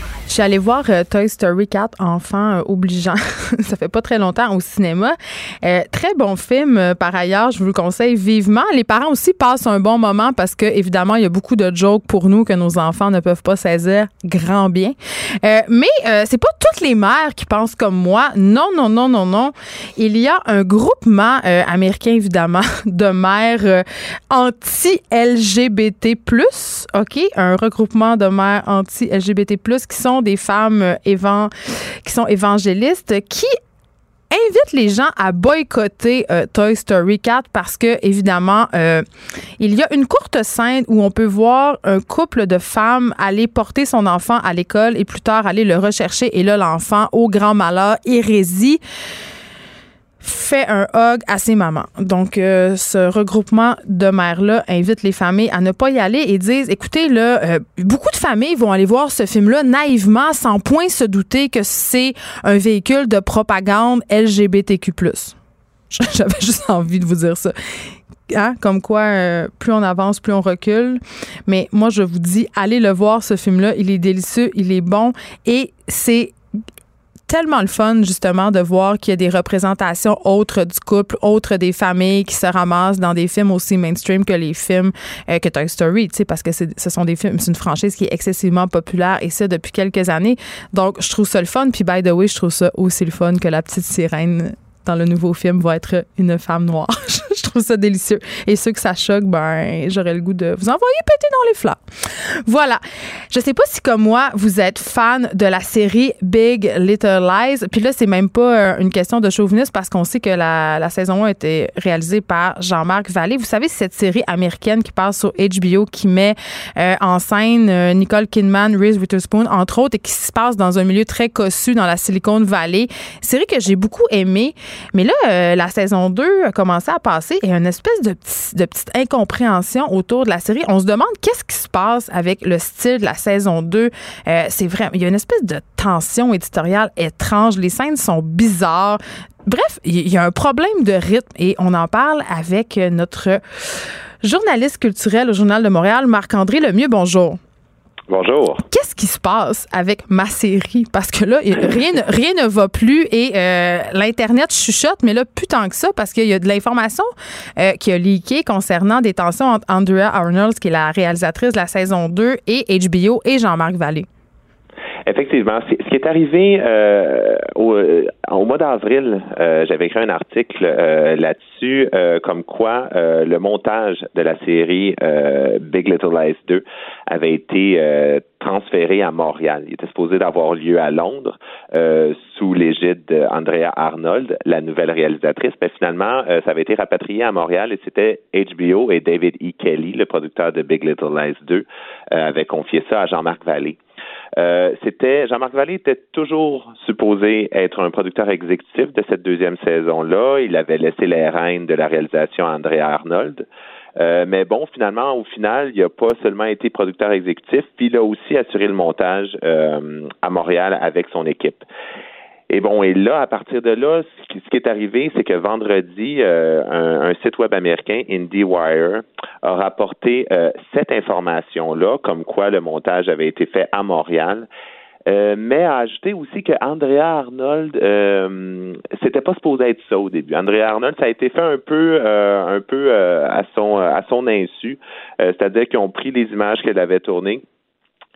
Je suis allée voir euh, Toy Story 4, enfant euh, obligeant. ça fait pas très longtemps au cinéma. Euh, très bon film, euh, par ailleurs. Je vous le conseille vivement. Les parents aussi passent un bon moment parce que, évidemment, il y a beaucoup de jokes pour nous que nos enfants ne peuvent pas saisir grand bien. Mais c'est pas toutes les mères qui pensent comme moi. Non, non, non, non, non. Il y a un groupement américain, évidemment, de mères anti-LGBT+, OK? Un regroupement de mères anti-LGBT+, qui sont des femmes euh, qui sont évangélistes, qui invite les gens à boycotter euh, Toy Story 4 parce que évidemment euh, il y a une courte scène où on peut voir un couple de femmes aller porter son enfant à l'école et plus tard aller le rechercher. Et là l'enfant au grand malheur hérésie fait un hug à ses mamans. Donc, euh, ce regroupement de mères-là invite les familles à ne pas y aller et disent, écoutez, là, euh, beaucoup de familles vont aller voir ce film-là naïvement, sans point se douter que c'est un véhicule de propagande LGBTQ+. J'avais juste envie de vous dire ça. Hein? Comme quoi, euh, plus on avance, plus on recule. Mais moi, je vous dis, allez le voir, ce film-là. Il est délicieux, il est bon et c'est tellement le fun, justement, de voir qu'il y a des représentations autres du couple, autres des familles qui se ramassent dans des films aussi mainstream que les films euh, que Toy Story, tu sais, parce que ce sont des films, c'est une franchise qui est excessivement populaire et ça depuis quelques années. Donc, je trouve ça le fun. Puis, by the way, je trouve ça aussi le fun que la petite sirène dans le nouveau film va être une femme noire. je trouve ça délicieux. Et ceux que ça choque, ben, j'aurais le goût de vous envoyer péter dans les flats. Voilà. Je sais pas si, comme moi, vous êtes fan de la série Big Little Lies. Puis là, c'est même pas euh, une question de chauvinisme parce qu'on sait que la, la, saison 1 a été réalisée par Jean-Marc Vallée. Vous savez, cette série américaine qui passe sur HBO qui met euh, en scène euh, Nicole Kidman, Reese Witherspoon, entre autres, et qui se passe dans un milieu très cossu dans la Silicon Valley. Série que j'ai beaucoup aimée. Mais là, euh, la saison 2 a commencé à passer et une espèce de, petite incompréhension autour de la série. On se demande qu'est-ce qui se passe avec le style de la saison 2. Euh, c'est vrai, il y a une espèce de tension éditoriale étrange. Les scènes sont bizarres. Bref, il y a un problème de rythme et on en parle avec notre journaliste culturel au Journal de Montréal, Marc-André Lemieux. Bonjour. Bonjour. Qu'est-ce qui se passe avec ma série? Parce que là, rien, rien ne va plus et euh, l'Internet chuchote, mais là, plus tant que ça, parce qu'il y a de l'information euh, qui a leaké concernant des tensions entre Andrea Arnold, qui est la réalisatrice de la saison 2, et HBO et Jean-Marc Vallée. Effectivement. Ce qui est arrivé euh, au, euh, au, mois d'avril, euh, j'avais écrit un article euh, là-dessus, euh, comme quoi le montage de la série Big Little Lies 2 avait été transféré à Montréal. Il était supposé d'avoir lieu à Londres sous l'égide d'Andrea Arnold, la nouvelle réalisatrice. Mais finalement, ça avait été rapatrié à Montréal et c'était HBO et David E. Kelly, le producteur de Big Little Lies 2, avait confié ça à Jean-Marc Vallée. Euh, c'était Jean-Marc Vallée était toujours supposé être un producteur exécutif de cette deuxième saison-là. Il avait laissé les rênes de la réalisation à Andrea Arnold. Euh, mais bon, finalement, au final, il n'a pas seulement été producteur exécutif, puis il a aussi assuré le montage euh, à Montréal avec son équipe. Et bon, et là, à partir de là, ce qui, est arrivé, c'est que vendredi, euh, un, site web américain, IndieWire, a rapporté euh, cette information-là, comme quoi le montage avait été fait à Montréal. Euh, mais a ajouté aussi que Andrea Arnold, c'était pas supposé être ça au début. Andrea Arnold, ça a été fait un peu, un peu à son à son insu, c'est-à-dire qu'ils ont pris les images qu'elle avait tournées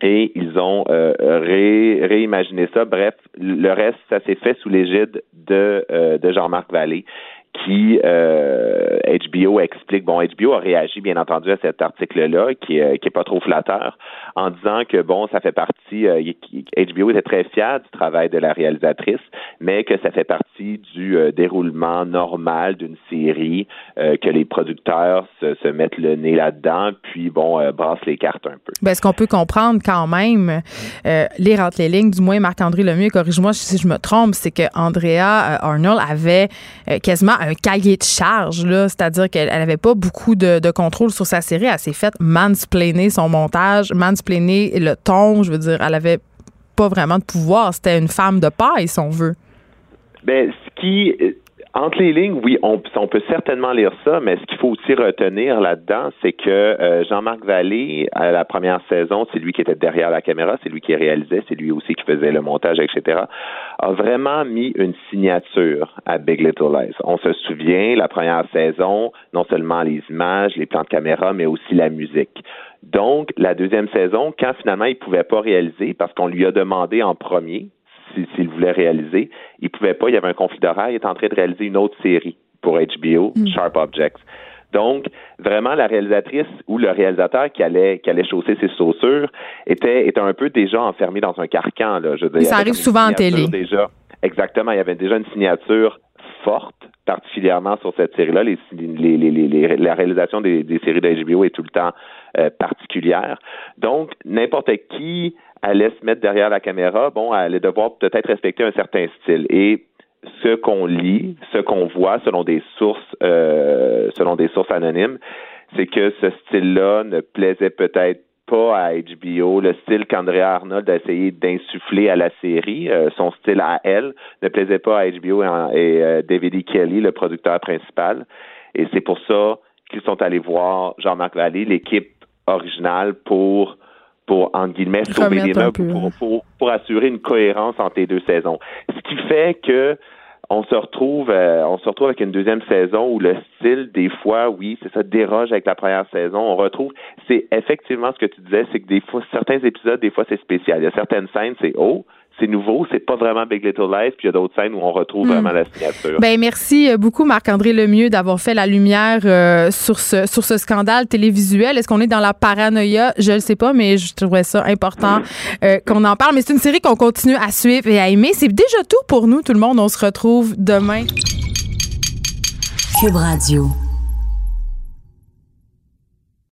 et ils ont euh, réimaginé ça. Bref, le reste, ça s'est fait sous l'égide de, euh, de Jean-Marc Vallée qui euh, HBO explique. Bon, HBO a réagi bien entendu à cet article-là, qui est, qui est pas trop flatteur, en disant que bon, ça fait partie. Euh, HBO était très fier du travail de la réalisatrice, mais que ça fait partie du euh, déroulement normal d'une série, euh, que les producteurs se, se, mettent le nez là-dedans, puis bon, brassent les cartes un peu. Ben, ce qu'on peut comprendre quand même, lire entre les lignes, du moins Marc-André Lemieux, corrige-moi si je me trompe, c'est que Andrea Arnold avait quasiment cahier de charge, là, c'est-à-dire qu'elle n'avait pas beaucoup de, contrôle sur sa série. Elle s'est faite mansplainer son montage, mansplainer le ton. Je veux dire, elle avait pas vraiment de pouvoir. C'était une femme de paille, si on veut. Ben, ce qui entre les lignes, oui, on, peut certainement lire ça, mais ce qu'il faut aussi retenir là-dedans, c'est que euh, Jean-Marc Vallée, à la première saison, c'est lui qui était derrière la caméra, c'est lui qui réalisait, c'est lui aussi qui faisait le montage, etc., a vraiment mis une signature à Big Little Lies. On se souvient, la première saison, non seulement les images, les plans de caméra, mais aussi la musique. Donc, la deuxième saison, quand finalement il pouvait pas réaliser, parce qu'on lui a demandé en premier, s'il voulait réaliser. Il pouvait pas, il y avait un conflit d'horaire, il est en train de réaliser une autre série pour HBO, mm. Sharp Objects. Donc, vraiment, la réalisatrice ou le réalisateur qui allait, qui allait chausser ses chaussures était, était un peu déjà enfermé dans un carcan. Là. Je ça arrive souvent en télé. Déjà, exactement, il y avait déjà une signature forte, particulièrement sur cette série-là. Les, les, les, la réalisation des, des séries d'HBO est tout le temps euh, particulière. Donc, n'importe qui allait se mettre derrière la caméra, bon, elle allait devoir peut-être respecter un certain style. Et ce qu'on lit, ce qu'on voit selon des sources, euh, selon des sources anonymes, c'est que ce style-là ne plaisait peut-être pas à HBO, le style qu'Andrea Arnold a essayé d'insuffler à la série, euh, son style à elle, ne plaisait pas à HBO et, et David E. Kelly, le producteur principal. Et c'est pour ça qu'ils sont allés voir Jean-Marc Vallée, l'équipe originale, pour pour, en guillemets, sauver les meubles, pour, pour, pour, assurer une cohérence entre les deux saisons. Ce qui fait que on se retrouve euh, on se retrouve avec une deuxième saison où le style des fois oui c'est ça déroge avec la première saison. On retrouve c'est effectivement ce que tu disais c'est que des fois certains épisodes des fois c'est spécial. Il y a certaines scènes c'est oh c'est nouveau, c'est pas vraiment Big Little Lies, puis il y a d'autres scènes où on retrouve hmm. vraiment la signature. Ben merci euh, beaucoup Marc-André Lemieux d'avoir fait la lumière euh, sur ce sur ce scandale télévisuel. Est-ce qu'on est dans la paranoïa? Je le sais pas, mais je trouvais ça important euh, qu'on en parle. Mais c'est une série qu'on continue à suivre et à aimer. C'est déjà tout pour nous, tout le monde. On se retrouve demain. Cube Radio.